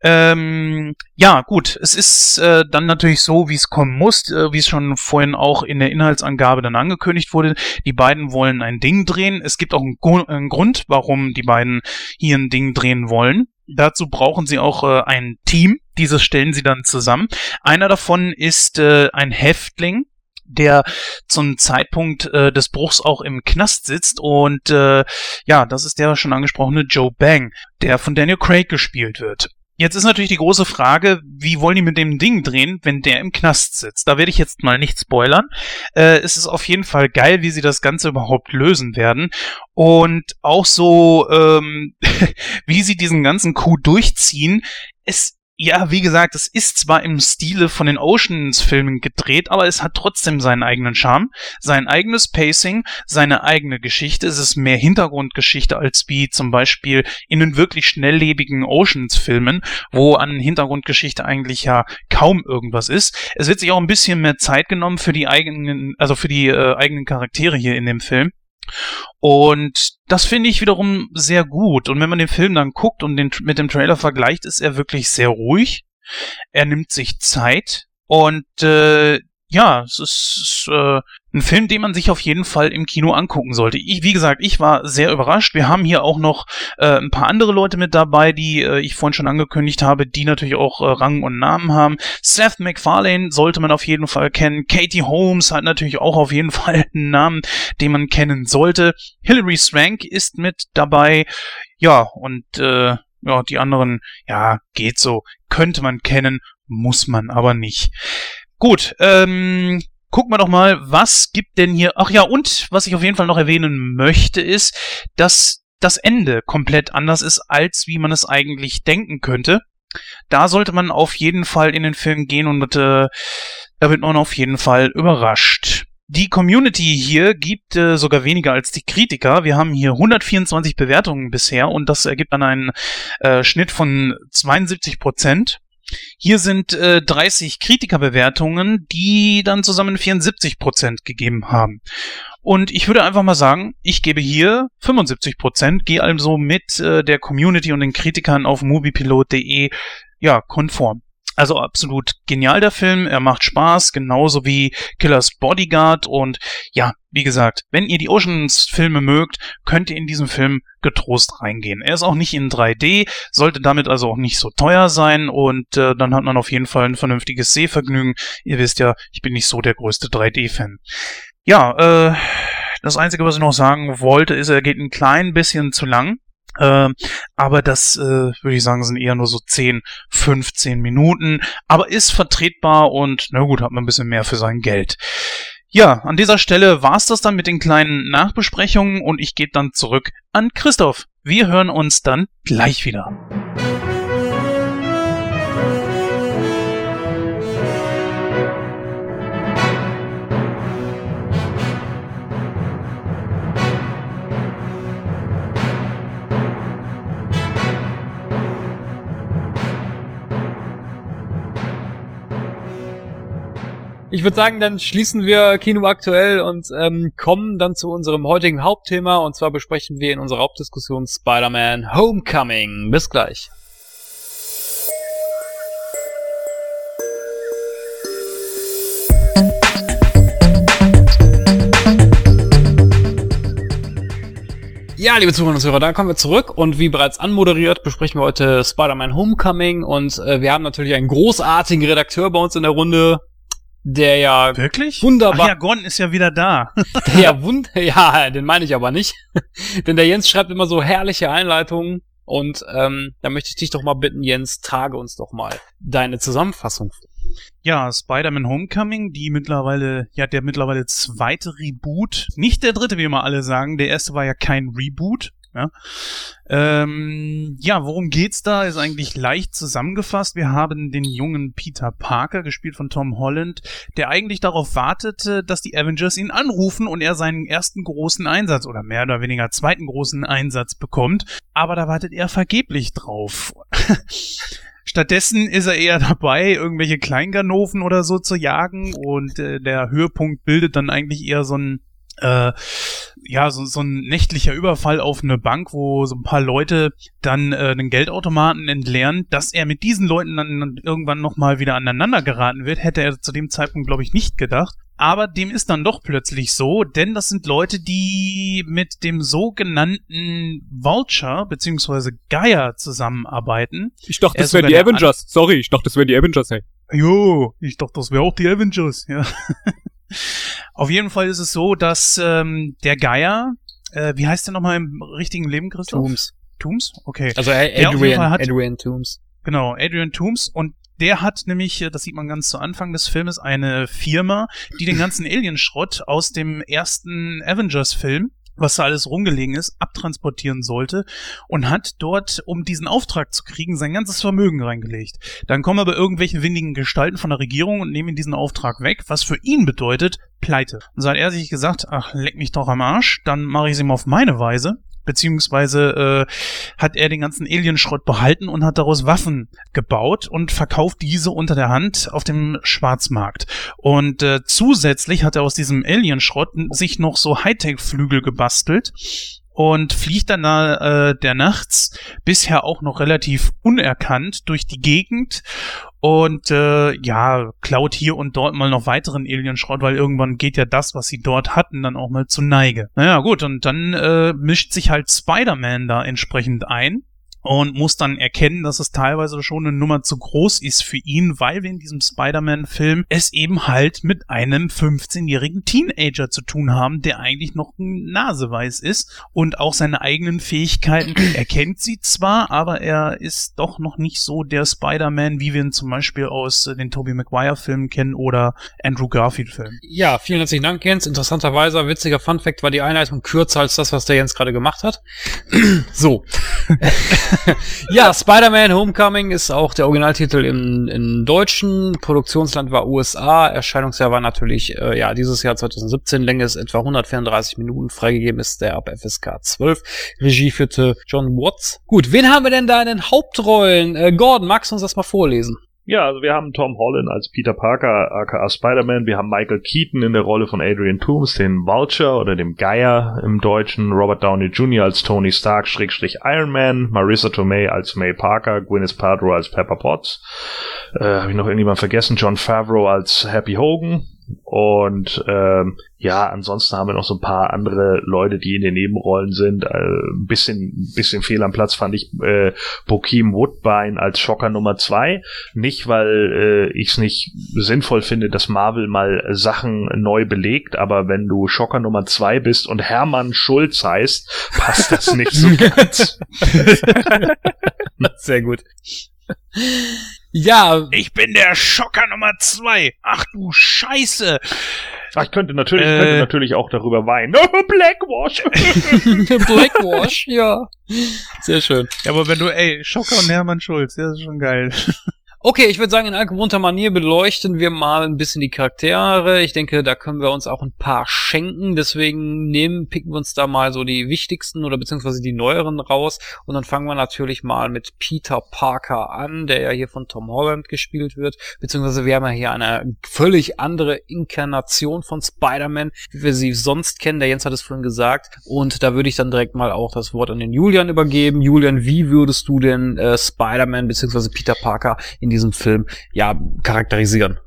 Ähm, ja, gut, es ist äh, dann natürlich so, wie es kommen muss, äh, wie es schon vorhin auch in der Inhaltsangabe dann angekündigt wurde. Die beiden wollen ein Ding drehen. Es gibt auch einen, einen Grund, warum die beiden hier ein Ding drehen wollen. Dazu brauchen sie auch äh, ein Team. Dieses stellen sie dann zusammen. Einer davon ist äh, ein Häftling, der zum Zeitpunkt äh, des Bruchs auch im Knast sitzt und äh, ja, das ist der schon angesprochene Joe Bang, der von Daniel Craig gespielt wird. Jetzt ist natürlich die große Frage, wie wollen die mit dem Ding drehen, wenn der im Knast sitzt? Da werde ich jetzt mal nicht spoilern. Äh, es ist auf jeden Fall geil, wie sie das Ganze überhaupt lösen werden. Und auch so, ähm, wie sie diesen ganzen Coup durchziehen. Es ja, wie gesagt, es ist zwar im Stile von den Oceans-Filmen gedreht, aber es hat trotzdem seinen eigenen Charme, sein eigenes Pacing, seine eigene Geschichte. Es ist mehr Hintergrundgeschichte als wie zum Beispiel in den wirklich schnelllebigen Oceans-Filmen, wo an Hintergrundgeschichte eigentlich ja kaum irgendwas ist. Es wird sich auch ein bisschen mehr Zeit genommen für die eigenen, also für die äh, eigenen Charaktere hier in dem Film. Und das finde ich wiederum sehr gut. Und wenn man den Film dann guckt und den mit dem Trailer vergleicht, ist er wirklich sehr ruhig. Er nimmt sich Zeit und äh, ja, es ist äh, ein Film, den man sich auf jeden Fall im Kino angucken sollte. Ich, wie gesagt, ich war sehr überrascht. Wir haben hier auch noch äh, ein paar andere Leute mit dabei, die äh, ich vorhin schon angekündigt habe, die natürlich auch äh, Rang und Namen haben. Seth MacFarlane sollte man auf jeden Fall kennen. Katie Holmes hat natürlich auch auf jeden Fall einen Namen, den man kennen sollte. Hilary Swank ist mit dabei. Ja, und äh, ja, die anderen, ja, geht so. Könnte man kennen, muss man aber nicht. Gut, ähm, gucken wir doch mal, was gibt denn hier. Ach ja, und was ich auf jeden Fall noch erwähnen möchte, ist, dass das Ende komplett anders ist, als wie man es eigentlich denken könnte. Da sollte man auf jeden Fall in den Film gehen und äh, da wird man auf jeden Fall überrascht. Die Community hier gibt äh, sogar weniger als die Kritiker. Wir haben hier 124 Bewertungen bisher und das ergibt dann einen äh, Schnitt von 72 Prozent. Hier sind äh, 30 Kritikerbewertungen, die dann zusammen 74 Prozent gegeben haben. Und ich würde einfach mal sagen, ich gebe hier 75 Prozent, gehe also mit äh, der Community und den Kritikern auf moviepilot.de ja konform. Also absolut genial der Film, er macht Spaß, genauso wie Killers Bodyguard und ja, wie gesagt, wenn ihr die Oceans-Filme mögt, könnt ihr in diesen Film getrost reingehen. Er ist auch nicht in 3D, sollte damit also auch nicht so teuer sein und äh, dann hat man auf jeden Fall ein vernünftiges Sehvergnügen. Ihr wisst ja, ich bin nicht so der größte 3D-Fan. Ja, äh, das Einzige, was ich noch sagen wollte, ist, er geht ein klein bisschen zu lang. Ähm, aber das äh, würde ich sagen, sind eher nur so 10, 15 Minuten. Aber ist vertretbar und na gut, hat man ein bisschen mehr für sein Geld. Ja, an dieser Stelle war's das dann mit den kleinen Nachbesprechungen und ich gehe dann zurück an Christoph. Wir hören uns dann gleich wieder. Ich würde sagen, dann schließen wir Kino aktuell und ähm, kommen dann zu unserem heutigen Hauptthema. Und zwar besprechen wir in unserer Hauptdiskussion Spider-Man Homecoming. Bis gleich. Ja, liebe Zuhörer und Zuhörer, dann kommen wir zurück und wie bereits anmoderiert besprechen wir heute Spider-Man Homecoming und äh, wir haben natürlich einen großartigen Redakteur bei uns in der Runde, der ja Wirklich? wunderbar, Ach ja, Gordon ist ja wieder da. der ja wund, ja, den meine ich aber nicht, denn der Jens schreibt immer so herrliche Einleitungen und ähm, da möchte ich dich doch mal bitten, Jens, trage uns doch mal deine Zusammenfassung. Ja, Spider-Man Homecoming, die mittlerweile, ja, der mittlerweile zweite Reboot. Nicht der dritte, wie immer alle sagen. Der erste war ja kein Reboot. Ja, ähm, ja worum geht's da? Ist eigentlich leicht zusammengefasst. Wir haben den jungen Peter Parker, gespielt von Tom Holland, der eigentlich darauf wartete, dass die Avengers ihn anrufen und er seinen ersten großen Einsatz oder mehr oder weniger zweiten großen Einsatz bekommt. Aber da wartet er vergeblich drauf. Stattdessen ist er eher dabei, irgendwelche Kleinganoven oder so zu jagen und äh, der Höhepunkt bildet dann eigentlich eher so ein äh, ja, so, so ein nächtlicher Überfall auf eine Bank, wo so ein paar Leute dann äh, einen Geldautomaten entleeren, dass er mit diesen Leuten dann irgendwann nochmal wieder aneinander geraten wird, hätte er zu dem Zeitpunkt, glaube ich, nicht gedacht. Aber dem ist dann doch plötzlich so, denn das sind Leute, die mit dem sogenannten Vulture beziehungsweise Gaia zusammenarbeiten. Ich dachte, das wären die Avengers. Sorry, ich dachte, das wären die Avengers, hey. Jo, ich dachte, das wäre auch die Avengers, ja. Auf jeden Fall ist es so, dass ähm, der Geier, äh, wie heißt der nochmal im richtigen Leben, Christoph? Tooms. Tooms? Okay. Also äh, Adrian, hat- Adrian Tooms. Genau, Adrian Toomes und der hat nämlich, äh, das sieht man ganz zu Anfang des Filmes, eine Firma, die den ganzen Alienschrott aus dem ersten Avengers-Film, was da alles rumgelegen ist, abtransportieren sollte und hat dort, um diesen Auftrag zu kriegen, sein ganzes Vermögen reingelegt. Dann kommen aber irgendwelche windigen Gestalten von der Regierung und nehmen diesen Auftrag weg, was für ihn bedeutet Pleite. Und so hat er sich gesagt, ach, leck mich doch am Arsch, dann mache ich es ihm auf meine Weise beziehungsweise äh, hat er den ganzen Alienschrott behalten und hat daraus Waffen gebaut und verkauft diese unter der Hand auf dem Schwarzmarkt. Und äh, zusätzlich hat er aus diesem Alienschrott sich noch so Hightech-Flügel gebastelt und fliegt dann da äh, der nachts bisher auch noch relativ unerkannt durch die Gegend und äh, ja, klaut hier und dort mal noch weiteren Alienschrott, weil irgendwann geht ja das, was sie dort hatten, dann auch mal zu Neige. Naja, gut, und dann äh, mischt sich halt Spider-Man da entsprechend ein und muss dann erkennen, dass es teilweise schon eine Nummer zu groß ist für ihn, weil wir in diesem Spider-Man-Film es eben halt mit einem 15-jährigen Teenager zu tun haben, der eigentlich noch ein Naseweiß ist und auch seine eigenen Fähigkeiten erkennt sie zwar, aber er ist doch noch nicht so der Spider-Man, wie wir ihn zum Beispiel aus äh, den Tobey Maguire-Filmen kennen oder Andrew Garfield-Filmen. Ja, vielen herzlichen Dank, Jens. Interessanterweise, witziger Funfact war die Einleitung kürzer als das, was der Jens gerade gemacht hat. so. ja, Spider-Man Homecoming ist auch der Originaltitel im, im Deutschen. Produktionsland war USA. Erscheinungsjahr war natürlich, äh, ja, dieses Jahr 2017. Länge ist etwa 134 Minuten. Freigegeben ist der ab FSK 12. Regie führte John Watts. Gut, wen haben wir denn da in den Hauptrollen? Äh, Gordon, magst du uns das mal vorlesen? Ja, also wir haben Tom Holland als Peter Parker, aka Spider-Man. Wir haben Michael Keaton in der Rolle von Adrian Toomes, den Vulture oder dem Geier im Deutschen. Robert Downey Jr. als Tony Stark, Schrägstrich Iron Man. Marissa Tomei als May Parker. Gwyneth Paltrow als Pepper Potts. Äh, Habe ich noch irgendjemand vergessen? John Favreau als Happy Hogan. Und ähm, ja, ansonsten haben wir noch so ein paar andere Leute, die in den Nebenrollen sind. Äh, ein bisschen, bisschen fehl am Platz fand ich äh, Bokeem Woodbine als Schocker Nummer zwei. Nicht, weil äh, ich es nicht sinnvoll finde, dass Marvel mal Sachen neu belegt, aber wenn du Schocker Nummer zwei bist und Hermann Schulz heißt, passt das nicht so ganz. Sehr gut. Ja, Ich bin der Schocker Nummer zwei. Ach du Scheiße. Ach, ich könnte natürlich, Äh. könnte natürlich auch darüber weinen. Blackwash! Blackwash, ja. Sehr schön. Ja, aber wenn du, ey, Schocker und Hermann Schulz, ja, das ist schon geil. Okay, ich würde sagen, in altgewohnter Manier beleuchten wir mal ein bisschen die Charaktere. Ich denke, da können wir uns auch ein paar schenken. Deswegen nehmen, picken wir uns da mal so die wichtigsten oder beziehungsweise die neueren raus. Und dann fangen wir natürlich mal mit Peter Parker an, der ja hier von Tom Holland gespielt wird. Beziehungsweise wir haben ja hier eine völlig andere Inkarnation von Spider-Man, wie wir sie sonst kennen. Der Jens hat es vorhin gesagt. Und da würde ich dann direkt mal auch das Wort an den Julian übergeben. Julian, wie würdest du denn äh, Spider-Man beziehungsweise Peter Parker in diesem Film ja charakterisieren?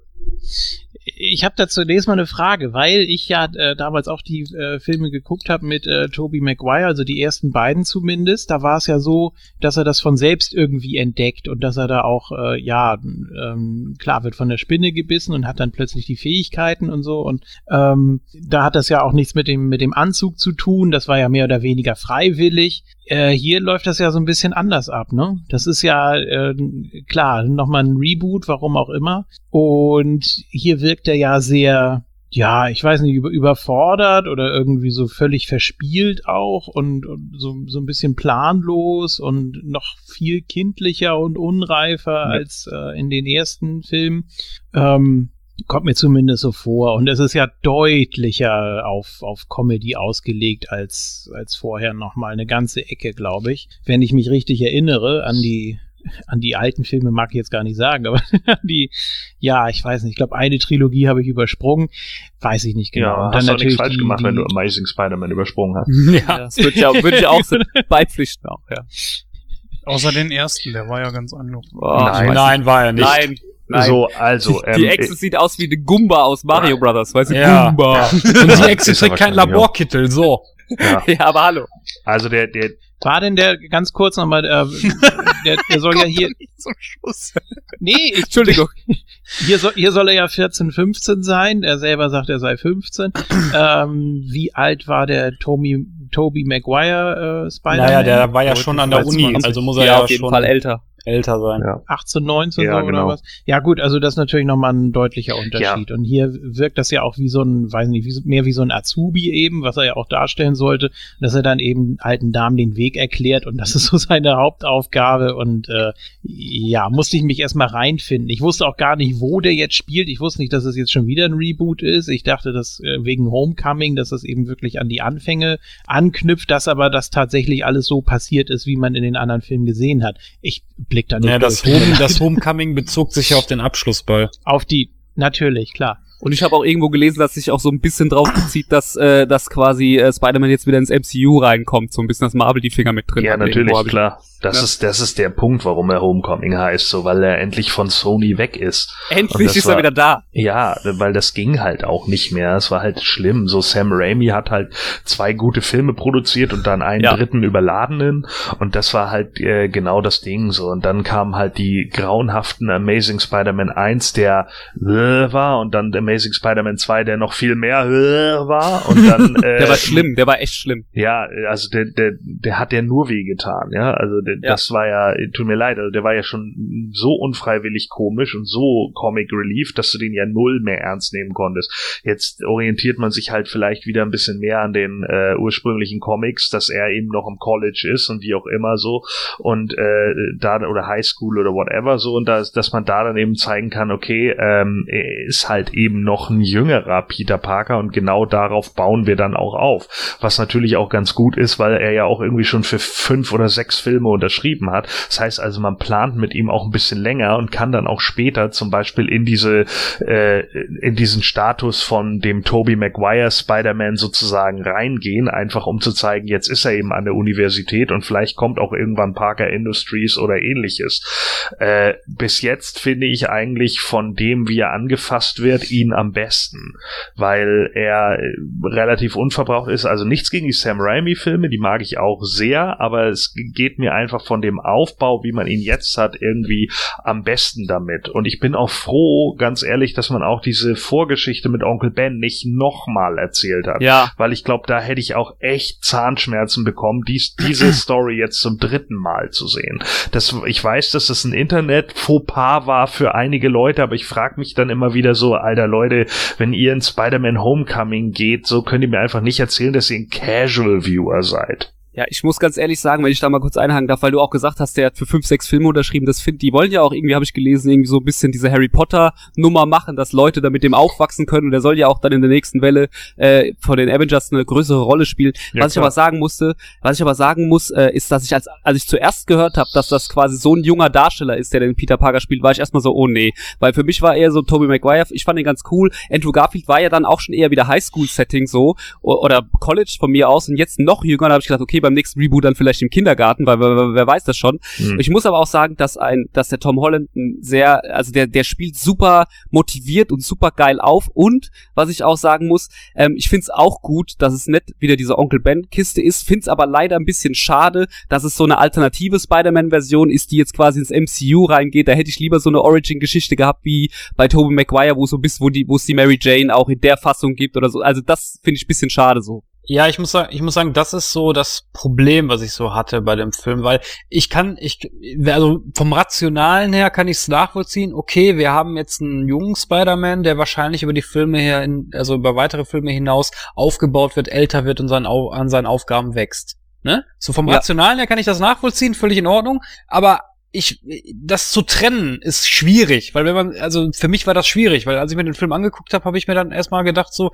Ich habe da zunächst mal eine Frage, weil ich ja äh, damals auch die äh, Filme geguckt habe mit äh, Tobey Maguire, also die ersten beiden zumindest. Da war es ja so, dass er das von selbst irgendwie entdeckt und dass er da auch, äh, ja, ähm, klar wird von der Spinne gebissen und hat dann plötzlich die Fähigkeiten und so. Und ähm, da hat das ja auch nichts mit dem, mit dem Anzug zu tun. Das war ja mehr oder weniger freiwillig. Äh, hier läuft das ja so ein bisschen anders ab, ne? Das ist ja äh, klar, nochmal ein Reboot, warum auch immer. Und hier wirkt er ja sehr, ja, ich weiß nicht, über, überfordert oder irgendwie so völlig verspielt auch und, und so, so ein bisschen planlos und noch viel kindlicher und unreifer als äh, in den ersten Filmen. Ähm, kommt mir zumindest so vor. Und es ist ja deutlicher auf, auf Comedy ausgelegt als, als vorher nochmal eine ganze Ecke, glaube ich. Wenn ich mich richtig erinnere an die, an die alten Filme mag ich jetzt gar nicht sagen, aber die, ja, ich weiß nicht, ich glaube, eine Trilogie habe ich übersprungen, weiß ich nicht genau. Ja, Und hast du auch nichts falsch die- gemacht, wenn die- du Amazing Spider-Man übersprungen hast. Ja, das würde ich, auch- würde ich auch so beipflichten auch, ja. Außer den ersten, der war ja ganz anders. Oh, Nein. Nein, war er nicht. Nein, nein. So, also, ähm, die Exe sieht aus wie eine Gumba aus Mario Brothers, weißt du? Ja. Gumba. Und die er trägt keinen. Laborkittel, so. ja, Ja, aber hallo. also der, der, War denn der, ganz kurz nochmal, äh, der, der soll ja hier, Zum Schluss. nee, ich, Entschuldigung. Hier soll, hier soll er ja 14, 15 sein. Er selber sagt, er sei 15. ähm, wie alt war der Tommy, Toby Maguire äh, Spider-Man? Naja, der war ja schon an der Uni, 22. also muss er Ja, ja, auf jeden schon Fall älter. Älter sein. Ja. 18, 19 Ja, so genau. oder was? Ja gut, also das ist natürlich nochmal ein deutlicher Unterschied. Und hier wirkt das ja auch wie so ein, weiß nicht, wie, so- mehr wie so ein Azubi eben, was er ja auch darstellen sollte, dass er dann eben alten Damen den Weg erklärt und das ist so seine Hauptaufgabe und äh, ja, musste ich mich erstmal reinfinden. Ich wusste auch gar nicht, wo der jetzt spielt. Ich wusste nicht, dass es jetzt schon wieder ein Reboot ist. Ich dachte, dass äh, wegen Homecoming, dass das eben wirklich an die Anfänge anknüpft, dass aber das tatsächlich alles so passiert ist, wie man in den anderen Filmen gesehen hat. Ich blick da nicht Ja, das. Home, das Homecoming bezog sich ja auf den Abschlussball. Auf die, natürlich, klar. Und ich habe auch irgendwo gelesen, dass sich auch so ein bisschen drauf bezieht, dass, äh, dass quasi äh, Spider-Man jetzt wieder ins MCU reinkommt, so ein bisschen, dass Marvel die Finger mit drin Ja, hat. natürlich, Irgendwo klar. Das Ja. ist, das ist der Punkt, warum er Homecoming heißt, so, weil er endlich von Sony weg ist. Endlich ist er war- wieder da. Ja, weil das ging halt auch nicht mehr. Es war halt schlimm. So Sam Raimi hat halt zwei gute Filme produziert und dann einen Ja. dritten überladenen. Und das war halt äh, genau das Ding so. Und dann kamen halt die grauenhaften Amazing Spider-Man 1, der äh, war und dann Amazing Spider-Man 2, der noch viel mehr äh, war. Und dann äh, Der war schlimm, der war echt schlimm. ja, also der, der, der hat ja nur wehgetan, ja. Also der, Ja. das war ja, tut mir leid, also der war ja schon so unfreiwillig komisch und so Comic Relief, dass du den ja null mehr ernst nehmen konntest. Jetzt orientiert man sich halt vielleicht wieder ein bisschen mehr an den äh, ursprünglichen Comics, dass er eben noch im College ist und wie auch immer so und äh, da oder High School oder whatever so und dass, dass man da dann eben zeigen kann, okay, ähm, er ist halt eben noch ein jüngerer Peter Parker und genau darauf bauen wir dann auch auf. Was natürlich auch ganz gut ist, weil er ja auch irgendwie schon für fünf oder sechs Filme unterschrieben hat. Das heißt also, man plant mit ihm auch ein bisschen länger und kann dann auch später zum Beispiel in diese äh, in diesen Status von dem Tobey Maguire Spider-Man sozusagen reingehen, einfach um zu zeigen, jetzt ist er eben an der Universität und vielleicht kommt auch irgendwann Parker Industries oder ähnliches. Äh, bis jetzt finde ich eigentlich von dem, wie er angefasst wird, ihn am besten, weil er äh, relativ unverbraucht ist. Also nichts gegen die Sam Raimi-Filme, die mag ich auch sehr, aber es geht mir einfach von dem Aufbau, wie man ihn jetzt hat, irgendwie am besten damit. Und ich bin auch froh, ganz ehrlich, dass man auch diese Vorgeschichte mit Onkel Ben nicht nochmal erzählt hat Ja, weil ich glaube, da hätte ich auch echt Zahnschmerzen bekommen, dies, diese Story jetzt zum dritten Mal zu sehen. Das, ich weiß, dass das ein Internet-Fauxpas war für einige Leute, aber ich frage mich dann immer wieder so, alter Leute, wenn ihr in Spider-Man Homecoming geht, so könnt ihr mir einfach nicht erzählen, dass ihr ein Casual-Viewer seid. Ja, ich muss ganz ehrlich sagen, wenn ich da mal kurz einhaken darf, weil du auch gesagt hast, der hat für fünf, sechs Filme unterschrieben, das find, die wollen ja auch irgendwie, habe ich gelesen, irgendwie so ein bisschen diese Harry Potter Nummer machen, dass Leute da mit dem aufwachsen können und der soll ja auch dann in der nächsten Welle äh, von den Avengers eine größere Rolle spielen. Ja, was ich klar. aber sagen musste, was ich aber sagen muss, äh, ist, dass ich als als ich zuerst gehört habe, dass das quasi so ein junger Darsteller ist, der den Peter Parker spielt, war ich erstmal so, oh nee, weil für mich war eher so Tobey Maguire, ich fand ihn ganz cool. Andrew Garfield war ja dann auch schon eher wieder Highschool-Setting so o- oder College von mir aus und jetzt noch jünger, da habe ich gedacht, okay, beim nächsten Reboot dann vielleicht im Kindergarten, weil wer, wer weiß das schon. Hm. Ich muss aber auch sagen, dass ein, dass der Tom Holland ein sehr, also der, der spielt super motiviert und super geil auf. Und was ich auch sagen muss, ähm, ich find's auch gut, dass es nicht wieder diese Onkel Ben Kiste ist. Find's aber leider ein bisschen schade, dass es so eine alternative Spider-Man-Version ist, die jetzt quasi ins MCU reingeht. Da hätte ich lieber so eine Origin-Geschichte gehabt wie bei Tobey Maguire, wo so bis, wo die, wo es die Mary Jane auch in der Fassung gibt oder so. Also das finde ich ein bisschen schade so. Ja, ich muss sagen, ich muss sagen, das ist so das Problem, was ich so hatte bei dem Film, weil ich kann, ich, also vom Rationalen her kann ich es nachvollziehen. Okay, wir haben jetzt einen jungen Spider-Man, der wahrscheinlich über die Filme her, in, also über weitere Filme hinaus aufgebaut wird, älter wird und sein, Au- an seinen Aufgaben wächst. Ne? So vom Ja. Rationalen her kann ich das nachvollziehen, völlig in Ordnung. Aber ich, das zu trennen ist schwierig, weil wenn man, also für mich war das schwierig, weil als ich mir den Film angeguckt habe, habe ich mir dann erstmal gedacht so,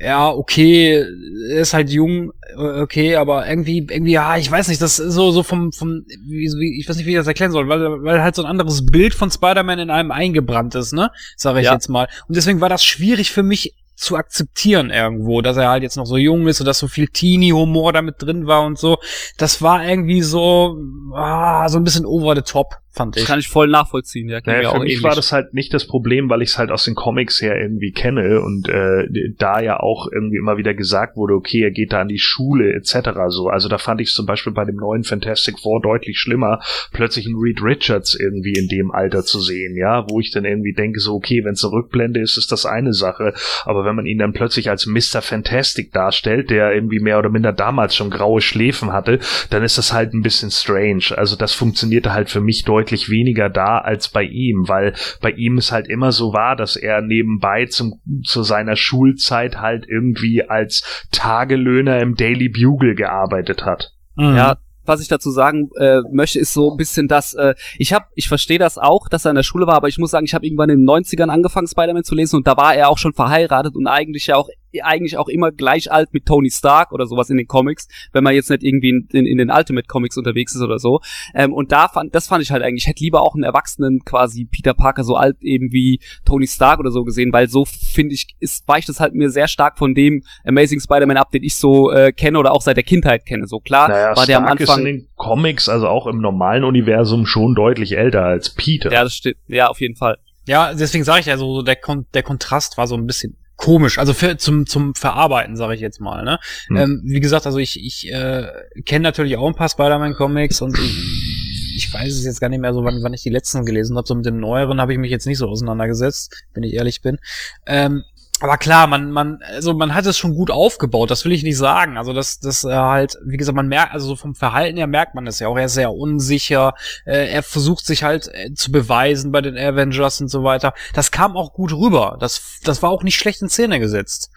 ja, okay, er ist halt jung, äh, okay, aber irgendwie, irgendwie, ja, ich weiß nicht, das ist so, so vom, vom, wie, wie, ich weiß nicht, wie ich das erklären soll, weil, weil halt so ein anderes Bild von Spider-Man in einem eingebrannt ist, ne? Sag ich Ja. jetzt mal. Und deswegen war das schwierig für mich zu akzeptieren irgendwo, dass er halt jetzt noch so jung ist und dass so viel Teenie-Humor damit drin war und so. Das war irgendwie so, ah, so ein bisschen over the top, fand Das ich. kann ich voll nachvollziehen. Ja, Naja, auch für mich ähnlich. war das halt nicht das Problem, weil ich es halt aus den Comics her irgendwie kenne und äh, da ja auch irgendwie immer wieder gesagt wurde, okay, er geht da an die Schule etc. so. Also da fand ich es zum Beispiel bei dem neuen Fantastic Four deutlich schlimmer, plötzlich einen Reed Richards irgendwie in dem Alter zu sehen, ja, wo ich dann irgendwie denke, so, okay, wenn es eine Rückblende ist, ist das eine Sache, aber wenn man ihn dann plötzlich als Mr. Fantastic darstellt, der irgendwie mehr oder minder damals schon graue Schläfen hatte, dann ist das halt ein bisschen strange. Also das funktionierte halt für mich deutlich weniger da als bei ihm, weil bei ihm es halt immer so war, dass er nebenbei zum, zu seiner Schulzeit halt irgendwie als Tagelöhner im Daily Bugle gearbeitet hat. Mhm. Ja, was ich dazu sagen äh, möchte, ist so ein bisschen das, äh, ich habe, ich verstehe das auch, dass er in der Schule war, aber ich muss sagen, ich habe irgendwann in den 90ern angefangen, Spider-Man zu lesen und da war er auch schon verheiratet und eigentlich ja auch eigentlich auch immer gleich alt mit Tony Stark oder sowas in den Comics, wenn man jetzt nicht irgendwie in, in, in den Ultimate Comics unterwegs ist oder so. Ähm, und da fand, das fand ich halt eigentlich, ich hätte lieber auch einen Erwachsenen quasi Peter Parker so alt eben wie Tony Stark oder so gesehen, weil so finde ich, ist, weicht es halt mir sehr stark von dem Amazing Spider-Man ab, den ich so äh, kenne oder auch seit der Kindheit kenne. So klar Naja, war der am Stark ist Anfang. in den Comics, also auch im normalen Universum, schon deutlich älter als Peter. Ja, das steht, ja, auf jeden Fall. Ja, deswegen sage ich ja so, der, Kon der Kontrast war so ein bisschen komisch, also für, zum zum Verarbeiten sage ich jetzt mal. Ne? Hm. Ähm, wie gesagt, also ich ich äh, kenne natürlich auch ein paar Spider-Man-Comics und ich, weiß es jetzt gar nicht mehr so, wann, wann ich die letzten gelesen habe. So mit den neueren habe ich mich jetzt nicht so auseinandergesetzt, wenn ich ehrlich bin. Ähm, aber klar, man, man, also man hat es schon gut aufgebaut, das will ich nicht sagen. Also das, das äh, halt, wie gesagt, man merkt, also so vom Verhalten her merkt man es ja auch. Er ist sehr unsicher, äh, er versucht sich halt äh, zu beweisen bei den Avengers und so weiter. Das kam auch gut rüber. Das, das war auch nicht schlecht in Szene gesetzt.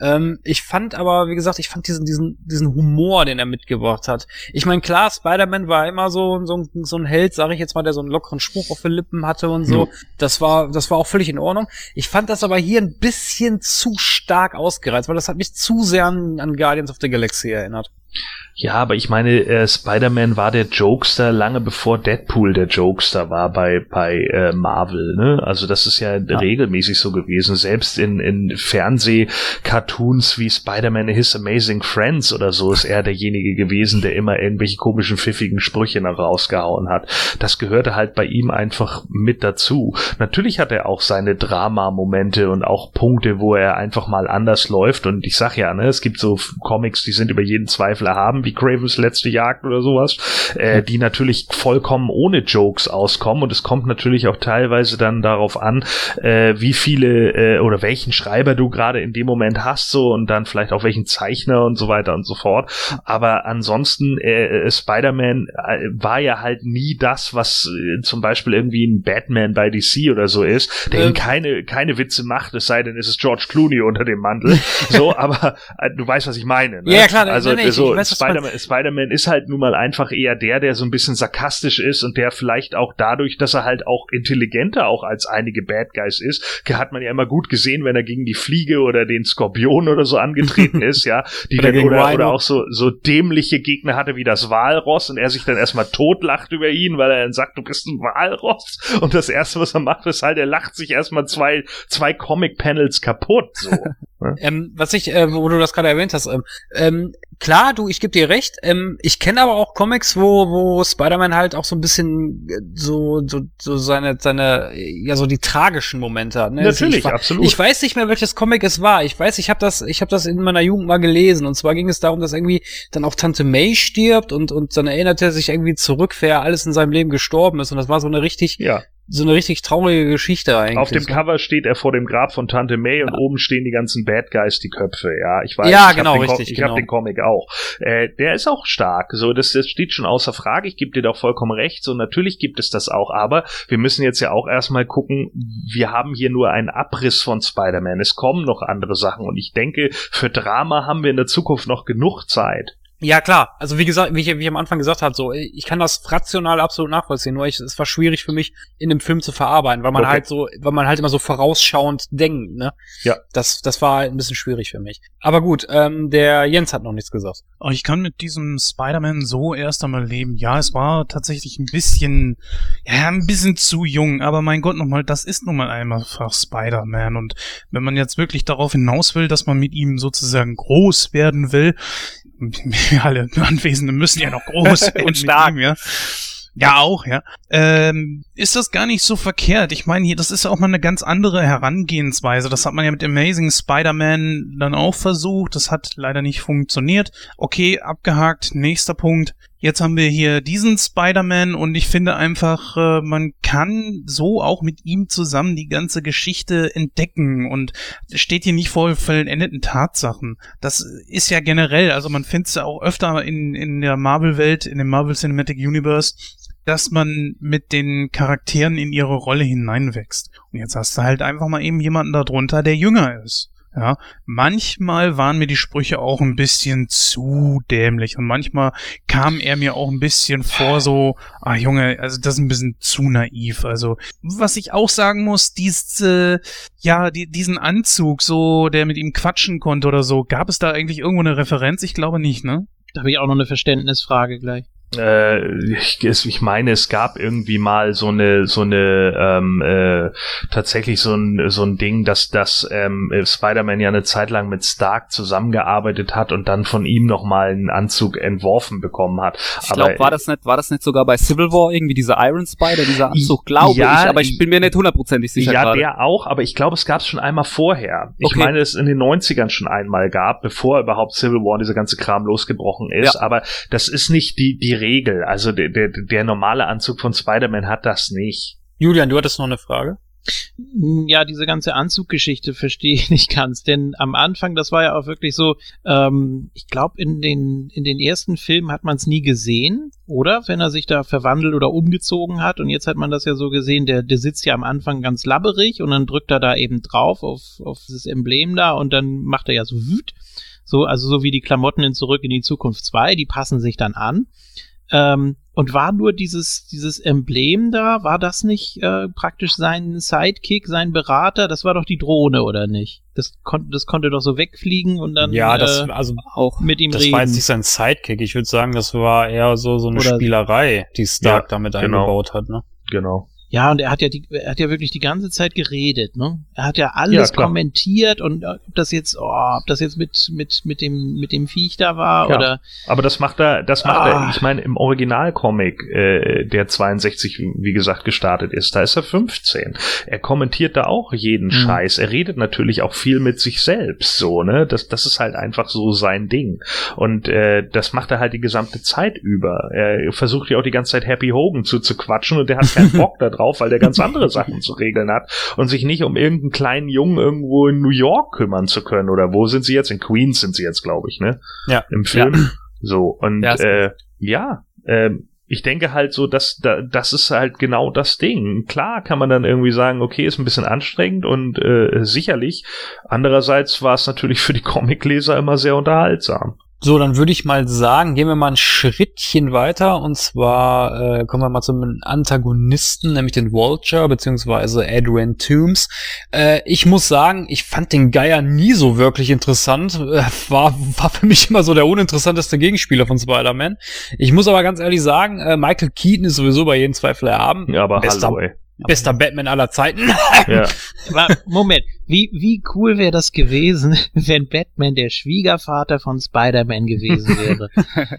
Ähm, ich fand aber, wie gesagt, ich fand diesen, diesen, diesen Humor, den er mitgebracht hat. Ich meine, klar, Spider-Man war immer so, so, ein- so ein Held, sage ich jetzt mal, der so einen lockeren Spruch auf den Lippen hatte und so. Das war, das war auch völlig in Ordnung. Ich fand das aber hier ein bisschen zu stark ausgereizt, weil das hat mich zu sehr an, an Guardians of the Galaxy erinnert. Ja, aber ich meine, äh, Spider-Man war der Jokester lange bevor Deadpool der Jokester war bei bei äh, Marvel. Ne? Also das ist ja, regelmäßig so gewesen. Selbst in in Fernseh-Cartoons wie Spider-Man His Amazing Friends oder so ist er derjenige gewesen, der immer irgendwelche komischen pfiffigen Sprüche noch rausgehauen hat. Das gehörte halt bei ihm einfach mit dazu. Natürlich hat er auch seine Drama-Momente und auch Punkte, wo er einfach mal anders läuft. Und ich sag ja, ne, es gibt so Comics, die sind über jeden Zweifel erhaben, wie Cravens letzte Jagd oder sowas, äh, die natürlich vollkommen ohne Jokes auskommen. Und es kommt natürlich auch teilweise dann darauf an, äh, wie viele äh, oder welchen Schreiber du gerade in dem Moment hast, so und dann vielleicht auch welchen Zeichner und so weiter und so fort. Aber ansonsten, äh, äh, Spider-Man äh, war ja halt nie das, was äh, zum Beispiel irgendwie ein Batman bei DC oder so ist, der Ähm. keine, keine Witze macht, es sei denn, es ist George Clooney unter dem Mantel. so, aber äh, du weißt, was ich meine. Ne? Ja, klar, nee, Also nee, ich- so du Spider-Man Spider-Man ist halt nun mal einfach eher der, der so ein bisschen sarkastisch ist und der vielleicht auch dadurch, dass er halt auch intelligenter auch als einige Bad Guys ist, hat man ja immer gut gesehen, wenn er gegen die Fliege oder den Skorpion oder so angetreten ist, ja, die Oder dann, oder, oder auch so, so dämliche Gegner hatte wie das Walross und er sich dann erstmal totlacht über ihn, weil er dann sagt, du bist ein Walross. Und das erste, was er macht, ist halt, er lacht sich erstmal zwei, zwei Comic-Panels kaputt, so. Ähm, was ich, äh, wo du das gerade erwähnt hast, ähm, ähm, klar, du, ich gebe dir recht. Ähm, ich kenne aber auch Comics, wo, wo Spider-Man halt auch so ein bisschen äh, so, so, so seine, seine, äh, ja, so die tragischen Momente hat. Ne? Also Natürlich, ich, absolut. Ich weiß nicht mehr, welches Comic es war. Ich weiß, ich habe das, ich habe das in meiner Jugend mal gelesen. Und zwar ging es darum, dass irgendwie dann auch Tante May stirbt und und dann erinnert er sich irgendwie zurück, wer alles in seinem Leben gestorben ist. Und das war so eine richtig, Ja. So eine richtig traurige Geschichte eigentlich. Auf dem. Cover steht er vor dem Grab von Tante May und oben stehen die ganzen Bad Guys, die Köpfe. Ja, ich weiß. Ja, ich genau, hab den Co- richtig, Ich genau. habe den Comic auch. Äh, der ist auch stark. So, das, das steht schon außer Frage. Ich gebe dir doch vollkommen recht. So, natürlich gibt es das auch. Aber wir müssen jetzt ja auch erstmal gucken. Wir haben hier nur einen Abriss von Spider-Man. Es kommen noch andere Sachen. Und ich denke, für Drama haben wir in der Zukunft noch genug Zeit. Ja, klar. Also wie gesagt, wie ich, wie ich am Anfang gesagt habe, so, ich kann das rational absolut nachvollziehen, nur ich, es war schwierig für mich, in dem Film zu verarbeiten, weil man Okay. halt so, weil man halt immer so vorausschauend denkt, ne? Ja. Das, das war halt ein bisschen schwierig für mich. Aber gut, ähm, der Jens hat noch nichts gesagt. Aber ich kann mit diesem Spider-Man so erst einmal leben. Ja, es war tatsächlich ein bisschen, ja, ein bisschen zu jung, aber mein Gott nochmal, das ist nun mal einfach Spider-Man. Und wenn man jetzt wirklich darauf hinaus will, dass man mit ihm sozusagen groß werden will, alle Anwesenden müssen ja noch groß werden. stark. Ihm, ja. Ja, auch, ja. Ähm, ist das gar nicht so verkehrt. Ich meine, hier, das ist ja auch mal eine ganz andere Herangehensweise. Das hat man ja mit Amazing Spider-Man dann auch versucht. Das hat leider nicht funktioniert. Okay, abgehakt. Nächster Punkt. Jetzt haben wir hier diesen Spider-Man und ich finde einfach, äh, man kann so auch mit ihm zusammen die ganze Geschichte entdecken und steht hier nicht vor vollendeten Tatsachen. Das ist ja generell, also man findet es ja auch öfter in, in der Marvel-Welt, in dem Marvel Cinematic Universe, dass man mit den Charakteren in ihre Rolle hineinwächst. Und jetzt hast du halt einfach mal eben jemanden darunter, der jünger ist. Ja, manchmal waren mir die Sprüche auch ein bisschen zu dämlich und manchmal kam er mir auch ein bisschen vor so, ah Junge, also das ist ein bisschen zu naiv. Also, was ich auch sagen muss, diese, ja, die, diesen Anzug, so, der mit ihm quatschen konnte oder so, gab es da eigentlich irgendwo eine Referenz? Ich glaube nicht, ne? Da habe ich auch noch eine Verständnisfrage gleich. Äh, ich, ich meine, es gab irgendwie mal so eine, so eine, ähm, äh, tatsächlich so ein, so ein Ding, dass, dass ähm, Spider-Man ja eine Zeit lang mit Stark zusammengearbeitet hat und dann von ihm nochmal einen Anzug entworfen bekommen hat. Ich glaube, war das nicht, war das nicht sogar bei Civil War irgendwie dieser Iron Spider, dieser Anzug, glaube ja, ich, aber ich bin mir nicht hundertprozentig sicher. Ja, gerade. der auch, aber ich glaube, es gab es schon einmal vorher. Ich Okay. meine, es in den 90ern schon einmal gab, bevor überhaupt Civil War dieser ganze Kram losgebrochen ist. Ja. Aber das ist nicht die, die Regel. Also der, der, der normale Anzug von Spider-Man hat das nicht. Julian, du hattest noch eine Frage? Ja, diese ganze Anzuggeschichte verstehe ich nicht ganz, denn am Anfang, das war ja auch wirklich so, ähm, ich glaube, in den, in den ersten Filmen hat man es nie gesehen, oder? Wenn er sich da verwandelt oder umgezogen hat und jetzt hat man das ja so gesehen, der, der sitzt ja am Anfang ganz labberig und dann drückt er da eben drauf auf, auf dieses Emblem da und dann macht er ja so wüt. So, also so wie die Klamotten in Zurück in die Zukunft 2, die passen sich dann an. Ähm, und war nur dieses, dieses Emblem da, war das nicht äh, praktisch sein Sidekick, sein Berater? Das war doch die Drohne, oder nicht? Das, kon das konnte doch so wegfliegen und dann ja, das, äh, also auch. mit ihm das reden. war jetzt nicht sein Sidekick. Ich würde sagen, das war eher so, so eine Oder- Spielerei, die Stark Ja, damit genau. eingebaut hat, ne? Genau. Ja, und er hat ja die, er hat ja wirklich die ganze Zeit geredet, ne? Er hat ja alles Ja, kommentiert und äh, ob das jetzt, oh, ob das jetzt mit, mit, mit dem, mit dem Viech da war Ja. oder Aber das macht er, das macht Ah. er, ich meine, im Originalcomic, äh, der 62, wie gesagt, gestartet ist, da ist er 15. Er kommentiert da auch jeden Mhm. Scheiß. Er redet natürlich auch viel mit sich selbst, so, ne? Das, das ist halt einfach so sein Ding. Und äh, das macht er halt die gesamte Zeit über. Er versucht ja auch die ganze Zeit Happy Hogan zu, zu quatschen und der hat keinen Bock da drauf, weil der ganz andere Sachen zu regeln hat und sich nicht um irgendeinen kleinen Jungen irgendwo in New York kümmern zu können. Oder wo sind sie jetzt? In Queens sind sie jetzt, glaube ich, ne? Ja. Im Film. So, und Ja, äh, ja, ähm, ich denke halt so, dass da, das ist halt genau das Ding. Klar kann man dann irgendwie sagen, okay, ist ein bisschen anstrengend und äh, sicherlich. Andererseits war es natürlich für die Comicleser immer sehr unterhaltsam. So, dann würde ich mal sagen, gehen wir mal ein Schrittchen weiter und zwar äh, kommen wir mal zum Antagonisten, nämlich den Vulture beziehungsweise Adrian Toombs. Äh, ich muss sagen, ich fand den Geier nie so wirklich interessant. Äh, war, war für mich immer so der uninteressanteste Gegenspieler von Spider-Man. Ich muss aber ganz ehrlich sagen, äh, Michael Keaton ist sowieso bei jedem Zweifel erhaben. Ja, aber Bester- hallo, ey. Bester Batman aller Zeiten. Ja. Aber Moment, wie, wie cool wäre das gewesen, wenn Batman der Schwiegervater von Spider-Man gewesen wäre?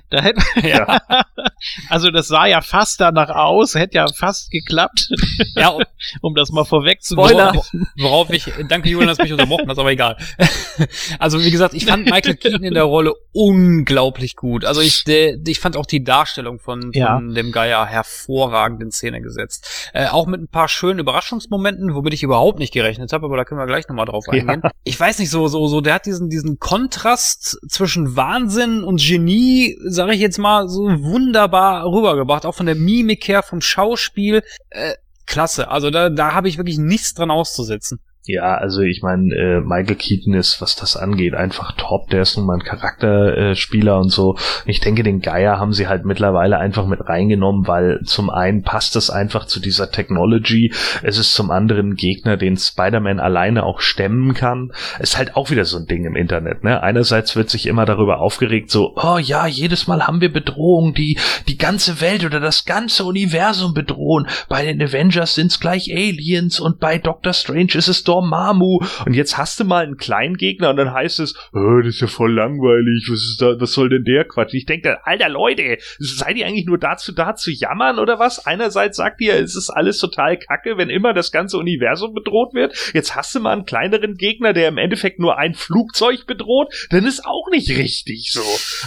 da hätte, ja. also das sah ja fast danach aus, hätte ja fast geklappt, ja, um das mal vorweg zu Spoiler. Worauf ich, danke Julian, dass du mich unterbrochen hast, aber egal. Also wie gesagt, ich fand Michael Keaton in der Rolle unglaublich gut. Also ich, der, ich fand auch die Darstellung von, von Ja. dem Geier hervorragend in Szene gesetzt. Äh, auch mit ein paar schönen Überraschungsmomenten, womit ich überhaupt nicht gerechnet habe, aber da können wir gleich nochmal drauf eingehen. Ich weiß nicht, so, so, so, der hat diesen, diesen Kontrast zwischen Wahnsinn und Genie, sage ich jetzt mal, so wunderbar rübergebracht. Auch von der Mimik her, vom Schauspiel. Äh, klasse. Also da, da habe ich wirklich nichts dran auszusetzen. Ja, also ich meine, äh, Michael Keaton ist, was das angeht, einfach top. Der ist nun mal ein Charakterspieler Spieler und so. Ich denke, den Geier haben sie halt mittlerweile einfach mit reingenommen, weil zum einen passt es einfach zu dieser Technology. Es ist zum anderen ein Gegner, den Spider-Man alleine auch stemmen kann. Ist halt auch wieder so ein Ding im Internet, ne? Einerseits wird sich immer darüber aufgeregt, so, oh ja, jedes Mal haben wir Bedrohungen, die die ganze Welt oder das ganze Universum bedrohen. Bei den Avengers sind's gleich Aliens und bei Doctor Strange ist es Dormammu. Und jetzt hast du mal einen kleinen Gegner und dann heißt es, oh, das ist ja voll langweilig, was ist da, was soll denn der Quatsch? Ich denke, alter Leute, seid ihr eigentlich nur dazu da zu jammern oder was? Einerseits sagt ihr, es ist alles total kacke, wenn immer das ganze Universum bedroht wird. Jetzt hast du mal einen kleineren Gegner, der im Endeffekt nur ein Flugzeug bedroht, dann ist auch nicht richtig so.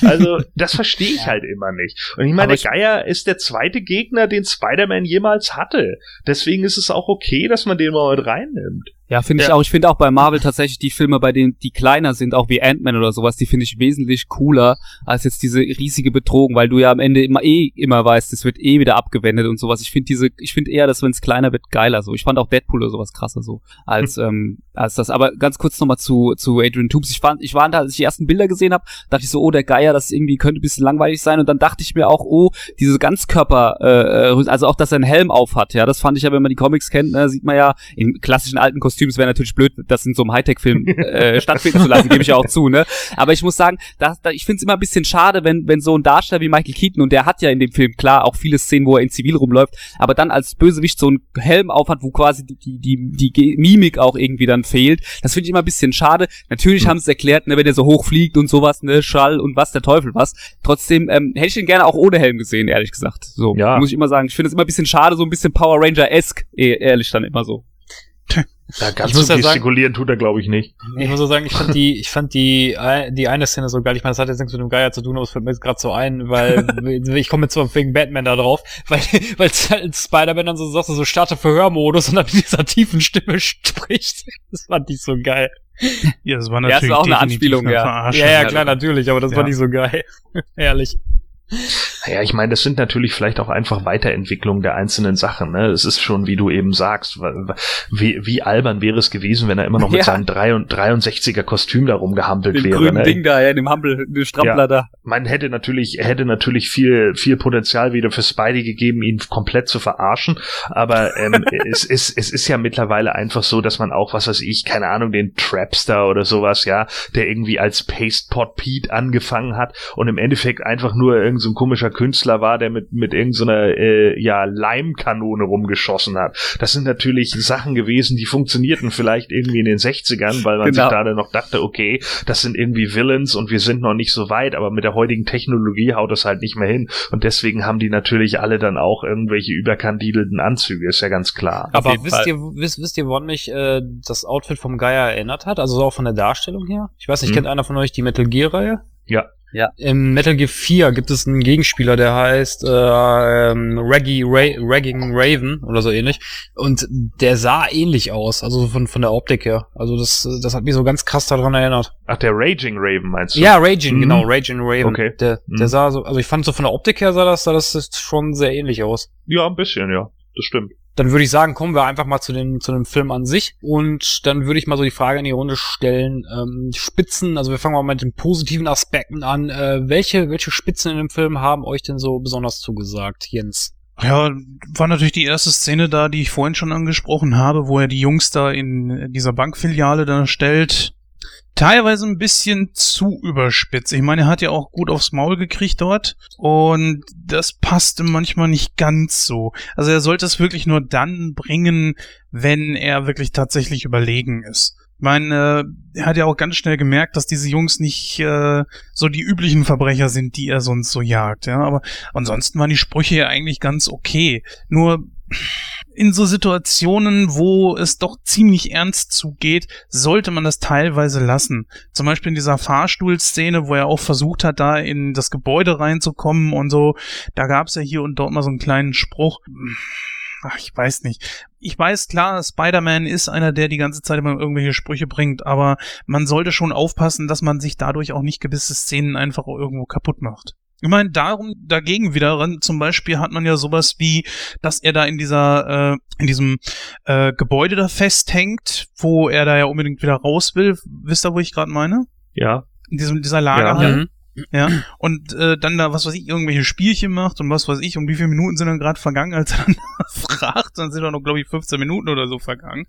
Also, das verstehe ich halt immer nicht. Und ich meine, der Geier ist der zweite Gegner, den Spider-Man jemals hatte. Deswegen ist es auch okay, dass man den mal mit reinnimmt. Ja, finde ich Ja. auch. Ich finde auch bei Marvel tatsächlich die Filme, bei denen die kleiner sind, auch wie Ant-Man oder sowas, die finde ich wesentlich cooler als jetzt diese riesige Betrogen, weil du ja am Ende immer eh immer weißt, es wird eh wieder abgewendet und sowas. Ich finde diese, ich finde eher, dass wenn es kleiner wird, geiler so. Ich fand auch Deadpool oder sowas krasser so als ähm, als das. Aber ganz kurz nochmal zu zu Adrian Toomes. Ich fand, ich war da, als ich die ersten Bilder gesehen habe, dachte ich so, oh der Geier, das irgendwie könnte ein bisschen langweilig sein. Und dann dachte ich mir auch, oh diese Ganzkörper, äh, äh, also auch, dass er einen Helm auf hat. Ja, das fand ich ja, wenn man die Comics kennt, ne, sieht man ja in klassischen alten Kostümen. Es wäre natürlich blöd, das in so einem Hightech-Film äh, stattfinden zu lassen, gebe ich ja auch zu. Ne, aber ich muss sagen, da, da, ich finde es immer ein bisschen schade, wenn wenn so ein Darsteller wie Michael Keaton und der hat ja in dem Film klar auch viele Szenen, wo er in Zivil rumläuft, aber dann als Bösewicht so einen Helm auf hat, wo quasi die die die, die Mimik auch irgendwie dann fehlt. Das finde ich immer ein bisschen schade. Natürlich haben sie es erklärt, ne, wenn er so hoch fliegt und sowas, ne, Schall und was der Teufel was. Trotzdem ähm, hätte ich ihn gerne auch ohne Helm gesehen, ehrlich gesagt. So Ja. muss ich immer sagen. Ich finde es immer ein bisschen schade, so ein bisschen Power Ranger-esque, eh- ehrlich dann immer so. Da ganz Ich muss so ja sagen- gestikulieren tut er, glaube ich, nicht. Ich muss auch sagen, ich fand die, ich fand die, die eine Szene so geil. Ich meine, das hat jetzt nichts mit dem Geier zu tun, aber es fällt mir jetzt gerade so ein, weil ich komme jetzt so wegen Batman da drauf, weil, weil halt Spider-Man dann so sagt, so starte Verhörmodus und dann mit dieser tiefen Stimme spricht. Das fand ich so geil. Ja, das war Ja, ist natürlich auch eine Anspielung. Ja, ja, ja, klar, natürlich, aber das Ja. fand ich so geil. Ehrlich. Naja, ich meine, das sind natürlich vielleicht auch einfach Weiterentwicklungen der einzelnen Sachen. Ne? Es ist schon, wie du eben sagst, wie, wie albern wäre es gewesen, wenn er immer noch mit Ja. seinem 63er Kostüm da rumgehampelt Den wäre. grünen Ne? Ding da, ja, dem Humble, den Strampler Ja. da. Man hätte natürlich, hätte natürlich viel, viel Potenzial wieder für Spidey gegeben, ihn komplett zu verarschen. Aber ähm, es, ist, es ist ja mittlerweile einfach so, dass man auch, was weiß ich, keine Ahnung, den Trapster oder sowas, ja, der irgendwie als Pastepot Pete angefangen hat und im Endeffekt einfach nur irgendein so ein komischer Künstler war, der mit, mit irgendeiner äh, ja, Leimkanone rumgeschossen hat. Das sind natürlich Sachen gewesen, die funktionierten vielleicht irgendwie in den 60ern, weil man Genau. sich gerade noch dachte, okay, das sind irgendwie Villains und wir sind noch nicht so weit, aber mit der heutigen Technologie haut das halt nicht mehr hin. Und deswegen haben die natürlich alle dann auch irgendwelche überkandidelten Anzüge, ist ja ganz klar. Aber wisst ihr, wisst, wisst ihr, woran mich äh, das Outfit vom Geier erinnert hat? Also so auch von der Darstellung her? Ich weiß nicht, Hm. kennt einer von euch die Metal Gear Reihe? Ja. Ja. Im Metal Gear 4 gibt es einen Gegenspieler, der heißt äh, ähm, Reggie Ra Ragging Raven oder so ähnlich. Und der sah ähnlich aus, also von, von der Optik her. Also das, das hat mich so ganz krass daran erinnert. Ach, der Raging Raven meinst du? Ja, Raging, Mhm. genau, Raging Raven. Okay. Der, der Mhm. sah so, also ich fand so von der Optik her sah das, sah das schon sehr ähnlich aus. Ja, ein bisschen, ja. Das stimmt. Dann würde ich sagen, kommen wir einfach mal zu dem, zu dem Film an sich. Und dann würde ich mal so die Frage in die Runde stellen. Ähm, Spitzen, also wir fangen mal mit den positiven Aspekten an. Äh, welche, welche Spitzen in dem Film haben euch denn so besonders zugesagt, Jens? Ja, war natürlich die erste Szene da, die ich vorhin schon angesprochen habe, wo er die Jungs da in dieser Bankfiliale da stellt. Teilweise ein bisschen zu überspitzt. Ich meine, er hat ja auch gut aufs Maul gekriegt dort und das passte manchmal nicht ganz so. Also er sollte es wirklich nur dann bringen, wenn er wirklich tatsächlich überlegen ist. Ich meine, er hat ja auch ganz schnell gemerkt, dass diese Jungs nicht äh, so die üblichen Verbrecher sind, die er sonst so jagt. Ja, aber ansonsten waren die Sprüche ja eigentlich ganz okay. Nur in so Situationen, wo es doch ziemlich ernst zugeht, sollte man das teilweise lassen. Zum Beispiel in dieser Fahrstuhlszene, wo er auch versucht hat, da in das Gebäude reinzukommen und so. Da gab es ja hier und dort mal so einen kleinen Spruch. Ach, ich weiß nicht. Ich weiß klar, Spider-Man ist einer, der die ganze Zeit immer irgendwelche Sprüche bringt, aber man sollte schon aufpassen, dass man sich dadurch auch nicht gewisse Szenen einfach irgendwo kaputt macht. Ich meine, darum, dagegen wiederum, zum Beispiel hat man ja sowas wie, dass er da in dieser, äh, in diesem äh, Gebäude da festhängt, wo er da ja unbedingt wieder raus will. Wisst ihr, wo ich gerade meine? Ja. In diesem, dieser Lagerhalle. Mhm. Ja, und äh, dann da, was weiß ich, irgendwelche Spielchen macht und was weiß ich, und wie viele Minuten sind dann gerade vergangen, als er dann fragt, dann sind doch noch, glaube ich, 15 Minuten oder so vergangen.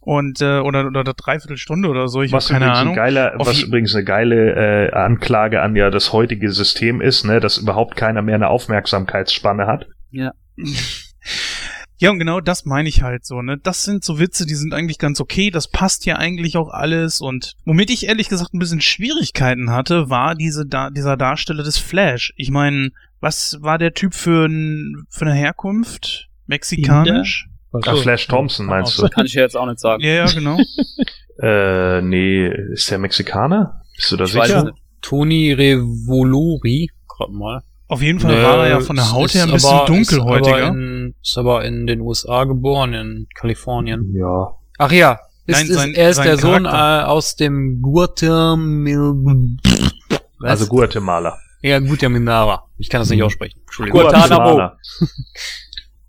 Und, äh, oder, oder eine Dreiviertelstunde oder so, ich habe was keine übrigens, Ahnung. Ein geiler, was übrigens eine geile äh, Anklage an ja das heutige System ist, ne, dass überhaupt keiner mehr eine Aufmerksamkeitsspanne hat. Ja, und genau das meine ich halt so, ne? Das sind so Witze, die sind eigentlich ganz okay, das passt ja eigentlich auch alles und womit ich ehrlich gesagt ein bisschen Schwierigkeiten hatte, war diese da dieser Darsteller des Flash. Ich meine, was war der Typ für, ein, für eine Herkunft? Mexikanisch? Ach, Flash Thompson meinst du? Kann ich ja jetzt auch nicht sagen. Ja, ja, genau. Äh, nee, ist der Mexikaner? Bist du da Ich weiß sicher? nicht. Tony Revolori, gerade mal. Auf jeden Fall war er ja von der Haut Ist her ein bisschen aber- dunkelhäutiger. Ist aber, in, ist aber in den USA geboren, in Kalifornien. Ja. Ach ja, Ist, Nein, ist, sein- er ist der Sohn äh, Charakter. aus dem Guatemala. Also Guatemala. Ja, Guatemala. Ich kann das nicht aussprechen. Entschuldigung. Guantanamo.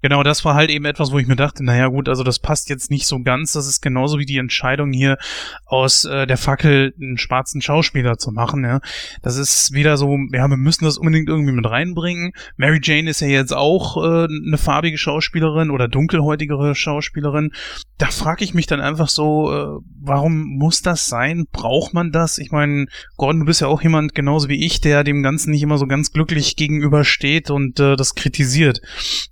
Genau, das war halt eben etwas, wo ich mir dachte, naja gut, also das passt jetzt nicht so ganz. Das ist genauso wie die Entscheidung hier aus äh, der Fackel einen schwarzen Schauspieler zu machen. Ja, das ist wieder so, ja, wir müssen das unbedingt irgendwie mit reinbringen. Mary Jane ist ja jetzt auch äh, eine farbige Schauspielerin oder dunkelhäutigere Schauspielerin. Da frage ich mich dann einfach so, äh, warum muss das sein? Braucht man das? Ich meine, Gordon, du bist ja auch jemand genauso wie ich, der dem Ganzen nicht immer so ganz glücklich gegenübersteht und äh, das kritisiert.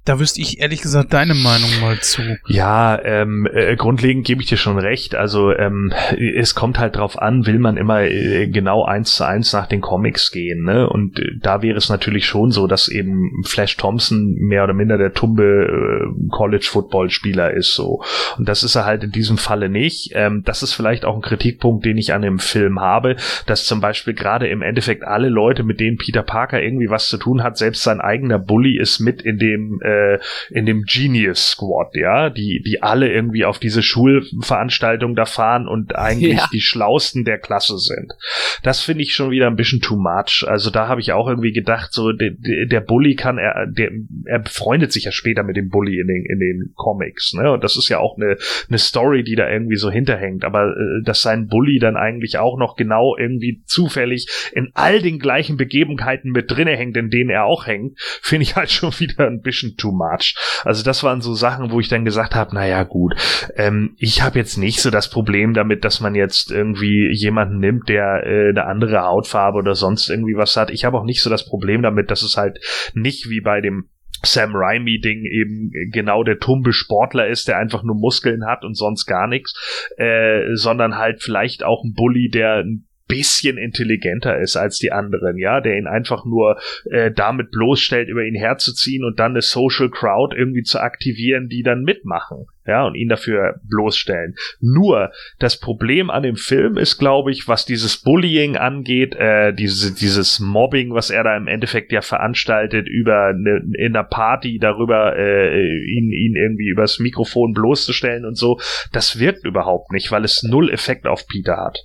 Da wüsste ich ehrlich gesagt deine Meinung mal zu. Ja, ähm, äh, grundlegend gebe ich dir schon recht. Also ähm, es kommt halt drauf an, will man immer äh, genau eins zu eins nach den Comics gehen, ne? Und äh, da wäre es natürlich schon so, dass eben Flash Thompson mehr oder minder der tumbe äh, College Football Spieler ist, so. Und das ist er halt in diesem Falle nicht. Ähm, das ist vielleicht auch ein Kritikpunkt, den ich an dem Film habe, dass zum Beispiel gerade im Endeffekt alle Leute, mit denen Peter Parker irgendwie was zu tun hat, selbst sein eigener Bully ist mit in dem äh, in dem Genius Squad, ja, die, die alle irgendwie auf diese Schulveranstaltung da fahren und eigentlich Ja. die Schlausten der Klasse sind. Das finde ich schon wieder ein bisschen too much. Also da habe ich auch irgendwie gedacht, so der, der Bully kann, er, der, er befreundet sich ja später mit dem Bully in den, in den Comics, ne? Und das ist ja auch eine, eine Story, die da irgendwie so hinterhängt. Aber äh, dass sein Bully dann eigentlich auch noch genau irgendwie zufällig in all den gleichen Begebenheiten mit drinne hängt, in denen er auch hängt, finde ich halt schon wieder ein bisschen too much. Also das waren so Sachen, wo ich dann gesagt habe, naja gut, ähm, ich habe jetzt nicht so das Problem damit, dass man jetzt irgendwie jemanden nimmt, der äh, eine andere Hautfarbe oder sonst irgendwie was hat. Ich habe auch nicht so das Problem damit, dass es halt nicht wie bei dem Sam Raimi-Ding eben genau der tumbe Sportler ist, der einfach nur Muskeln hat und sonst gar nichts, äh, sondern halt vielleicht auch ein Bully, der ein bisschen intelligenter ist als die anderen, ja, der ihn einfach nur äh, damit bloßstellt, über ihn herzuziehen und dann eine Social Crowd irgendwie zu aktivieren, die dann mitmachen, ja, und ihn dafür bloßstellen. Nur das Problem an dem Film ist, glaube ich, was dieses Bullying angeht, äh, diese, dieses Mobbing, was er da im Endeffekt ja veranstaltet über eine, in einer Party darüber, äh, ihn, ihn irgendwie übers Mikrofon bloßzustellen und so, das wirkt überhaupt nicht, weil es null Effekt auf Peter hat.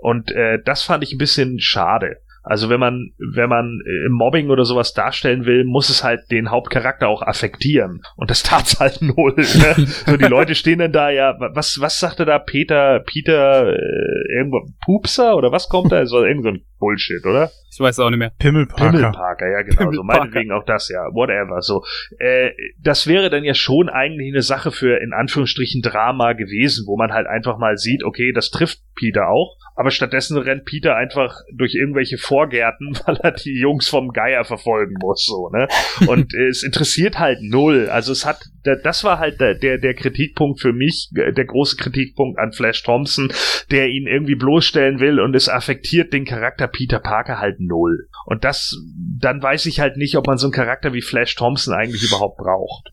Und äh, das fand ich ein bisschen schade. Also wenn man, wenn man äh, Mobbing oder sowas darstellen will, muss es halt den Hauptcharakter auch affektieren. Und das tat's halt null. Ne? so die Leute stehen dann da, ja, was, was sagte da Peter, Peter, äh, irgendwo, Pupser oder was kommt da? Es war irgend so ein Bullshit, oder? Ich weiß auch nicht mehr. Pimmelparker. Pimmelparker, ja genau. So Pimmelparker. meinetwegen auch das, ja. Whatever. So, äh, das wäre dann ja schon eigentlich eine Sache für in Anführungsstrichen Drama gewesen, wo man halt einfach mal sieht, okay, das trifft Peter auch, aber stattdessen rennt Peter einfach durch irgendwelche Vorgärten, weil er die Jungs vom Geier verfolgen muss, so, ne? Und äh, es interessiert halt null. Also es hat, da- das war halt der, der, der Kritikpunkt für mich, äh, der große Kritikpunkt an Flash Thompson, der ihn irgendwie bloßstellen will und es affektiert den Charakter Peter Parker halt null. Und das, dann weiß ich halt nicht, ob man so einen Charakter wie Flash Thompson eigentlich überhaupt braucht.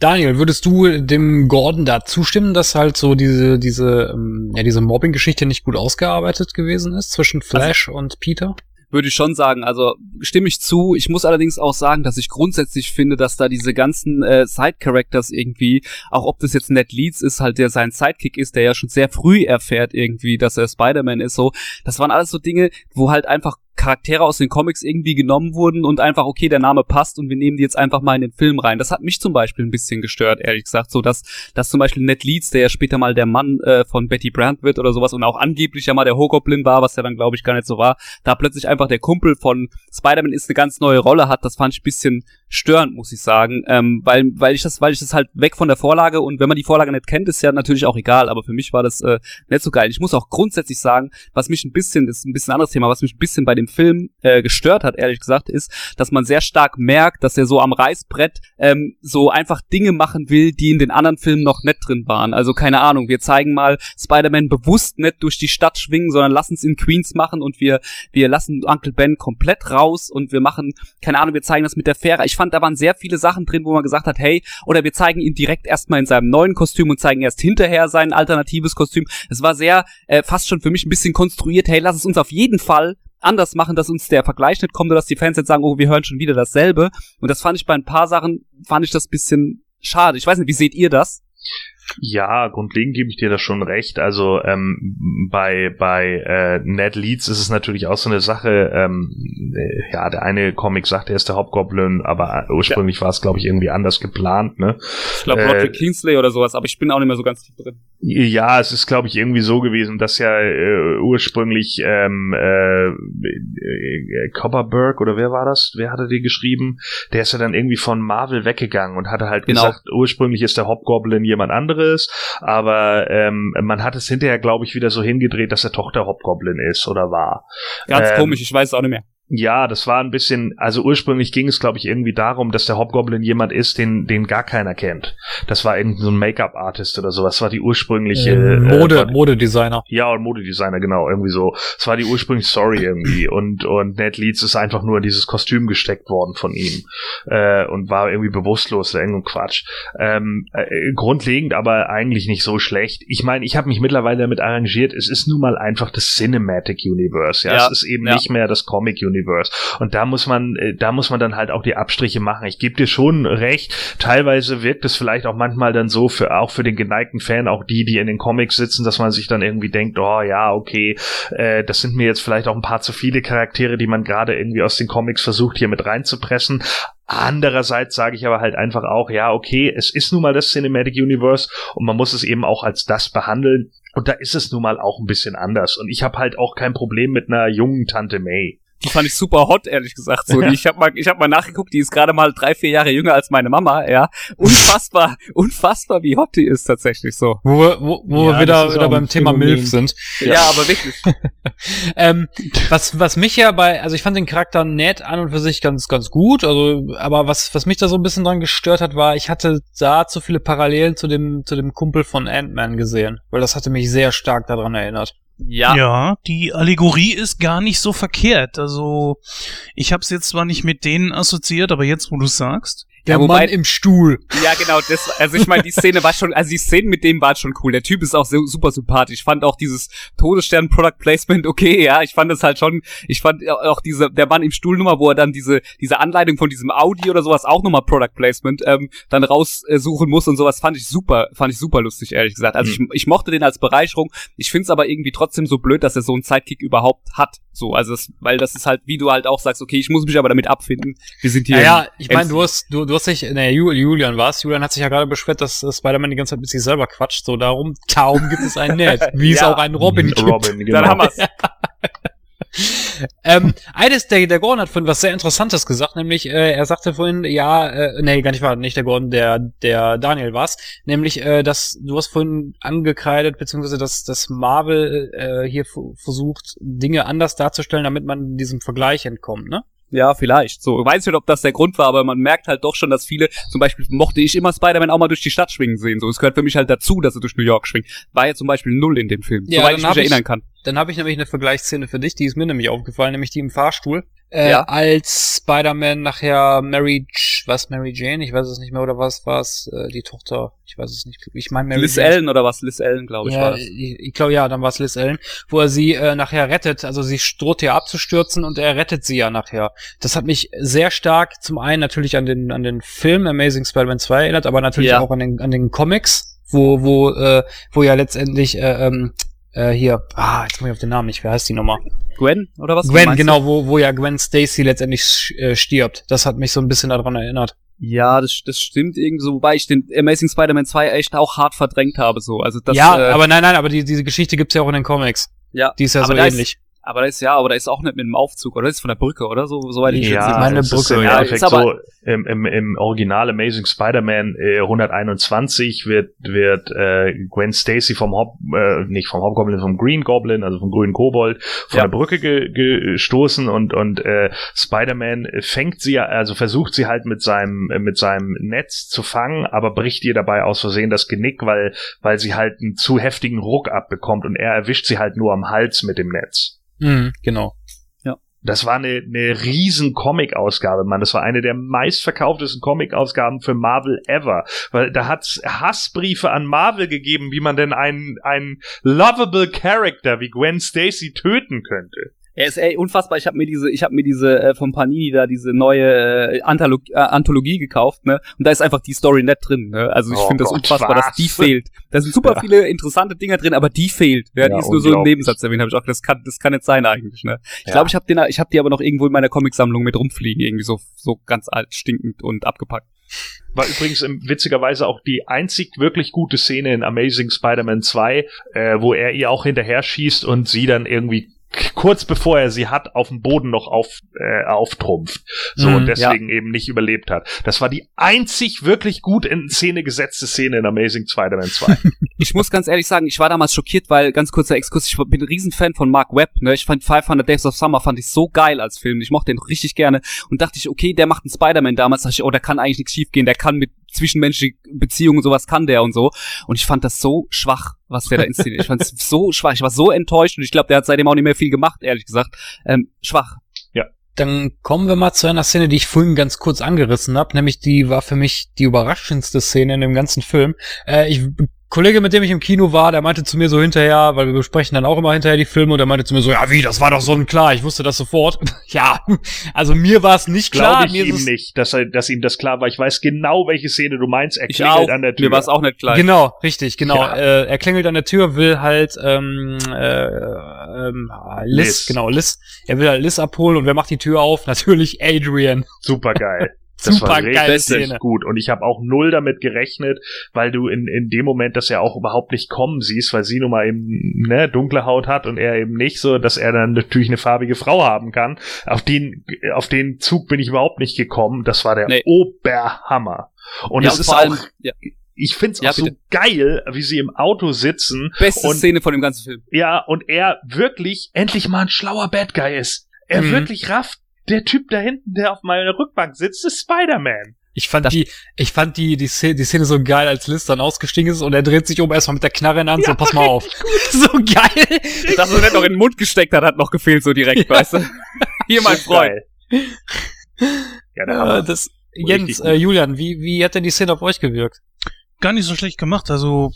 Daniel, würdest du dem Gordon da zustimmen, dass halt so diese, diese, ähm, ja, diese Mobbing-Geschichte nicht gut ausgearbeitet gewesen ist zwischen Flash und Peter? Würde ich schon sagen. Also stimme ich zu. Ich muss allerdings auch sagen, dass ich grundsätzlich finde, dass da diese ganzen äh, Side-Characters irgendwie, auch ob das jetzt Ned Leeds ist, halt der sein Sidekick ist, der ja schon sehr früh erfährt irgendwie, dass er Spider-Man ist, so. Das waren alles so Dinge, wo halt einfach Charaktere aus den Comics irgendwie genommen wurden und einfach, okay, der Name passt und wir nehmen die jetzt einfach mal in den Film rein. Das hat mich zum Beispiel ein bisschen gestört, ehrlich gesagt, so dass, dass zum Beispiel Ned Leeds, der ja später mal der Mann äh, von Betty Brant wird oder sowas und auch angeblich ja mal der Hobgoblin war, was ja dann, glaube ich, gar nicht so war, da plötzlich einfach der Kumpel von Spider-Man ist eine ganz neue Rolle hat, das fand ich ein bisschen störend, muss ich sagen, ähm, weil, weil ich das, weil ich das halt weg von der Vorlage und wenn man die Vorlage nicht kennt, ist ja natürlich auch egal, aber für mich war das äh, nicht so geil. Ich muss auch grundsätzlich sagen, was mich ein bisschen, ist ein bisschen anderes Thema, was mich ein bisschen bei dem Film äh, gestört hat, ehrlich gesagt, ist, dass man sehr stark merkt, dass er so am Reißbrett ähm, so einfach Dinge machen will, die in den anderen Filmen noch nicht drin waren. Also keine Ahnung, wir zeigen mal Spider-Man bewusst nicht durch die Stadt schwingen, sondern lassen es in Queens machen und wir, wir lassen Uncle Ben komplett raus und wir machen, keine Ahnung, wir zeigen das mit der Fähre. Ich fand, da waren sehr viele Sachen drin, wo man gesagt hat, hey, oder wir zeigen ihn direkt erstmal in seinem neuen Kostüm und zeigen erst hinterher sein alternatives Kostüm. Es war sehr, äh, fast schon für mich ein bisschen konstruiert, hey, lass es uns auf jeden Fall anders machen, dass uns der Vergleich nicht kommt oder dass die Fans jetzt sagen, oh, wir hören schon wieder dasselbe. Und das fand ich bei ein paar Sachen, fand ich das bisschen schade. Ich weiß nicht, wie seht ihr das? Ja, grundlegend gebe ich dir da schon recht. Also ähm, bei bei äh, Ned Leeds ist es natürlich auch so eine Sache. Ähm, äh, ja, der eine Comic sagt, er ist der Hauptgoblin, aber ursprünglich ja. war es, glaube ich, irgendwie anders geplant. Ne? Ich glaube, Roderick äh, Kingsley oder sowas, aber ich bin auch nicht mehr so ganz tief drin. Ja, es ist, glaube ich, irgendwie so gewesen, dass ja äh, ursprünglich ähm, äh, äh, Copperberg oder wer war das? Wer hatte die geschrieben? Der ist ja dann irgendwie von Marvel weggegangen und hatte halt genau. gesagt, ursprünglich ist der Hobgoblin jemand anderes, aber ähm, man hat es hinterher, glaube ich, wieder so hingedreht, dass der Tochter Hobgoblin ist oder war. Ganz ähm, komisch, ich weiß es auch nicht mehr. Ja, das war ein bisschen, also ursprünglich ging es, glaube ich, irgendwie darum, dass der Hobgoblin jemand ist, den, den gar keiner kennt. Das war irgendein so ein Make-up-Artist oder so. Das war die ursprüngliche äh, Mode, äh, Modedesigner. Ja, und Modedesigner, genau, irgendwie so. Das war die ursprüngliche Story irgendwie. Und, und Ned Leeds ist einfach nur in dieses Kostüm gesteckt worden von ihm. Äh, und war irgendwie bewusstlos oder irgendein Quatsch. Ähm, äh, grundlegend aber eigentlich nicht so schlecht. Ich meine, ich habe mich mittlerweile damit arrangiert, es ist nun mal einfach das Cinematic Universe. Ja, ja es ist eben ja. nicht mehr das Comic Universe. Universe. Und da muss man, äh, da muss man dann halt auch die Abstriche machen. Ich gebe dir schon recht. Teilweise wirkt es vielleicht auch manchmal dann so für auch für den geneigten Fan, auch die, die in den Comics sitzen, dass man sich dann irgendwie denkt, oh ja, okay, äh, das sind mir jetzt vielleicht auch ein paar zu viele Charaktere, die man gerade irgendwie aus den Comics versucht hier mit reinzupressen. Andererseits sage ich aber halt einfach auch, ja, okay, es ist nun mal das Cinematic Universe und man muss es eben auch als das behandeln. Und da ist es nun mal auch ein bisschen anders. Und ich habe halt auch kein Problem mit einer jungen Tante May. Die fand ich super hot, ehrlich gesagt. So, ich habe mal, ich habe mal nachgeguckt, die ist gerade mal drei, vier Jahre jünger als meine Mama. Ja, unfassbar, unfassbar, wie hot die ist tatsächlich so. Wo, wo, wo ja, wir wieder, wieder beim Thema Milf sind. Ja, ja aber wirklich. ähm, was, was mich ja bei, also ich fand den Charakter nett an und für sich ganz, ganz gut. Also, aber was, was mich da so ein bisschen dran gestört hat, war, ich hatte da zu viele Parallelen zu dem, zu dem Kumpel von Ant-Man gesehen, weil das hatte mich sehr stark daran erinnert. Ja. Ja, die Allegorie ist gar nicht so verkehrt. Also, ich habe es jetzt zwar nicht mit denen assoziiert, aber jetzt, wo du sagst. Der ja, wobei, Mann im Stuhl. Ja, genau. Das, also ich meine, die Szene war schon, also die Szene mit dem war schon cool. Der Typ ist auch so, super sympathisch. Ich fand auch dieses Todesstern Product Placement okay. Ja, ich fand das halt schon. Ich fand auch diese der Mann im Stuhl Nummer, wo er dann diese diese Anleitung von diesem Audi oder sowas auch nochmal Product Placement ähm, dann raussuchen muss und sowas fand ich super, fand ich super lustig ehrlich gesagt. Also mhm. ich, ich mochte den als Bereicherung. Ich find's aber irgendwie trotzdem so blöd, dass er so einen Sidekick überhaupt hat. So, also es, weil das ist halt, wie du halt auch sagst, okay, ich muss mich aber damit abfinden. Wir sind hier. Ja, ja ich meine, du hast, du, du hast dich, ne, Julian war's. Julian hat sich ja gerade beschwert, dass Spider-Man die ganze Zeit mit sich selber quatscht. So darum, kaum gibt es einen Ned, wie es auch einen Robin gibt. Robin, genau. Dann haben wir's. ähm, eines der, der Gordon hat vorhin was sehr Interessantes gesagt, nämlich äh, er sagte vorhin, ja, äh, nee, gar nicht wahr, nicht der Gordon, der der Daniel war's, nämlich, äh, dass du hast vorhin angekreidet, beziehungsweise dass, dass Marvel äh, hier versucht, Dinge anders darzustellen, damit man diesem Vergleich entkommt, ne? Ja, vielleicht. So, weiß nicht, ob das der Grund war, aber man merkt halt doch schon, dass viele, zum Beispiel mochte ich immer Spider-Man auch mal durch die Stadt schwingen sehen. So, es gehört für mich halt dazu, dass er durch New York schwingt. War ja zum Beispiel null in dem Film, ja, soweit ich mich erinnern kann. Dann habe ich nämlich eine Vergleichsszene für dich, die ist mir nämlich aufgefallen, nämlich die im Fahrstuhl. Äh, ja. Als Spider-Man nachher Mary, was Mary Jane, ich weiß es nicht mehr, oder was war es, äh, die Tochter, ich weiß es nicht. Ich meine Mary Liz Jane. Ellen oder was? Liz Ellen, glaube ich, ja, war das. Ich, ich glaube ja, dann war es Liz Ellen, wo er sie äh, nachher rettet, also sie droht ja abzustürzen und er rettet sie ja nachher. Das hat mich sehr stark zum einen natürlich an den an den Film Amazing Spider-Man 2 erinnert, aber natürlich ja. auch an den an den Comics, wo wo äh, wo ja letztendlich äh, ähm, äh, hier, ah, jetzt muss ich auf den Namen nicht, wer heißt die nochmal? Gwen oder was? Gwen, genau, wo, wo ja Gwen Stacy letztendlich äh, stirbt. Das hat mich so ein bisschen daran erinnert. Ja, das, das stimmt irgendwie so, wobei ich den Amazing Spider-Man 2 echt auch hart verdrängt habe, so. Also das, ja, äh, aber nein, nein, aber die, diese Geschichte gibt's ja auch in den Comics. Ja. Die ist ja so ähnlich. Ist, aber da ist ja, aber da ist auch nicht mit dem Aufzug, oder? Das ist von der Brücke, oder? So, soweit ich ja, meine Brücke. Ist, ja, ist aber so, im, im, im Original Amazing Spider-Man äh, 121 wird, wird äh, Gwen Stacy vom Hop, äh, nicht vom Hobgoblin, vom Green Goblin, also vom grünen Kobold, von ja. der Brücke ge, gestoßen und, und äh, Spider-Man fängt sie, also versucht sie halt mit seinem, mit seinem Netz zu fangen, aber bricht ihr dabei aus Versehen das Genick, weil, weil sie halt einen zu heftigen Ruck abbekommt und er erwischt sie halt nur am Hals mit dem Netz. Mhm, genau. Ja. Das war eine, eine riesen Comic-Ausgabe, Mann. Das war eine der meistverkauftesten Comic-Ausgaben für Marvel ever. Weil da hat's Hassbriefe an Marvel gegeben, wie man denn einen, einen lovable Character wie Gwen Stacy töten könnte. Er ist ey, unfassbar. Ich habe mir diese, ich habe mir diese äh, von Panini da diese neue äh, Antholog äh, Anthologie gekauft, ne? Und da ist einfach die Story net drin. Ne? Also ich Oh finde das unfassbar, was? dass die fehlt. Da sind super Ja. viele interessante Dinger drin, aber die fehlt. Ja, die Ja, ist nur so im. Nebensatz erwähnt. Habe ich auch, das kann, das kann nicht sein eigentlich. Ne? Ich Ja. glaube, ich habe den, ich habe die aber noch irgendwo in meiner Comicsammlung mit rumfliegen, irgendwie so, so ganz alt, stinkend und abgepackt. War übrigens ähm, witzigerweise auch die einzig wirklich gute Szene in Amazing Spider-Man 2, äh, wo er ihr auch hinterher schießt und sie dann irgendwie kurz bevor er sie hat, auf dem Boden noch auf, äh, auftrumpft. So, Mhm, und deswegen eben nicht überlebt hat. Das war die einzig wirklich gut in Szene gesetzte Szene in Amazing Spider-Man 2. Ich muss ganz ehrlich sagen, ich war damals schockiert, weil, ganz kurzer Exkurs, ich bin ein Riesenfan von Mark Webb, ne? Ich fand 500 Days of Summer fand ich so geil als Film. Ich mochte den richtig gerne und dachte ich, okay, der macht einen Spider-Man damals, dachte ich, oh, da kann eigentlich nichts schiefgehen, der kann mit zwischenmenschlichen Beziehungen und sowas kann der und so. Und ich fand das so schwach, was der da inszeniert. Ich fand es so schwach. Ich war so enttäuscht und ich glaube, der hat seitdem auch nicht mehr viel gemacht, ehrlich gesagt. Ähm, schwach. Dann kommen wir mal zu einer Szene, die ich vorhin ganz kurz angerissen habe, nämlich die war für mich die überraschendste Szene in dem ganzen Film. Äh, ich Kollege, mit dem ich im Kino war, der meinte zu mir so hinterher, weil wir besprechen dann auch immer hinterher die Filme, und der meinte zu mir so, ja wie, das war doch sonnenklar, ich wusste das sofort. ja, also mir war es nicht klar. Glaube ich mir ist ihm es- nicht, dass, er, dass ihm das klar war. Ich weiß genau, welche Szene du meinst. Er klingelt auch. an der Tür. Mir war es auch nicht klar. Genau, richtig, genau. Ja. Äh, er klingelt an der Tür, will halt ähm, äh, ähm, Liz, Liz. genau, Liz. Er will halt Liz abholen und wer macht die Tür auf? Natürlich Adrian. Super geil. Das war Super geile richtig Szene. gut. Und ich habe auch null damit gerechnet, weil du in, in dem Moment das ja auch überhaupt nicht kommen siehst, weil sie nun mal eben ne, dunkle Haut hat und er eben nicht, so dass er dann natürlich eine farbige Frau haben kann. Auf den, auf den Zug bin ich überhaupt nicht gekommen. Das war der Nee. Oberhammer. Und Ja, es ist vor auch, allem, ja, ich finde es Ja, auch so bitte. geil, wie sie im Auto sitzen beste und Szene von dem ganzen Film. ja, und er wirklich endlich mal ein schlauer Bad Guy ist. Er Mhm. wirklich rafft, der Typ da hinten, der auf meiner Rückbank sitzt, ist Spider-Man. Ich fand die, ich fand die, die Szene, die Szene so geil, als Liz dann ausgestiegen ist und er dreht sich um erstmal mit der Knarre in der Hand, so pass mal auf. so geil. Dass er nicht noch in den Mund gesteckt hat, hat noch gefehlt, so direkt, weißt du? Hier, mein Freund. Ja, der Äh, das, Jens, äh, Julian, wie, wie hat denn die Szene auf euch gewirkt? Gar nicht so schlecht gemacht. Also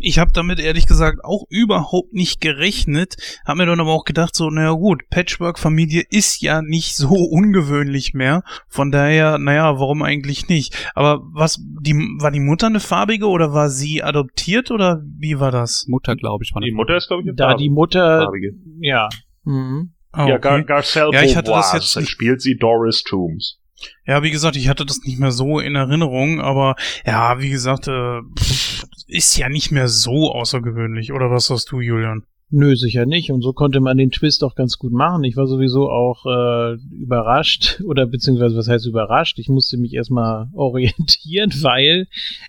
ich habe damit ehrlich gesagt auch überhaupt nicht gerechnet. Hab mir dann aber auch gedacht, so, naja gut, Patchwork-Familie ist ja nicht so ungewöhnlich mehr. Von daher, naja, warum eigentlich nicht? Aber was, die, war die Mutter eine farbige oder war sie adoptiert oder wie war das? Mutter, glaube ich, von Die Mutter ist, glaube ich, eine Da die Mutter, farbige. ja. Mhm. Ah, Ja, okay. Gar Garcelle Ja, ich hatte das jetzt nicht- spielt sie Doris Toombs. Ja, wie gesagt, ich hatte das nicht mehr so in Erinnerung, aber ja, wie gesagt, äh, ist ja nicht mehr so außergewöhnlich. Oder was sagst du, Julian? Nö, sicher nicht. Und so konnte man den Twist auch ganz gut machen. Ich war sowieso auch äh, überrascht, oder beziehungsweise was heißt überrascht? Ich musste mich erstmal orientieren, weil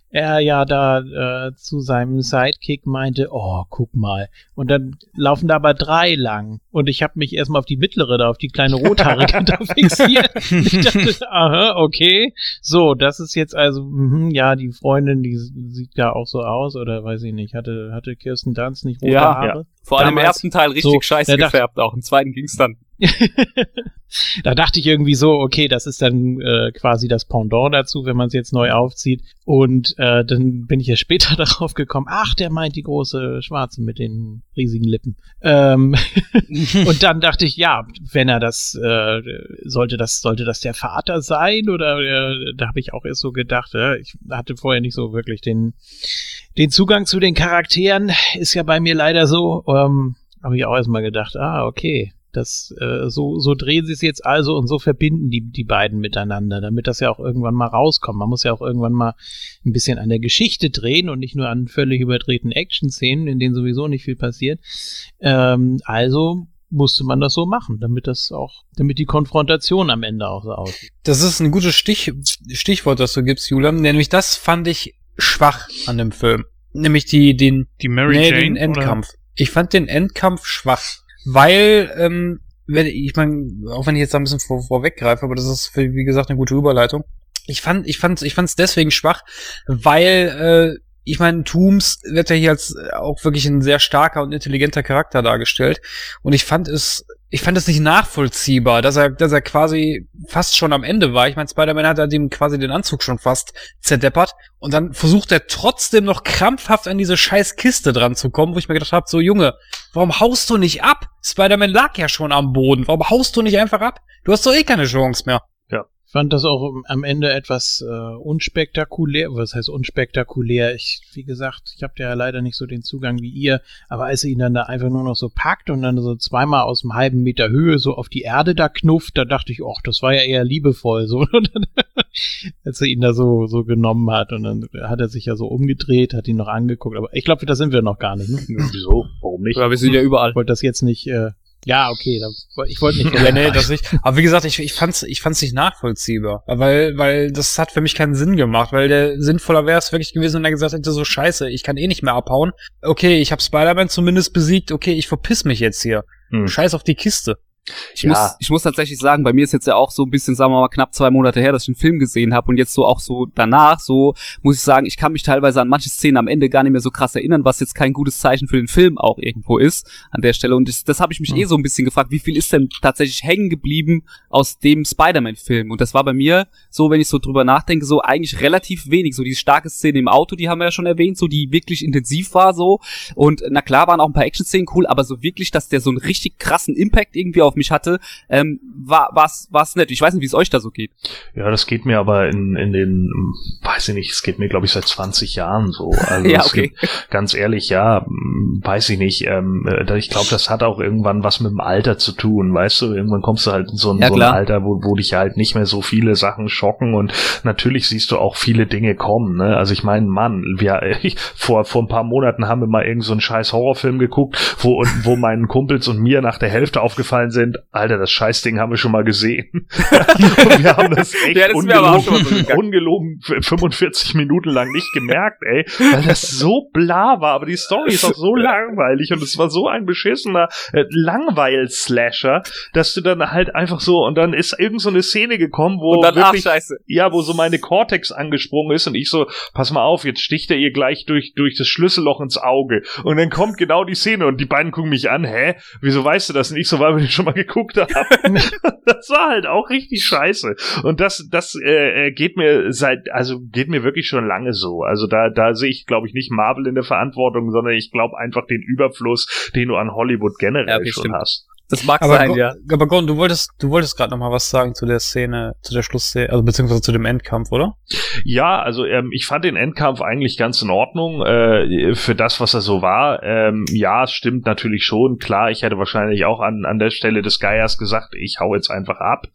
er ja da äh, zu seinem Sidekick meinte, oh, guck mal. Und dann laufen da aber drei lang. Und ich habe mich erstmal auf die mittlere, da auf die kleine rothaarige da fixiert. Ich dachte, aha, okay. So, das ist jetzt also, mhm, ja, die Freundin, die sieht ja auch so aus, oder weiß ich nicht, hatte, hatte Kirsten Dunst nicht rote Ja, Haare? Vor allem im ersten Teil richtig so, scheiße gefärbt, auch im zweiten ging's dann. da dachte ich irgendwie so, okay, das ist dann äh, quasi das Pendant dazu, wenn man es jetzt neu aufzieht. Und äh, dann bin ich ja später darauf gekommen, ach, der meint die große Schwarze mit den riesigen Lippen. Ähm, und dann dachte ich, ja, wenn er das, äh, sollte das, sollte das der Vater sein? Oder äh, da habe ich auch erst so gedacht, äh, ich hatte vorher nicht so wirklich den, den Zugang zu den Charakteren. Ist ja bei mir leider so. Ähm, habe ich auch erstmal gedacht, ah, okay. Das, äh, so, so drehen sie es jetzt also und so verbinden die, die beiden miteinander, damit das ja auch irgendwann mal rauskommt. Man muss ja auch irgendwann mal ein bisschen an der Geschichte drehen und nicht nur an völlig überdrehten Action-Szenen, in denen sowieso nicht viel passiert. Ähm, also musste man das so machen, damit das auch, damit die Konfrontation am Ende auch so aussieht. Das ist ein gutes Stich, Stichwort, das du gibst, Julian. Nämlich das fand ich schwach an dem Film. Nämlich die, den, Die Mary nee, Jane? den Endkampf. Ich fand den Endkampf schwach. Weil, ähm, wenn, ich meine, auch wenn ich jetzt da ein bisschen vor, vorweggreife, aber das ist, für, wie gesagt, eine gute Überleitung. Ich fand, ich fand, ich fand's deswegen schwach, weil, äh, ich meine, Tooms wird ja hier als auch wirklich ein sehr starker und intelligenter Charakter dargestellt. Und ich fand es ich fand es nicht nachvollziehbar, dass er, dass er quasi fast schon am Ende war. Ich meine, Spider-Man hat halt ihm quasi den Anzug schon fast zerdeppert und dann versucht er trotzdem noch krampfhaft an diese scheiß Kiste dran zu kommen, wo ich mir gedacht habe, so Junge, warum haust du nicht ab? Spider-Man lag ja schon am Boden. Warum haust du nicht einfach ab? Du hast doch eh keine Chance mehr. Ich fand das auch am Ende etwas äh, unspektakulär. Was heißt unspektakulär? Ich, wie gesagt, ich habe ja leider nicht so den Zugang wie ihr, aber als er ihn dann da einfach nur noch so packt und dann so zweimal aus einem halben Meter Höhe so auf die Erde da knufft, da dachte ich, ach, das war ja eher liebevoll, so, als er ihn da so, so genommen hat und dann hat er sich ja so umgedreht, hat ihn noch angeguckt, aber ich glaube, da sind wir noch gar nicht, ne? Wieso? Warum nicht? Ja, wir sind ja überall. Ich wollte das jetzt nicht, äh, ja, okay, da, ich wollte nicht. Ja, nee, das nicht. Aber wie gesagt, ich, ich fand's, ich fand's nicht nachvollziehbar. Weil, weil das hat für mich keinen Sinn gemacht, weil der sinnvoller wäre es wirklich gewesen, wenn er gesagt hätte, so scheiße, ich kann eh nicht mehr abhauen. Okay, ich habe Spider-Man zumindest besiegt, okay, ich verpiss mich jetzt hier. Hm. Scheiß auf die Kiste. Ich, Ja. muss, ich muss tatsächlich sagen, bei mir ist jetzt ja auch so ein bisschen, sagen wir mal, knapp zwei Monate her, dass ich einen Film gesehen habe und jetzt so auch so danach, so muss ich sagen, ich kann mich teilweise an manche Szenen am Ende gar nicht mehr so krass erinnern, was jetzt kein gutes Zeichen für den Film auch irgendwo ist an der Stelle. Und das, das habe ich mich eh so ein bisschen gefragt, wie viel ist denn tatsächlich hängen geblieben aus dem Spider-Man-Film? Und das war bei mir so, wenn ich so drüber nachdenke, so eigentlich relativ wenig. So die starke Szene im Auto, die haben wir ja schon erwähnt, so die wirklich intensiv war so. Und na klar waren auch ein paar Action-Szenen cool, aber so wirklich, dass der so einen richtig krassen Impact irgendwie auf mich hatte, ähm, war war's war's nett. Ich weiß nicht, wie es euch da so geht. Ja, das geht mir aber in, in den, weiß ich nicht, es geht mir, glaube ich, seit 20 Jahren so. Also Ja, es okay. gibt, ganz ehrlich, ja, weiß ich nicht. Ähm, äh, ich glaube, das hat auch irgendwann was mit dem Alter zu tun, weißt du? Irgendwann kommst du halt in so ein, Ja, so ein. Alter, wo, wo dich halt nicht mehr so viele Sachen schocken und natürlich siehst du auch viele Dinge kommen, ne? Also ich meine, Mann, wir, ich, vor, vor ein paar Monaten haben wir mal irgend so einen scheiß Horrorfilm geguckt, wo, und, wo meinen Kumpels und mir nach der Hälfte aufgefallen sind, Alter, das Scheißding haben wir schon mal gesehen. und wir haben das echt Ja, das mal so ungelogen, gegangen. ungelogen 45 Minuten lang nicht gemerkt, ey, weil das so bla war, aber die Story ist auch so langweilig und es war so ein beschissener äh, Langweil-Slasher, dass du dann halt einfach so und dann ist irgend so eine Szene gekommen, wo dann, ach, wirklich scheiße. ja, wo so meine Cortex angesprungen ist und ich so, pass mal auf, jetzt sticht er ihr gleich durch, durch das Schlüsselloch ins Auge. Und dann kommt genau die Szene und die beiden gucken mich an, hä? Wieso weißt du das nicht so, weil wir den schon mal geguckt haben? das war halt auch richtig scheiße. Und das, das äh, äh, geht mir seit, also geht mir wirklich schon lange so. Also da, da sehe ich, glaube ich, nicht Marvel in der Verantwortung, sondern ich glaube einfach den Überfluss, den du an Hollywood generell Ja, okay, schon stimmt. hast. Das mag Aber, sein, Gon- ja. aber Gon, du wolltest, du wolltest gerade noch mal was sagen zu der Szene, zu der Schlussszene, also beziehungsweise zu dem Endkampf, oder? Ja, also ähm, ich fand den Endkampf eigentlich ganz in Ordnung äh, für das, was er so war. Ähm, ja, es stimmt natürlich schon. Klar, ich hätte wahrscheinlich auch an, an der Stelle des Geiers gesagt, ich hau jetzt einfach ab.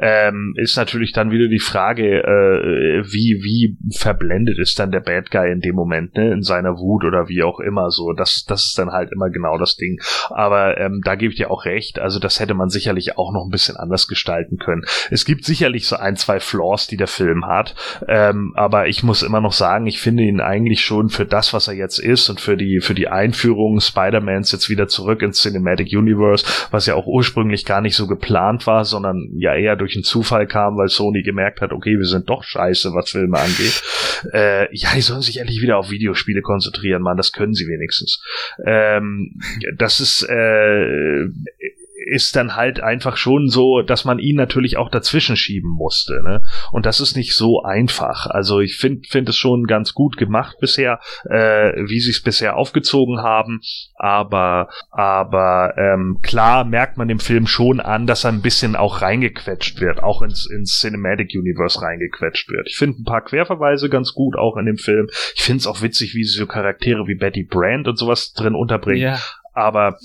Ähm, ist natürlich dann wieder die Frage, äh, wie wie verblendet ist dann der Bad Guy in dem Moment, ne, in seiner Wut oder wie auch immer so. Das das ist dann halt immer genau das Ding. Aber ähm, da gebe ich dir auch recht. Also das hätte man sicherlich auch noch ein bisschen anders gestalten können. Es gibt sicherlich so ein zwei Flaws, die der Film hat. Ähm, aber ich muss immer noch sagen, ich finde ihn eigentlich schon für das, was er jetzt ist und für die, für die Einführung Spider-Mans jetzt wieder zurück ins Cinematic Universe, was ja auch ursprünglich gar nicht so geplant war, sondern ja eher durch einen Zufall kam, weil Sony gemerkt hat, okay, wir sind doch scheiße, was Filme angeht. Äh, ja, die sollen sich endlich wieder auf Videospiele konzentrieren, Mann, das können sie wenigstens. Ähm, das ist, äh, ist dann halt einfach schon so, dass man ihn natürlich auch dazwischen schieben musste. Ne? Und das ist nicht so einfach. Also ich finde finde es schon ganz gut gemacht bisher, äh, wie sie es bisher aufgezogen haben. Aber aber ähm, klar merkt man dem Film schon an, dass er ein bisschen auch reingequetscht wird, auch ins, ins Cinematic Universe reingequetscht wird. Ich finde ein paar Querverweise ganz gut auch in dem Film. Ich finde es auch witzig, wie sie so Charaktere wie Betty Brand und sowas drin unterbringen Ja. aber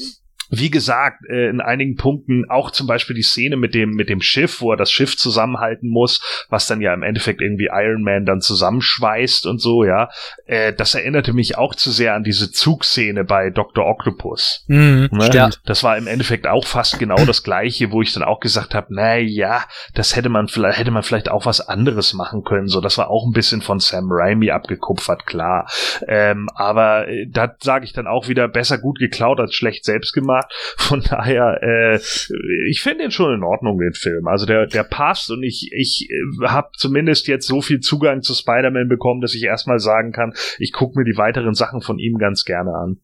wie gesagt, äh, in einigen Punkten auch zum Beispiel die Szene mit dem mit dem Schiff, wo er das Schiff zusammenhalten muss, was dann ja im Endeffekt irgendwie Iron Man dann zusammenschweißt und so, ja. Äh, das erinnerte mich auch zu sehr an diese Zugszene bei Dr. Octopus. Mhm, Ne? stimmt. Das war im Endeffekt auch fast genau das gleiche, wo ich dann auch gesagt habe, na ja, das hätte man vielleicht hätte man vielleicht auch was anderes machen können. So, das war auch ein bisschen von Sam Raimi abgekupfert, klar. Ähm, aber äh, da sage ich dann auch wieder besser gut geklaut als schlecht selbst gemacht. Von daher, äh, ich finde den schon in Ordnung den Film. Also der der passt und ich ich äh, habe zumindest jetzt so viel Zugang zu Spider-Man bekommen, dass ich erstmal sagen kann, ich gucke mir die weiteren Sachen von ihm ganz gerne an.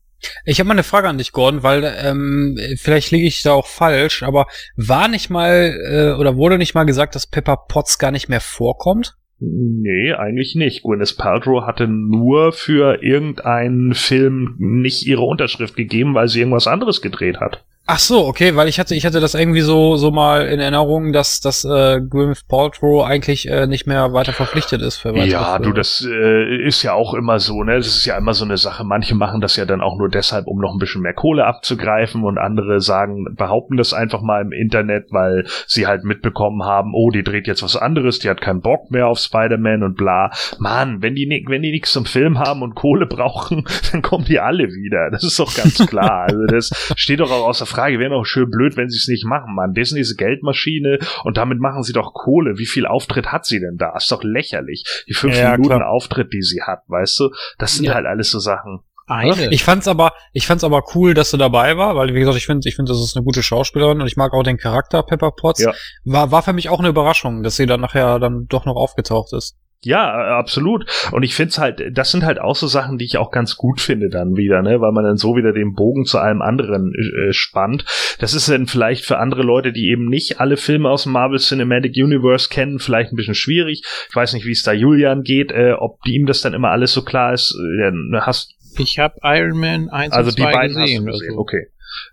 Ich habe mal eine Frage an dich, Gordon, weil ähm, vielleicht liege ich da auch falsch, aber war nicht mal äh, oder wurde nicht mal gesagt, dass Pepper Potts gar nicht mehr vorkommt? Nee, eigentlich nicht. Gwyneth Paltrow hatte nur für irgendeinen Film nicht ihre Unterschrift gegeben, weil sie irgendwas anderes gedreht hat. Ach so, okay, weil ich hatte, ich hatte das irgendwie so, so mal in Erinnerung, dass, dass äh, Gwyneth Paltrow eigentlich äh, nicht mehr weiter verpflichtet ist für weitere Ja, du, Filme. das äh, ist ja auch immer so, ne? Das ist ja immer so eine Sache. Manche machen das ja dann auch nur deshalb, um noch ein bisschen mehr Kohle abzugreifen und andere sagen, behaupten das einfach mal im Internet, weil sie halt mitbekommen haben, oh, die dreht jetzt was anderes, die hat keinen Bock mehr auf Spider-Man und bla. Mann, wenn die, wenn die nichts zum Film haben und Kohle brauchen, dann kommen die alle wieder. Das ist doch ganz klar. Also das steht doch auch außer Frage. Wäre doch schön blöd, wenn sie es nicht machen, Mann. Disney ist eine Geldmaschine und damit machen sie doch Kohle. Wie viel Auftritt hat sie denn da? Ist doch lächerlich. Die fünf Ja, Minuten klar. Auftritt, die sie hat, weißt du? Das sind Ja. halt alles so Sachen. Eine. Ich fand's aber, ich fand's aber cool, dass sie dabei war, weil wie gesagt, ich finde, ich finde, das ist eine gute Schauspielerin und ich mag auch den Charakter Pepper Potts. Ja. War, war für mich auch eine Überraschung, dass sie dann nachher dann doch noch aufgetaucht ist. Ja, äh, absolut. Und ich find's halt, das sind halt auch so Sachen, die ich auch ganz gut finde dann wieder, ne, weil man dann so wieder den Bogen zu allem anderen äh, spannt. Das ist dann vielleicht für andere Leute, die eben nicht alle Filme aus dem Marvel Cinematic Universe kennen, vielleicht ein bisschen schwierig. Ich weiß nicht, wie es da Julian geht, äh, ob ihm das dann immer alles so klar ist. Äh, hast Ich habe Iron Man 1 also und die 2 beiden hast gesehen. du gesehen. also. Okay.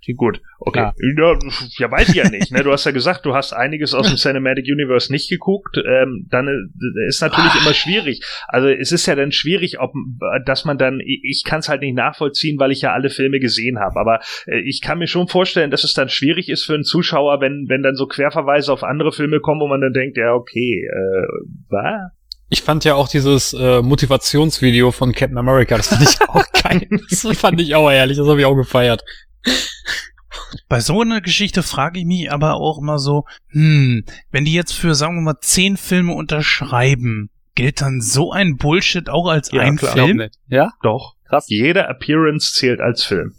Die- Gut, okay. Ja, ja, weiß ich ja nicht. Ne? Du hast ja gesagt, du hast einiges aus dem Cinematic Universe nicht geguckt. Ähm, dann äh, ist natürlich immer schwierig. Also es ist ja dann schwierig, ob dass man dann, ich kann es halt nicht nachvollziehen, weil ich ja alle Filme gesehen habe. Aber äh, ich kann mir schon vorstellen, dass es dann schwierig ist für einen Zuschauer, wenn wenn dann so Querverweise auf andere Filme kommen, wo man dann denkt, ja okay, äh, was? Ich fand ja auch dieses äh, Motivationsvideo von Captain America, das fand ich auch geil. Das fand ich auch ehrlich, das habe ich auch gefeiert. Bei so einer Geschichte frage ich mich aber auch immer so, hm, wenn die jetzt für, sagen wir mal, zehn Filme unterschreiben, gilt dann so ein Bullshit auch als Ja, ein klar. Film? nicht. Ja? Doch. Krass. Jeder Appearance zählt als Film.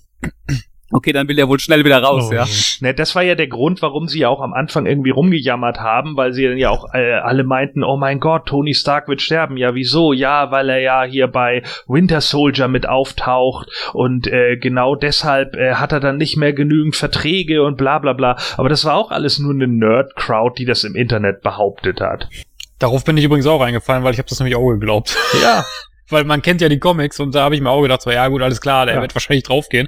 Okay, dann will er wohl schnell wieder raus, Oh, ja. Ne, das war ja der Grund, warum sie ja auch am Anfang irgendwie rumgejammert haben, weil sie dann ja auch äh, alle meinten, oh mein Gott, Tony Stark wird sterben. Ja, wieso? Ja, weil er ja hier bei Winter Soldier mit auftaucht und äh, genau deshalb äh, hat er dann nicht mehr genügend Verträge und bla bla bla. Aber das war auch alles nur eine Nerd-Crowd, die das im Internet behauptet hat. Darauf bin ich übrigens auch eingefallen, weil ich habe das nämlich auch geglaubt. Ja, weil man kennt ja die Comics und da habe ich mir auch gedacht, so, ja gut, alles klar, der Ja. wird wahrscheinlich draufgehen.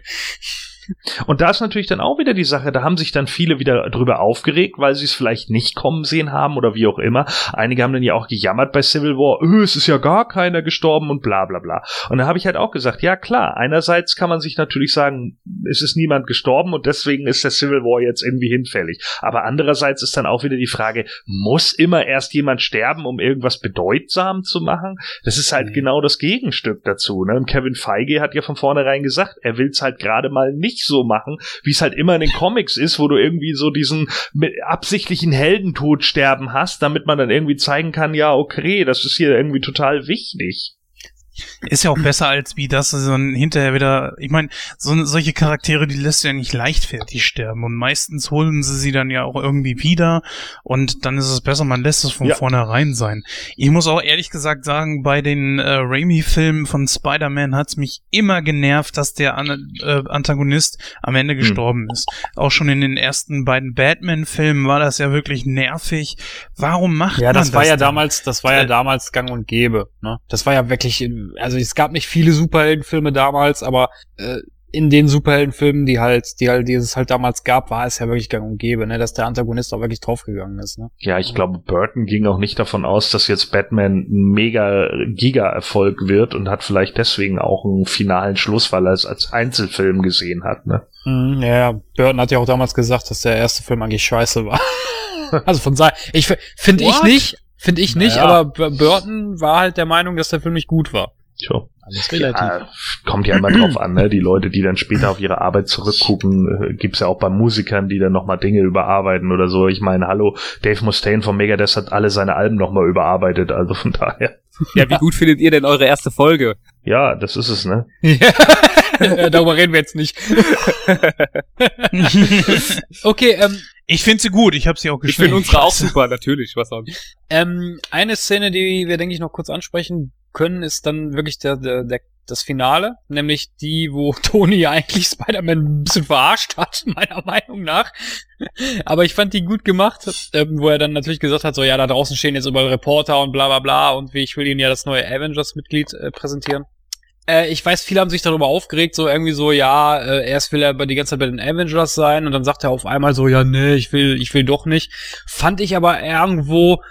Und da ist natürlich dann auch wieder die Sache, da haben sich dann viele wieder drüber aufgeregt, weil sie es vielleicht nicht kommen sehen haben oder wie auch immer. Einige haben dann ja auch gejammert bei Civil War, öh, es ist ja gar keiner gestorben und bla bla bla. Und da habe ich halt auch gesagt, ja klar, einerseits kann man sich natürlich sagen, es ist niemand gestorben und deswegen ist der Civil War jetzt irgendwie hinfällig. Aber andererseits ist dann auch wieder die Frage, muss immer erst jemand sterben, um irgendwas bedeutsam zu machen? Das ist halt Nee. genau das Gegenstück dazu. Ne? Und Kevin Feige hat ja von vornherein gesagt, er will es halt gerade mal nicht so machen, wie es halt immer in den Comics ist, wo du irgendwie so diesen absichtlichen Heldentod sterben hast, damit man dann irgendwie zeigen kann, ja, okay, das ist hier irgendwie total wichtig. Ist ja auch besser als wie das so ein hinterher wieder. Ich meine, so, solche Charaktere, die lässt du ja nicht leichtfertig sterben und meistens holen sie sie dann ja auch irgendwie wieder und dann ist es besser, man lässt es von Ja. vornherein sein. Ich muss auch ehrlich gesagt sagen, bei den äh, Raimi-Filmen von Spider-Man hat's mich immer genervt, dass der An äh, Antagonist am Ende gestorben ist. Auch schon in den ersten beiden Batman-Filmen war das ja wirklich nervig. Warum macht Ja, man das das? war ja damals, das war ja Äh, damals gang und gäbe. Ne? Das war ja wirklich, also es gab nicht viele Superheldenfilme damals, aber äh, in den Superheldenfilmen, die halt, die halt, die es halt damals gab, war es ja wirklich gang und gäbe, ne, dass der Antagonist auch wirklich draufgegangen ist. Ne? Ja, ich glaube, Burton ging auch nicht davon aus, dass jetzt Batman ein mega Giga-Erfolg wird und hat vielleicht deswegen auch einen finalen Schluss, weil er es als Einzelfilm gesehen hat. Ne? Mhm, ja, Burton hat ja auch damals gesagt, dass der erste Film eigentlich scheiße war. also von sei, ich finde ich nicht, finde ich nicht, Naja. aber Burton war halt der Meinung, dass der Film nicht gut war. Tja. Alles relativ. Ja, kommt ja immer drauf an, ne? Die Leute, die dann später auf ihre Arbeit zurückgucken, äh, gibt's ja auch bei Musikern, die dann nochmal Dinge überarbeiten oder so. Ich meine, hallo, Dave Mustaine von Megadeth hat alle seine Alben nochmal überarbeitet, also von daher. Ja, wie gut findet ihr denn eure erste Folge? Ja, das ist es, ne? Ja, Darüber reden wir jetzt nicht. okay, ähm, ich finde sie gut, ich habe sie auch Ich geschnitten. finde unsere auch super, natürlich. Was auch Ähm, eine Szene, die wir, denke ich, noch kurz ansprechen können, ist dann wirklich der, der, der das Finale, nämlich die, wo Tony eigentlich Spider-Man ein bisschen verarscht hat, meiner Meinung nach. Aber ich fand die gut gemacht, ähm, wo er dann natürlich gesagt hat, so ja, da draußen stehen jetzt überall Reporter und bla bla bla und wie ich will ihnen ja das neue Avengers-Mitglied äh, präsentieren. Äh, ich weiß, viele haben sich darüber aufgeregt, so irgendwie so, ja, äh, erst will er die ganze Zeit bei den Avengers sein und dann sagt er auf einmal so, ja, nee, ich will, ich will doch nicht. Fand ich aber irgendwo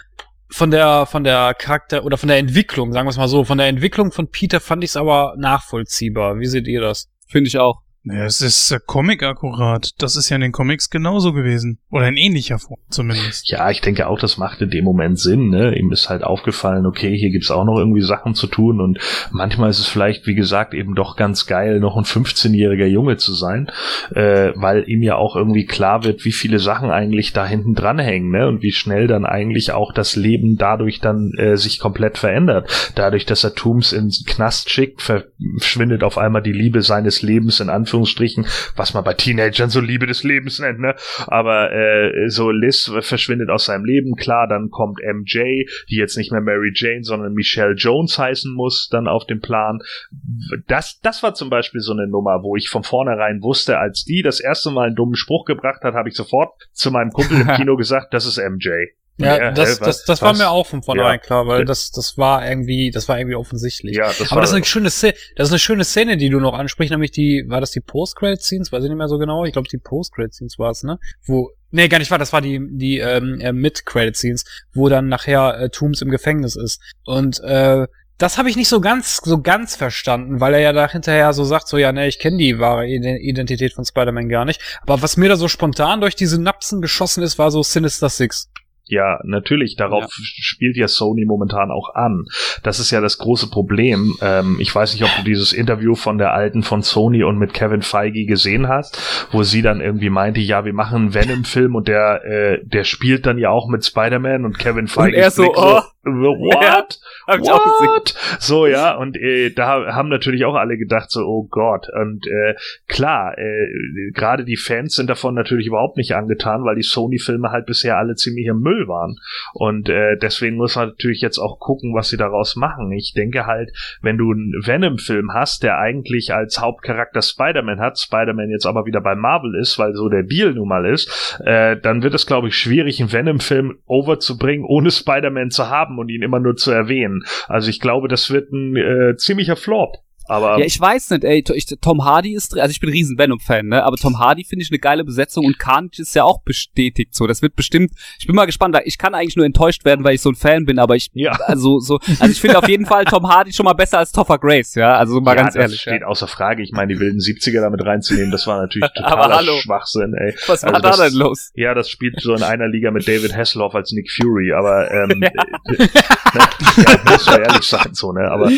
von der, von der Charakter oder von der Entwicklung, sagen wir es mal so, von der Entwicklung von Peter fand ich es aber nachvollziehbar. Wie seht ihr das? Finde ich auch. Ja, es ist äh, Comic-akkurat. Das ist ja in den Comics genauso gewesen. Oder in ähnlicher Form zumindest. Ja, ich denke auch, das macht in dem Moment Sinn. Ne? Ihm ist halt aufgefallen, okay, hier gibt's auch noch irgendwie Sachen zu tun und manchmal ist es vielleicht, wie gesagt, eben doch ganz geil, noch ein 15-jähriger Junge zu sein, äh, weil ihm ja auch irgendwie klar wird, wie viele Sachen eigentlich da hinten dran hängen ne? und wie schnell dann eigentlich auch das Leben dadurch dann äh, sich komplett verändert. Dadurch, dass er Tooms ins Knast schickt, verschwindet auf einmal die Liebe seines Lebens in Anführungsstrichen, was man bei Teenagern so Liebe des Lebens nennt, ne? Aber äh, so Liz verschwindet aus seinem Leben, klar, dann kommt MJ, die jetzt nicht mehr Mary Jane, sondern Michelle Jones heißen muss, dann auf den Plan. Das, das war zum Beispiel so eine Nummer, wo ich von vornherein wusste, als die das erste Mal einen dummen Spruch gebracht hat, habe ich sofort zu meinem Kumpel im Kino gesagt, das ist MJ. Ja, das, das, das war mir auch von vornherein ja. klar, weil das, das war irgendwie, das war irgendwie offensichtlich. Ja, das Aber das ist eine schöne Szene, das ist eine schöne Szene, die du noch ansprichst, nämlich die, war das die Post-Credit-Scenes? Weiß ich nicht mehr so genau. Ich glaube, die Post-Credit-Scenes war es, ne? Wo, nee, gar nicht wahr, das war die, die, ähm, äh, Mid-Credit-Scenes, wo dann nachher äh, Tooms im Gefängnis ist. Und, äh, das habe ich nicht so ganz so ganz verstanden, weil er ja da hinterher so sagt, so ja, ne, ich kenne die wahre Identität von Spider-Man gar nicht. Aber was mir da so spontan durch diese Napsen geschossen ist, war so Sinister Six. Ja, natürlich. Darauf ja. spielt ja Sony momentan auch an. Das ist ja das große Problem. Ähm, ich weiß nicht, ob du dieses Interview von der alten von Sony und mit Kevin Feige gesehen hast, wo sie dann irgendwie meinte, ja, wir machen einen Venom-Film und der, äh, der spielt dann ja auch mit Spider-Man und Kevin Feige. Und er so, oh, what? Ja, what? So, ja, und äh, da haben natürlich auch alle gedacht, so, oh Gott. Und äh, klar, äh, gerade die Fans sind davon natürlich überhaupt nicht angetan, weil die Sony-Filme halt bisher alle ziemlich im Müll waren. Und äh, deswegen muss man natürlich jetzt auch gucken, was sie daraus machen. Ich denke halt, wenn du einen Venom-Film hast, der eigentlich als Hauptcharakter Spider-Man hat, Spider-Man jetzt aber wieder bei Marvel ist, weil so der Deal nun mal ist, äh, dann wird es, glaube ich, schwierig, einen Venom-Film overzubringen, ohne Spider-Man zu haben und ihn immer nur zu erwähnen. Also ich glaube, das wird ein äh, ziemlicher Flop. Aber ja, ich weiß nicht, ey, ich, Tom Hardy ist, also ich bin ein riesen Venom-Fan, ne, aber Tom Hardy finde ich eine geile Besetzung und Carnage ist ja auch bestätigt, so, das wird bestimmt, ich bin mal gespannt, ich kann eigentlich nur enttäuscht werden, weil ich so ein Fan bin, aber ich, ja. also, so, also ich finde auf jeden Fall Tom Hardy schon mal besser als Topher Grace, ja, also mal ja, ganz ehrlich. Das steht ja. außer Frage, ich meine, die wilden 70er damit reinzunehmen, das war natürlich totaler Schwachsinn, ey. Was also war da denn los? Ja, das spielt so in einer Liga mit David Hasselhoff als Nick Fury, aber, ähm, ja. ne, ja, muss man ehrlich sagen, so, ne, aber.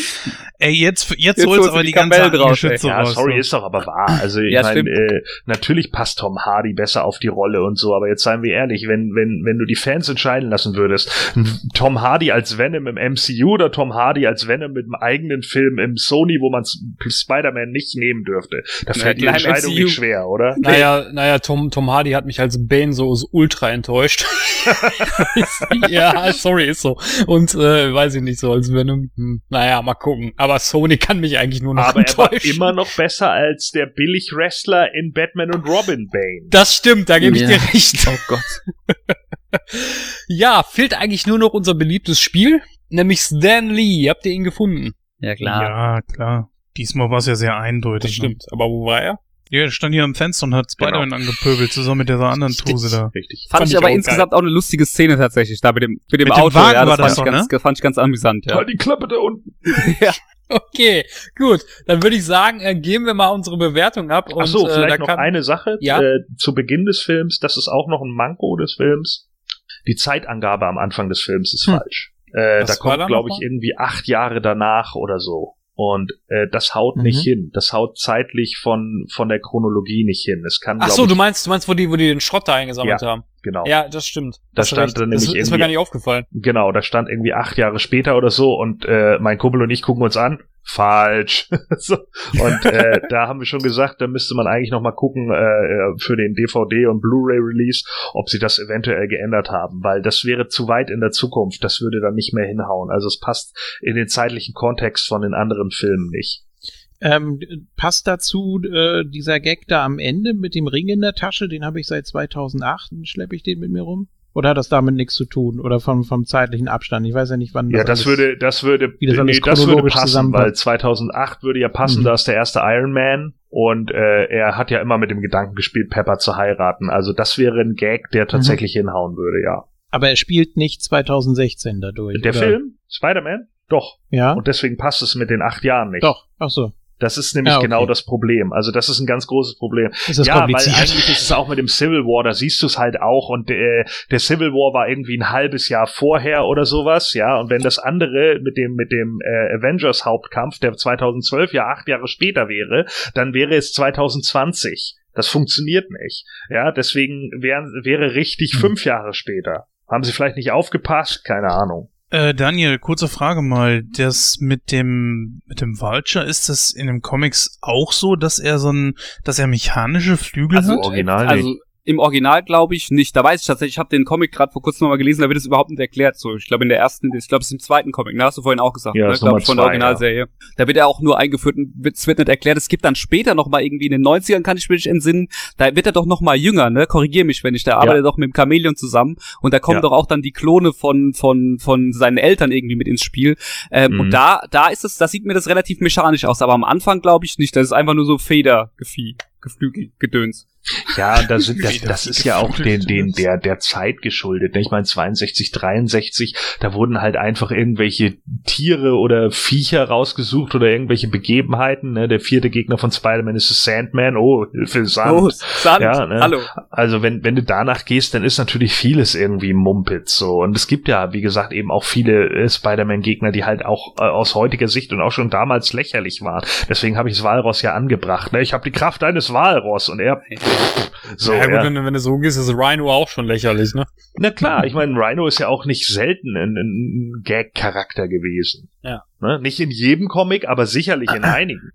Ey, jetzt, jetzt, jetzt holst aber die, die ganze draus. Ja, raus, sorry, so. ist doch aber wahr. Also ich ja, meine, äh, natürlich passt Tom Hardy besser auf die Rolle und so, aber jetzt seien wir ehrlich, wenn, wenn, wenn du die Fans entscheiden lassen würdest, Tom Hardy als Venom im MCU oder Tom Hardy als Venom mit einem eigenen Film im Sony, wo man Spider-Man nicht nehmen dürfte, da fällt die Entscheidung MCU. nicht schwer, oder? Naja, naja, Tom, Tom Hardy hat mich als Bane so, so ultra enttäuscht. ja, sorry, ist so. Und äh, weiß ich nicht, so als Venom, hm, naja, mal gucken. Aber Sony kann mich eigentlich nur noch aber enttäuschen war immer noch besser als der Billig-Wrestler in Batman und Robin Bane. Das stimmt, da gebe ich dir recht. Oh Gott. ja, fehlt eigentlich nur noch unser beliebtes Spiel, nämlich Stan Lee. Habt ihr ihn gefunden? Ja, klar. Ja, klar. Diesmal war es ja sehr eindeutig. Das stimmt. Ne? Aber wo war er? Ja, er stand hier am Fenster und hat Spider-Man genau. angepöbelt, zusammen mit dieser anderen Tuse da. Richtig. Fand, fand ich aber auch insgesamt geil. auch eine lustige Szene tatsächlich, da mit dem, mit dem mit Auto. Dem Wagen ja, das, war das fand, doch, ich ganz, ne? fand ich ganz amüsant, ja. Halt die Klappe da unten. ja. Okay, gut. Dann würde ich sagen, äh, geben wir mal unsere Bewertung ab. Und, Ach so, äh, vielleicht äh, noch eine Sache ja? äh, zu Beginn des Films. Das ist auch noch ein Manko des Films. Die Zeitangabe am Anfang des Films ist hm. falsch. Äh, da kommt, glaube ich, irgendwie acht Jahre danach oder so. Und äh, das haut mhm. nicht hin. Das haut zeitlich von von der Chronologie nicht hin. Es kann. Ach so, ich, du meinst, du meinst, wo die, wo die den Schrott da eingesammelt ja, haben? Genau. Ja, das stimmt. Da stand dann nämlich das ist mir gar nicht aufgefallen. Genau, da stand irgendwie acht Jahre später oder so und äh, mein Kumpel und ich gucken uns an falsch. so. Und äh, da haben wir schon gesagt, da müsste man eigentlich noch mal gucken äh, für den DVD und Blu-ray Release, ob sie das eventuell geändert haben, weil das wäre zu weit in der Zukunft. Das würde dann nicht mehr hinhauen. Also es passt in den zeitlichen Kontext von den anderen Filmen nicht. Ähm, passt dazu äh, dieser Gag da am Ende mit dem Ring in der Tasche, den habe ich seit 2008, schleppe ich den mit mir rum? Oder hat das damit nichts zu tun? Oder vom, vom zeitlichen Abstand? Ich weiß ja nicht, wann Ja, das alles- würde, das würde, das nee, das würde passen, weil 2008 würde ja passen, Mhm. da ist der erste Iron Man und äh, er hat ja immer mit dem Gedanken gespielt, Pepper zu heiraten. Also das wäre ein Gag, der tatsächlich hinhauen würde, ja. Aber er spielt nicht 2016 dadurch. Der oder? Film, Spider-Man, doch. Ja, Und deswegen passt es mit den acht Jahren nicht. doch. Ach so. Das ist nämlich Ja, okay. genau das Problem. Also das ist ein ganz großes Problem. Ja, weil eigentlich ist es auch mit dem Civil War, da siehst du es halt auch und äh, der Civil War war irgendwie ein halbes Jahr vorher oder sowas, ja, und wenn das andere mit dem mit dem äh, Avengers Hauptkampf, der 2012 ja acht Jahre später wäre, dann wäre es 2020. Das funktioniert nicht. Ja, deswegen wären, wäre richtig Hm. fünf Jahre später. Haben sie vielleicht nicht aufgepasst? Keine Ahnung. Äh, Daniel, kurze Frage mal. Das mit dem, mit dem Vulture, ist das in den Comics auch so, dass er so ein, dass er mechanische Flügel Also, hat? Original Also im Original glaube ich nicht. Da weiß ich tatsächlich, ich habe den Comic gerade vor kurzem nochmal gelesen, da wird es überhaupt nicht erklärt. So, ich glaube in der ersten, ich glaube es ist im zweiten Comic, ne, hast du vorhin auch gesagt, Ja, ne, glaube ich, von der Originalserie. Da wird er auch nur eingeführt und wird- es wird nicht erklärt. Es gibt dann später nochmal irgendwie in den 90ern, kann ich mich entsinnen, da wird er doch nochmal jünger, ne? Korrigier mich, wenn ich, da arbeitet er doch mit dem Chamäleon zusammen und da kommen Ja. doch auch dann die Klone von, von, von seinen Eltern irgendwie mit ins Spiel. Ähm, Mhm. Und da, da ist es, da sieht mir das relativ mechanisch aus, aber am Anfang glaube ich nicht. Das ist einfach nur so Federgefieh, Geflügel, Gedöns. Ja, da sind, das, das ist ja auch den, den, der, der Zeit geschuldet. ne? Ich meine, 62, 63, da wurden halt einfach irgendwelche Tiere oder Viecher rausgesucht oder irgendwelche Begebenheiten. Ne? Der vierte Gegner von Spider-Man ist Sandman. Oh, Hilfe, Sand. Oh, Sand. Ja, ne? Hallo. Also wenn, wenn du danach gehst, dann ist natürlich vieles irgendwie Mumpitz so. Und es gibt ja, wie gesagt, eben auch viele äh, Spider-Man-Gegner, die halt auch äh, aus heutiger Sicht und auch schon damals lächerlich waren. Deswegen habe ich das Walross ja angebracht. Ne? Ich habe die Kraft eines Walross und er so. ja, gut, ja. Wenn, du- wenn du so gehst, ist Rhino auch schon lächerlich, ne? Na klar, ich meine, Rhino ist ja auch nicht selten ein, ein Gag-Charakter gewesen. Ja. Ne? Nicht in jedem Comic, aber sicherlich in einigen.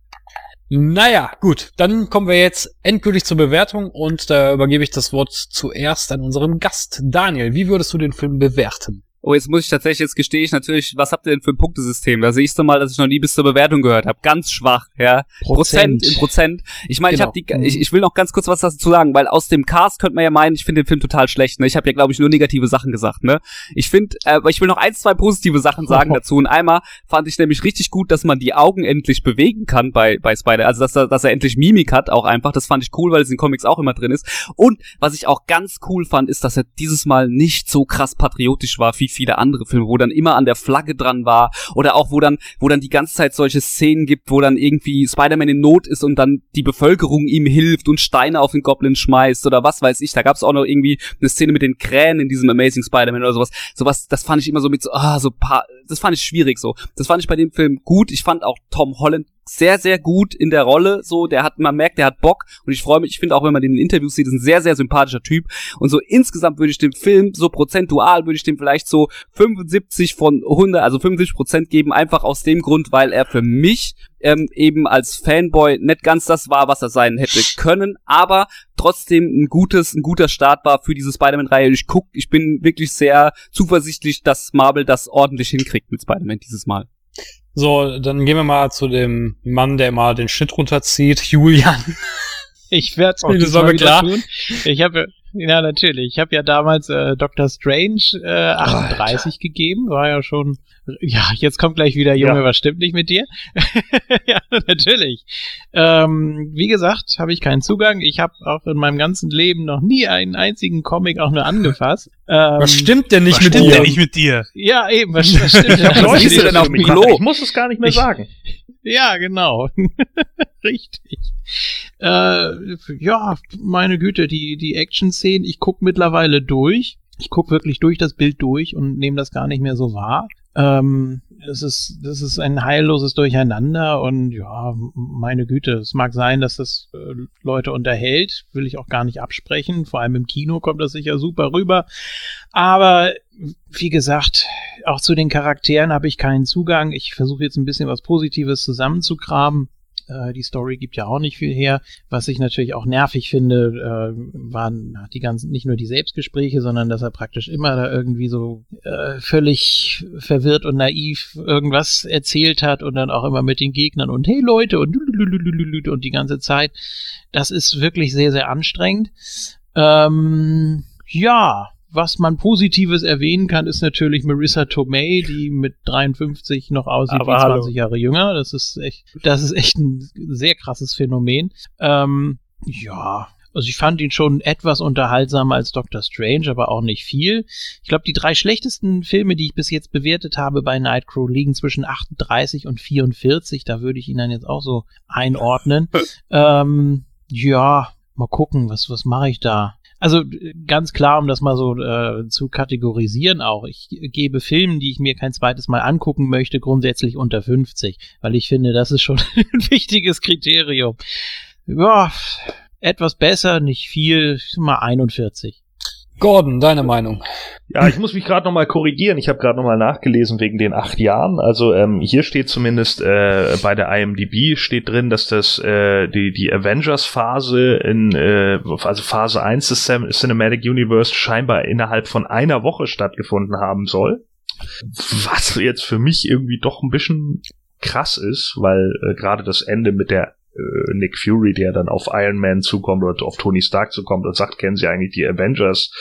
Naja, gut, dann kommen wir jetzt endgültig zur Bewertung und da übergebe ich das Wort zuerst an unseren Gast. Daniel, wie würdest du den Film bewerten? Oh, jetzt muss ich tatsächlich, jetzt gestehe ich natürlich, was habt ihr denn für ein Punktesystem? Da sehe ich so mal, dass ich noch nie bis zur Bewertung gehört habe. Ganz schwach, ja. Prozent in Prozent. Ich meine, Genau. ich habe die, ich, ich will noch ganz kurz was dazu sagen, weil aus dem Cast könnte man ja meinen, ich finde den Film total schlecht. Ne? Ich habe ja, glaube ich, nur negative Sachen gesagt. Ne? Ich finde, äh, aber ich will noch ein, zwei positive Sachen sagen dazu. Und einmal fand ich nämlich richtig gut, dass man die Augen endlich bewegen kann bei bei Spider, also dass er, dass er endlich Mimik hat, auch einfach. Das fand ich cool, weil es in Comics auch immer drin ist. Und was ich auch ganz cool fand, ist, dass er dieses Mal nicht so krass patriotisch war wie viele andere Filme, wo dann immer an der Flagge dran war oder auch wo dann, wo dann die ganze Zeit solche Szenen gibt, wo dann irgendwie Spider-Man in Not ist und dann die Bevölkerung ihm hilft und Steine auf den Goblin schmeißt oder was weiß ich. Da gab es auch noch irgendwie eine Szene mit den Krähen in diesem Amazing Spider-Man oder sowas. Sowas, das fand ich immer so mit so, ah, so paar, das fand ich schwierig so. Das fand ich bei dem Film gut. Ich fand auch Tom Holland sehr, sehr gut in der Rolle. So, der hat, man merkt, der hat Bock. Und ich freue mich, ich finde auch, wenn man den in Interviews sieht, ist ein sehr, sehr sympathischer Typ. Und so insgesamt würde ich dem Film, so prozentual, würde ich dem vielleicht so 75 von 100, also 75 Prozent geben, einfach aus dem Grund, weil er für mich ähm, eben als Fanboy nicht ganz das war, was er sein hätte können, aber trotzdem ein gutes, ein guter Start war für diese Spider-Man-Reihe. Ich guck, ich bin wirklich sehr zuversichtlich, dass Marvel das ordentlich hinkriegt mit Spider-Man dieses Mal. So, dann gehen wir mal zu dem Mann, der mal den Schnitt runterzieht, Julian. Ich werde es diesmal mir klar. tun. Ich habe ja natürlich. Ich habe ja damals äh, Dr. Strange äh, 38 gegeben. War ja schon. Ja, jetzt kommt gleich wieder Junge, Ja. was stimmt nicht mit dir? ja, natürlich. Ähm, wie gesagt, habe ich keinen Zugang. Ich habe auch in meinem ganzen Leben noch nie einen einzigen Comic auch nur angefasst. Ähm, Was stimmt denn nicht Was mit stimmt dir? denn nicht mit dir? Ja, eben. Was, was stimmt denn? Was denn auf dem Klo? Ich muss es gar nicht mehr Ich- sagen. Ja, genau. Richtig. Äh, ja, meine Güte, die, die Action-Szenen, ich guck mittlerweile durch. Ich guck wirklich durch das Bild durch und nehme das gar nicht mehr so wahr. Ähm, es ist, das ist ein heilloses Durcheinander und ja, meine Güte, es mag sein, dass das äh, Leute unterhält, will ich auch gar nicht absprechen. Vor allem im Kino kommt das sicher super rüber. Aber wie gesagt, auch zu den Charakteren habe ich keinen Zugang. Ich versuche jetzt ein bisschen was Positives zusammenzukramen. Äh, die Story gibt ja auch nicht viel her. Was ich natürlich auch nervig finde, äh, waren die ganzen, nicht nur die Selbstgespräche, sondern dass er praktisch immer da irgendwie so äh, völlig verwirrt und naiv irgendwas erzählt hat und dann auch immer mit den Gegnern und hey Leute und und die ganze Zeit. Das ist wirklich sehr, sehr anstrengend. Ähm, ja, was man Positives erwähnen kann, ist natürlich Marissa Tomei, die mit 53 noch aussieht Aber wie 20 hallo. Jahre jünger. Das ist echt, das ist echt ein sehr krasses Phänomen. Ähm, ja. Also ich fand ihn schon etwas unterhaltsamer als Doctor Strange, aber auch nicht viel. Ich glaube, die drei schlechtesten Filme, die ich bis jetzt bewertet habe bei Nightcrow, liegen zwischen 38 und 44. Da würde ich ihn dann jetzt auch so einordnen. ähm, ja, mal gucken, was, was mache ich da? Also äh, ganz klar, um das mal so äh, zu kategorisieren auch. Ich gebe Filmen, die ich mir kein zweites Mal angucken möchte, grundsätzlich unter 50, weil ich finde, das ist schon ein wichtiges Kriterium. Ja, etwas besser, nicht viel, mal 41. Gordon, deine Meinung? Ja, ich muss mich gerade nochmal korrigieren. Ich habe gerade nochmal nachgelesen wegen den acht Jahren. Also ähm, hier steht zumindest äh, bei der IMDb steht drin, dass das äh, die, die Avengers-Phase in äh, also Phase 1 des Cin- Cinematic Universe scheinbar innerhalb von einer Woche stattgefunden haben soll. Was jetzt für mich irgendwie doch ein bisschen krass ist, weil äh, gerade das Ende mit der äh, Nick Fury, der dann auf Iron Man zukommt oder auf Tony Stark zukommt und sagt, kennen Sie eigentlich die Avengers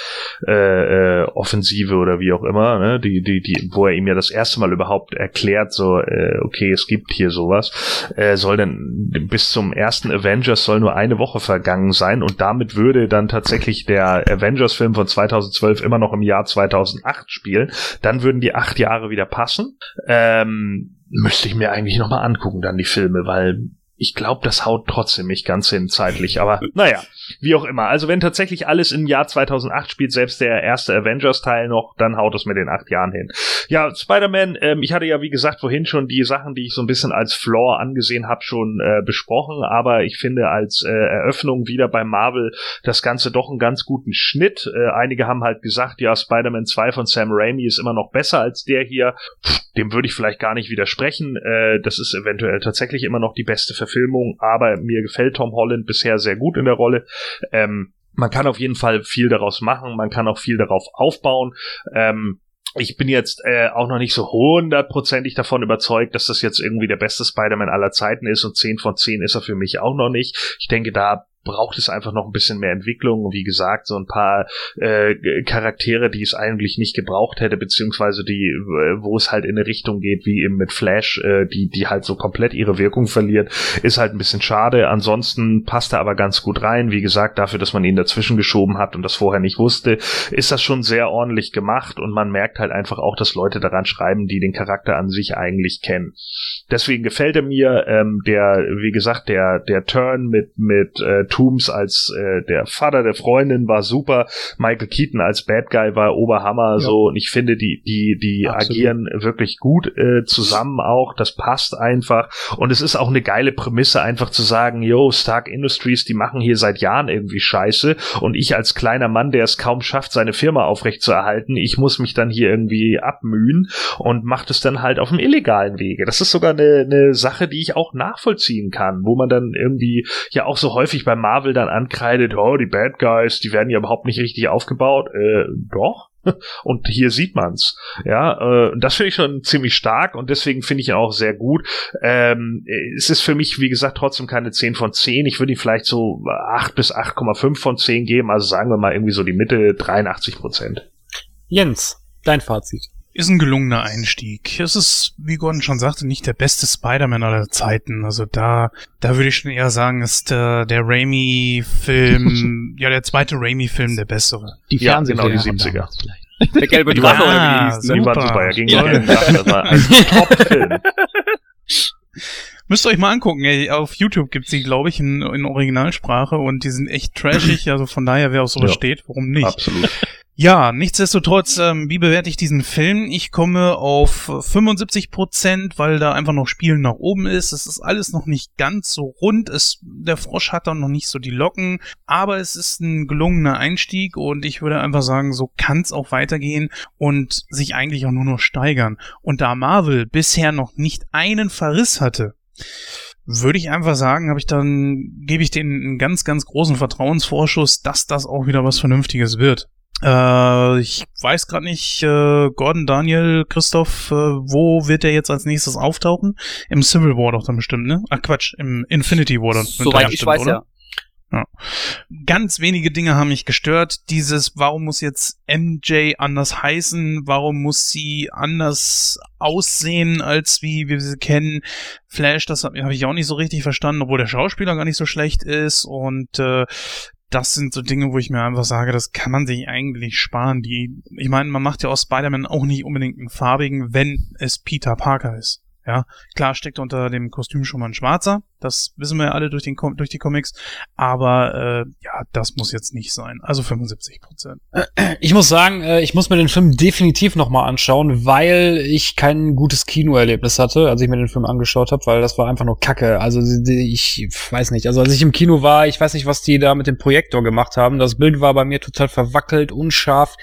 äh, äh, Offensive oder wie auch immer, ne? Die, die, die, wo er ihm ja das erste Mal überhaupt erklärt, so, äh, okay, es gibt hier sowas, äh, soll denn bis zum ersten Avengers soll nur eine Woche vergangen sein und damit würde dann tatsächlich der Avengers-Film von 2012 immer noch im Jahr 2008 spielen. Dann würden die acht Jahre wieder passen. Ähm, müsste ich mir eigentlich nochmal angucken, dann die Filme, weil ich glaube, das haut trotzdem nicht ganz hin zeitlich, aber naja, wie auch immer. Also wenn tatsächlich alles im Jahr 2008 spielt, selbst der erste Avengers-Teil noch, dann haut es mit den acht Jahren hin. Ja, Spider-Man, ähm, ich hatte ja wie gesagt vorhin schon die Sachen, die ich so ein bisschen als Flaw angesehen habe, schon äh, besprochen, aber ich finde als äh, Eröffnung wieder bei Marvel das Ganze doch einen ganz guten Schnitt. Äh, einige haben halt gesagt, ja, Spider-Man 2 von Sam Raimi ist immer noch besser als der hier. Pff, dem würde ich vielleicht gar nicht widersprechen. Äh, das ist eventuell tatsächlich immer noch die beste Verfilmung, aber mir gefällt Tom Holland bisher sehr gut in der Rolle. Ähm, man kann auf jeden Fall viel daraus machen, man kann auch viel darauf aufbauen. Ähm, ich bin jetzt äh, auch noch nicht so hundertprozentig davon überzeugt, dass das jetzt irgendwie der beste Spider-Man aller Zeiten ist und 10 von 10 ist er für mich auch noch nicht. Ich denke, da braucht es einfach noch ein bisschen mehr Entwicklung. Wie gesagt, so ein paar äh, Charaktere, die es eigentlich nicht gebraucht hätte, beziehungsweise die, äh, wo es halt in eine Richtung geht, wie eben mit Flash, äh, die, die halt so komplett ihre Wirkung verliert, ist halt ein bisschen schade. Ansonsten passt er aber ganz gut rein. Wie gesagt, dafür, dass man ihn dazwischen geschoben hat und das vorher nicht wusste, ist das schon sehr ordentlich gemacht und man merkt halt einfach auch, dass Leute daran schreiben, die den Charakter an sich eigentlich kennen. Deswegen gefällt er mir. Ähm, der, wie gesagt, der, der Turn mit, mit äh, Tooms als äh, der Vater der Freundin war super. Michael Keaton als Bad Guy war Oberhammer. Ja. So, und ich finde, die, die, die Absolut. agieren wirklich gut äh, zusammen auch. Das passt einfach. Und es ist auch eine geile Prämisse, einfach zu sagen, yo, Stark Industries, die machen hier seit Jahren irgendwie Scheiße. Und ich als kleiner Mann, der es kaum schafft, seine Firma aufrechtzuerhalten, ich muss mich dann hier irgendwie abmühen und macht es dann halt auf dem illegalen Wege. Das ist sogar eine, eine Sache, die ich auch nachvollziehen kann, wo man dann irgendwie ja auch so häufig bei Marvel dann ankreidet, oh, die Bad Guys, die werden ja überhaupt nicht richtig aufgebaut. Äh, doch. Und hier sieht man's. Ja, äh, das finde ich schon ziemlich stark und deswegen finde ich ihn auch sehr gut. Ähm, es ist für mich, wie gesagt, trotzdem keine 10 von 10. Ich würde ihm vielleicht so 8 bis 8,5 von 10 geben. Also sagen wir mal irgendwie so die Mitte 83 Prozent. Jens, dein Fazit. Ist ein gelungener Einstieg. Es ist, wie Gordon schon sagte, nicht der beste Spider-Man aller Zeiten. Also da, da würde ich schon eher sagen, ist der, der Raimi-Film, ja, der zweite Raimi-Film der bessere. Die Ja, Fernsehfilme genau, die von 70er. damals vielleicht. Der gelbe Ja, Drache oder wie die hießen, waren Super. super, ja, gegen Ja. Golden Drachen. Das war ein Top-Film. Müsst ihr euch mal angucken, ey. Auf YouTube gibt's die, glaube ich, in, in Originalsprache und die sind echt trashig, also von daher, wer auf sowas Ja. steht, warum nicht? Absolut. Ja, nichtsdestotrotz, ähm, wie bewerte ich diesen Film? Ich komme auf 75 Prozent, weil da einfach noch Spielen nach oben ist. Es ist alles noch nicht ganz so rund. Es, der Frosch hat da noch nicht so die Locken, aber es ist ein gelungener Einstieg und ich würde einfach sagen, so kann's auch weitergehen und sich eigentlich auch nur noch steigern. Und da Marvel bisher noch nicht einen Verriss hatte, würde ich einfach sagen, habe ich dann, gebe ich denen einen ganz, ganz großen Vertrauensvorschuss, dass das auch wieder was Vernünftiges wird. Äh, ich weiß gerade nicht, äh, Gordon, Daniel, Christoph, äh, wo wird der jetzt als nächstes auftauchen? Im Civil War doch dann bestimmt, ne? Ach Quatsch, im Infinity War dann. Soweit ich bestimmt, weiß, oder? ja. Ja. Ganz wenige Dinge haben mich gestört. Dieses, warum muss jetzt MJ anders heißen? Warum muss sie anders aussehen, als wie wir sie kennen? Flash, das habe hab ich auch nicht so richtig verstanden, obwohl der Schauspieler gar nicht so schlecht ist. Und äh, das sind so Dinge, wo ich mir einfach sage, das kann man sich eigentlich sparen. Die, ich meine, man macht ja aus Spider-Man auch nicht unbedingt einen farbigen, wenn es Peter Parker ist. Ja, klar steckt unter dem Kostüm schon mal ein Schwarzer. Das wissen wir ja alle durch, den, durch die Comics. Aber äh, ja, das muss jetzt nicht sein. Also 75 Prozent. Ich muss sagen, äh, ich muss mir den Film definitiv nochmal anschauen, weil ich kein gutes Kinoerlebnis hatte, als ich mir den Film angeschaut habe, weil das war einfach nur Kacke. Also ich weiß nicht, also als ich im Kino war, ich weiß nicht, was die da mit dem Projektor gemacht haben. Das Bild war bei mir total verwackelt, unscharf.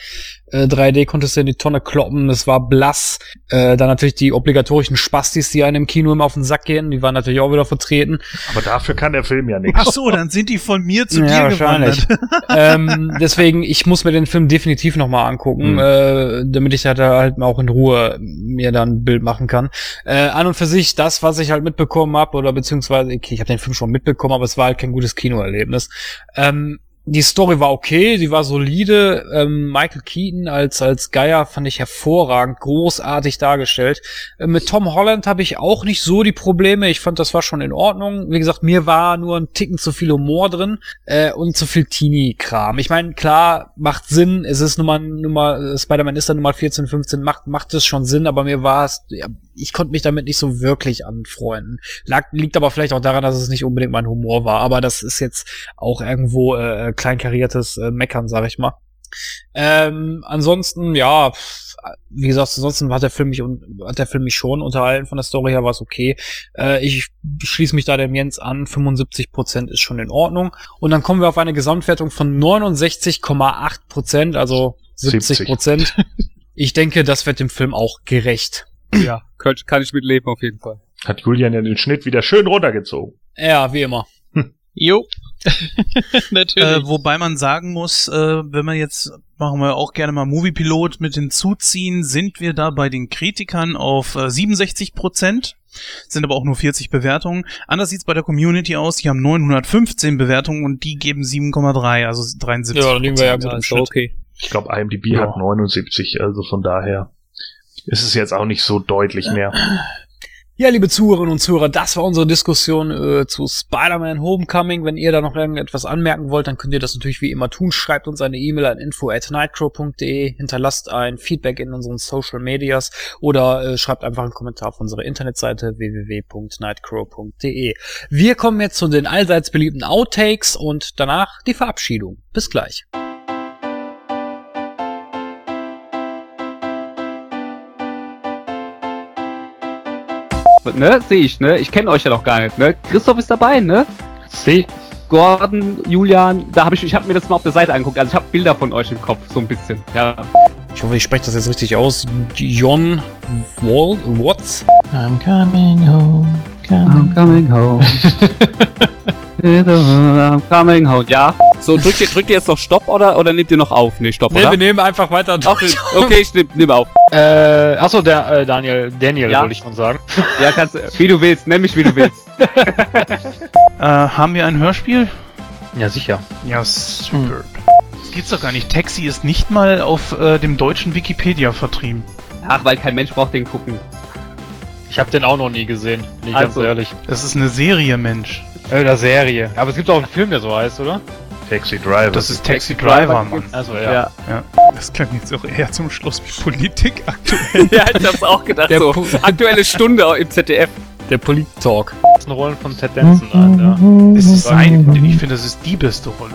Äh, 3D konntest du in die Tonne kloppen, es war blass. Äh, dann natürlich die obligatorischen Spastis, die einem im Kino immer auf den Sack gehen, die waren natürlich auch wieder vertreten. Aber dafür kann der Film ja nichts. Ach so, dann sind die von mir zu Ja, dir wahrscheinlich. gewandert. ähm, deswegen, ich muss mir den Film definitiv nochmal angucken, Mhm. äh, damit ich halt, halt auch in Ruhe mir dann ein Bild machen kann. Äh, an und für sich, das, was ich halt mitbekommen habe, oder beziehungsweise, okay, ich habe den Film schon mitbekommen, aber es war halt kein gutes Kinoerlebnis. Ähm, die Story war okay, sie war solide. Ähm, Michael Keaton als als Geier fand ich hervorragend, großartig dargestellt. Äh, mit Tom Holland habe ich auch nicht so die Probleme. Ich fand, das war schon in Ordnung. Wie gesagt, mir war nur ein Ticken zu viel Humor drin äh, und zu viel Teenie-Kram. Ich meine, klar, macht Sinn. Es ist Nummer, Nummer, Spider-Man ist dann Nummer 14, 15, macht, macht es schon Sinn, aber mir war es, ja, ich konnte mich damit nicht so wirklich anfreunden. Lag, liegt aber vielleicht auch daran, dass es nicht unbedingt mein Humor war, aber das ist jetzt auch irgendwo äh, kleinkariertes äh, Meckern, sag ich mal. Ähm, ansonsten, ja, wie gesagt, ansonsten hat der Film mich un- hat der Film mich schon unterhalten. Von der Story her war es okay. Äh, ich schließe mich da dem Jens an. 75% ist schon in Ordnung. Und dann kommen wir auf eine Gesamtwertung von 69,8%, also 70%. Ich denke, das wird dem Film auch gerecht. Ja, kann, ich mitleben auf jeden Fall. Hat Julian ja den Schnitt wieder schön runtergezogen. Ja, wie immer. Jo. Natürlich. Äh, wobei man sagen muss, äh, wenn man jetzt, machen wir auch gerne mal Moviepilot mit hinzuziehen, sind wir da bei den Kritikern auf äh, 67 Prozent, sind aber auch nur 40 Bewertungen. Anders sieht's bei der Community aus, die haben 915 Bewertungen und die geben 7,3, also 73 Ja, da liegen wir ja gut im Schnitt. okay. Ich glaube, IMDb Ja. hat 79, also von daher ist es jetzt auch nicht so deutlich mehr. Ja, liebe Zuhörerinnen und Zuhörer, das war unsere Diskussion äh, zu Spider-Man Homecoming. Wenn ihr da noch irgendetwas anmerken wollt, dann könnt ihr das natürlich wie immer tun. Schreibt uns eine E-Mail an info at nightcrow.de, hinterlasst ein Feedback in unseren Social Medias oder äh, schreibt einfach einen Kommentar auf unsere Internetseite www.nightcrow.de. Wir kommen jetzt zu den allseits beliebten Outtakes und danach die Verabschiedung. Bis gleich. Ne, sehe ich, ne? Ich kenne euch ja noch gar nicht, ne? Christoph ist dabei, ne? Seh. Gordon, Julian, da habe ich, ich habe mir das mal auf der Seite angeguckt, also ich habe Bilder von euch im Kopf, so ein bisschen. Ja. Ich hoffe, ich spreche das jetzt richtig aus. John Wall Watts. I'm coming home. Coming. coming home. I'm coming home. Ja. So, drückt ihr, drückt ihr jetzt noch Stopp oder, oder nehmt ihr noch auf? Nee, Stopp, Nee, oder? wir nehmen einfach weiter Ach, okay, ich nehm, nehm auf. Äh, achso, der, äh, Daniel, Daniel Ja. wollte ich schon sagen. Ja, kannst du, wie du willst, nenn mich wie du willst. Äh, haben wir ein Hörspiel? Ja, sicher. Ja, super. Das gibt's doch gar nicht. Taxi ist nicht mal auf äh, dem deutschen Wikipedia vertrieben. Ach, weil kein Mensch braucht den gucken. Ich habe den auch noch nie gesehen, bin ich Also. ganz ehrlich. Das ist eine Serie, Mensch. Äh, oder Serie. Aber es gibt auch einen Film, der so heißt, oder? Taxi Driver. Das ist Taxi Taxi Driver, Mann. Also Ja. ja. Ja. Das klang jetzt auch eher zum Schluss wie Politik aktuell. ja, ich hab's auch gedacht, Der so. Pu- Aktuelle Stunde im ZDF. Der Polit-Talk. Das sind Rollen von Ted Danson an, ja. Es ist sein, ich finde, das ist die beste Rolle.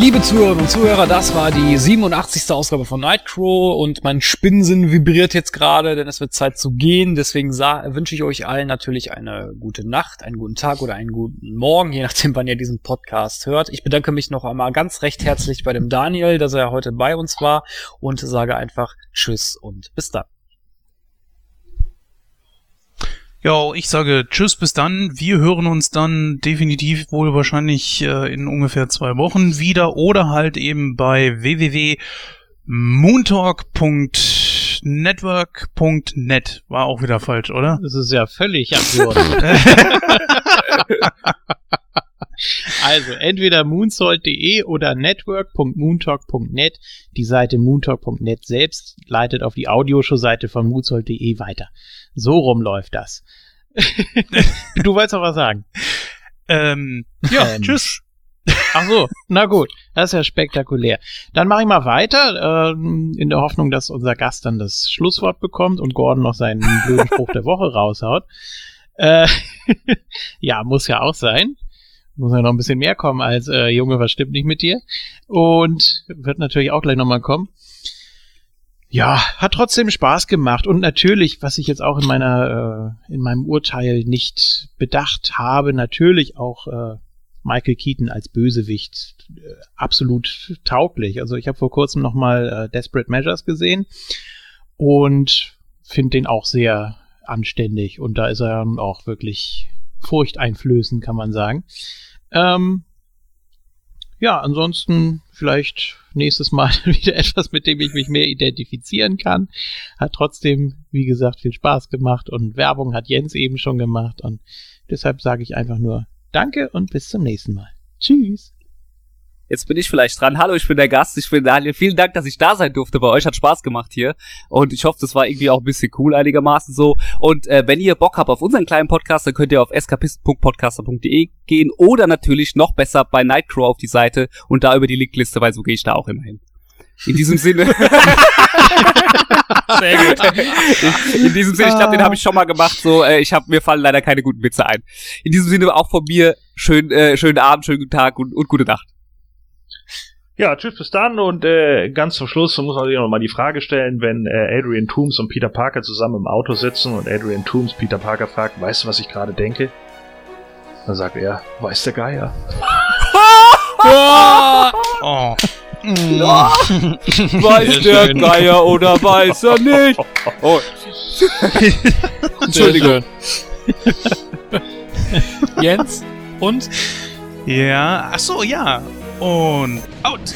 Liebe Zuhörerinnen und Zuhörer, das war die 87. Ausgabe von Nightcrow und mein Spinnsinn vibriert jetzt gerade, denn es wird Zeit zu gehen. Deswegen wünsche ich euch allen natürlich eine gute Nacht, einen guten Tag oder einen guten Morgen, je nachdem, wann ihr diesen Podcast hört. Ich bedanke mich noch einmal ganz recht herzlich bei dem Daniel, dass er heute bei uns war und sage einfach Tschüss und bis dann. Ja, ich sage Tschüss, bis dann. Wir hören uns dann definitiv wohl wahrscheinlich äh, in ungefähr zwei Wochen wieder oder halt eben bei www.moontalk.network.net. War auch wieder falsch, oder? Das ist ja völlig absurd. Also entweder moonsault.de oder network.moontalk.net. Die Seite moontalk.net selbst leitet auf die Audioshow-Seite von moonsault.de weiter. So rum läuft das. du wolltest auch was sagen. Ähm, ja, ähm, tschüss. Ach so, na gut, das ist ja spektakulär. Dann mache ich mal weiter, ähm, in der Hoffnung, dass unser Gast dann das Schlusswort bekommt und Gordon noch seinen blöden Spruch der Woche raushaut. Äh, ja, muss ja auch sein muss ja noch ein bisschen mehr kommen als äh, Junge, was stimmt nicht mit dir? Und wird natürlich auch gleich nochmal kommen. Ja, hat trotzdem Spaß gemacht und natürlich, was ich jetzt auch in meiner äh, in meinem Urteil nicht bedacht habe, natürlich auch äh, Michael Keaton als Bösewicht äh, absolut tauglich. Also ich habe vor kurzem noch mal äh, Desperate Measures gesehen und finde den auch sehr anständig und da ist er auch wirklich furchteinflößend, kann man sagen. Ähm, ja, ansonsten vielleicht nächstes Mal wieder etwas, mit dem ich mich mehr identifizieren kann. Hat trotzdem, wie gesagt, viel Spaß gemacht und Werbung hat Jens eben schon gemacht und deshalb sage ich einfach nur Danke und bis zum nächsten Mal. Tschüss. Jetzt bin ich vielleicht dran. Hallo, ich bin der Gast, ich bin Daniel. Vielen Dank, dass ich da sein durfte bei euch. Hat Spaß gemacht hier. Und ich hoffe, das war irgendwie auch ein bisschen cool einigermaßen so. Und äh, wenn ihr Bock habt auf unseren kleinen Podcast, dann könnt ihr auf eskapisten.podcaster.de gehen oder natürlich noch besser bei Nightcrow auf die Seite und da über die Linkliste, weil so gehe ich da auch immer hin. In diesem Sinne. Sehr gut. In diesem Sinne, ich glaube, den habe ich schon mal gemacht. So, äh, ich habe mir fallen leider keine guten Witze ein. In diesem Sinne auch von mir schön, äh, schönen Abend, schönen guten Tag und, und gute Nacht. Ja, tschüss, bis dann und äh, ganz zum Schluss muss man sich noch mal die Frage stellen, wenn äh, Adrian Toomes und Peter Parker zusammen im Auto sitzen und Adrian Toomes Peter Parker fragt, weißt du, was ich gerade denke? Dann sagt er, weiß der Geier. oh. weiß der schön. Geier oder weiß er nicht? Oh. Entschuldigung. Jens und? Ja, ach so, ja und out!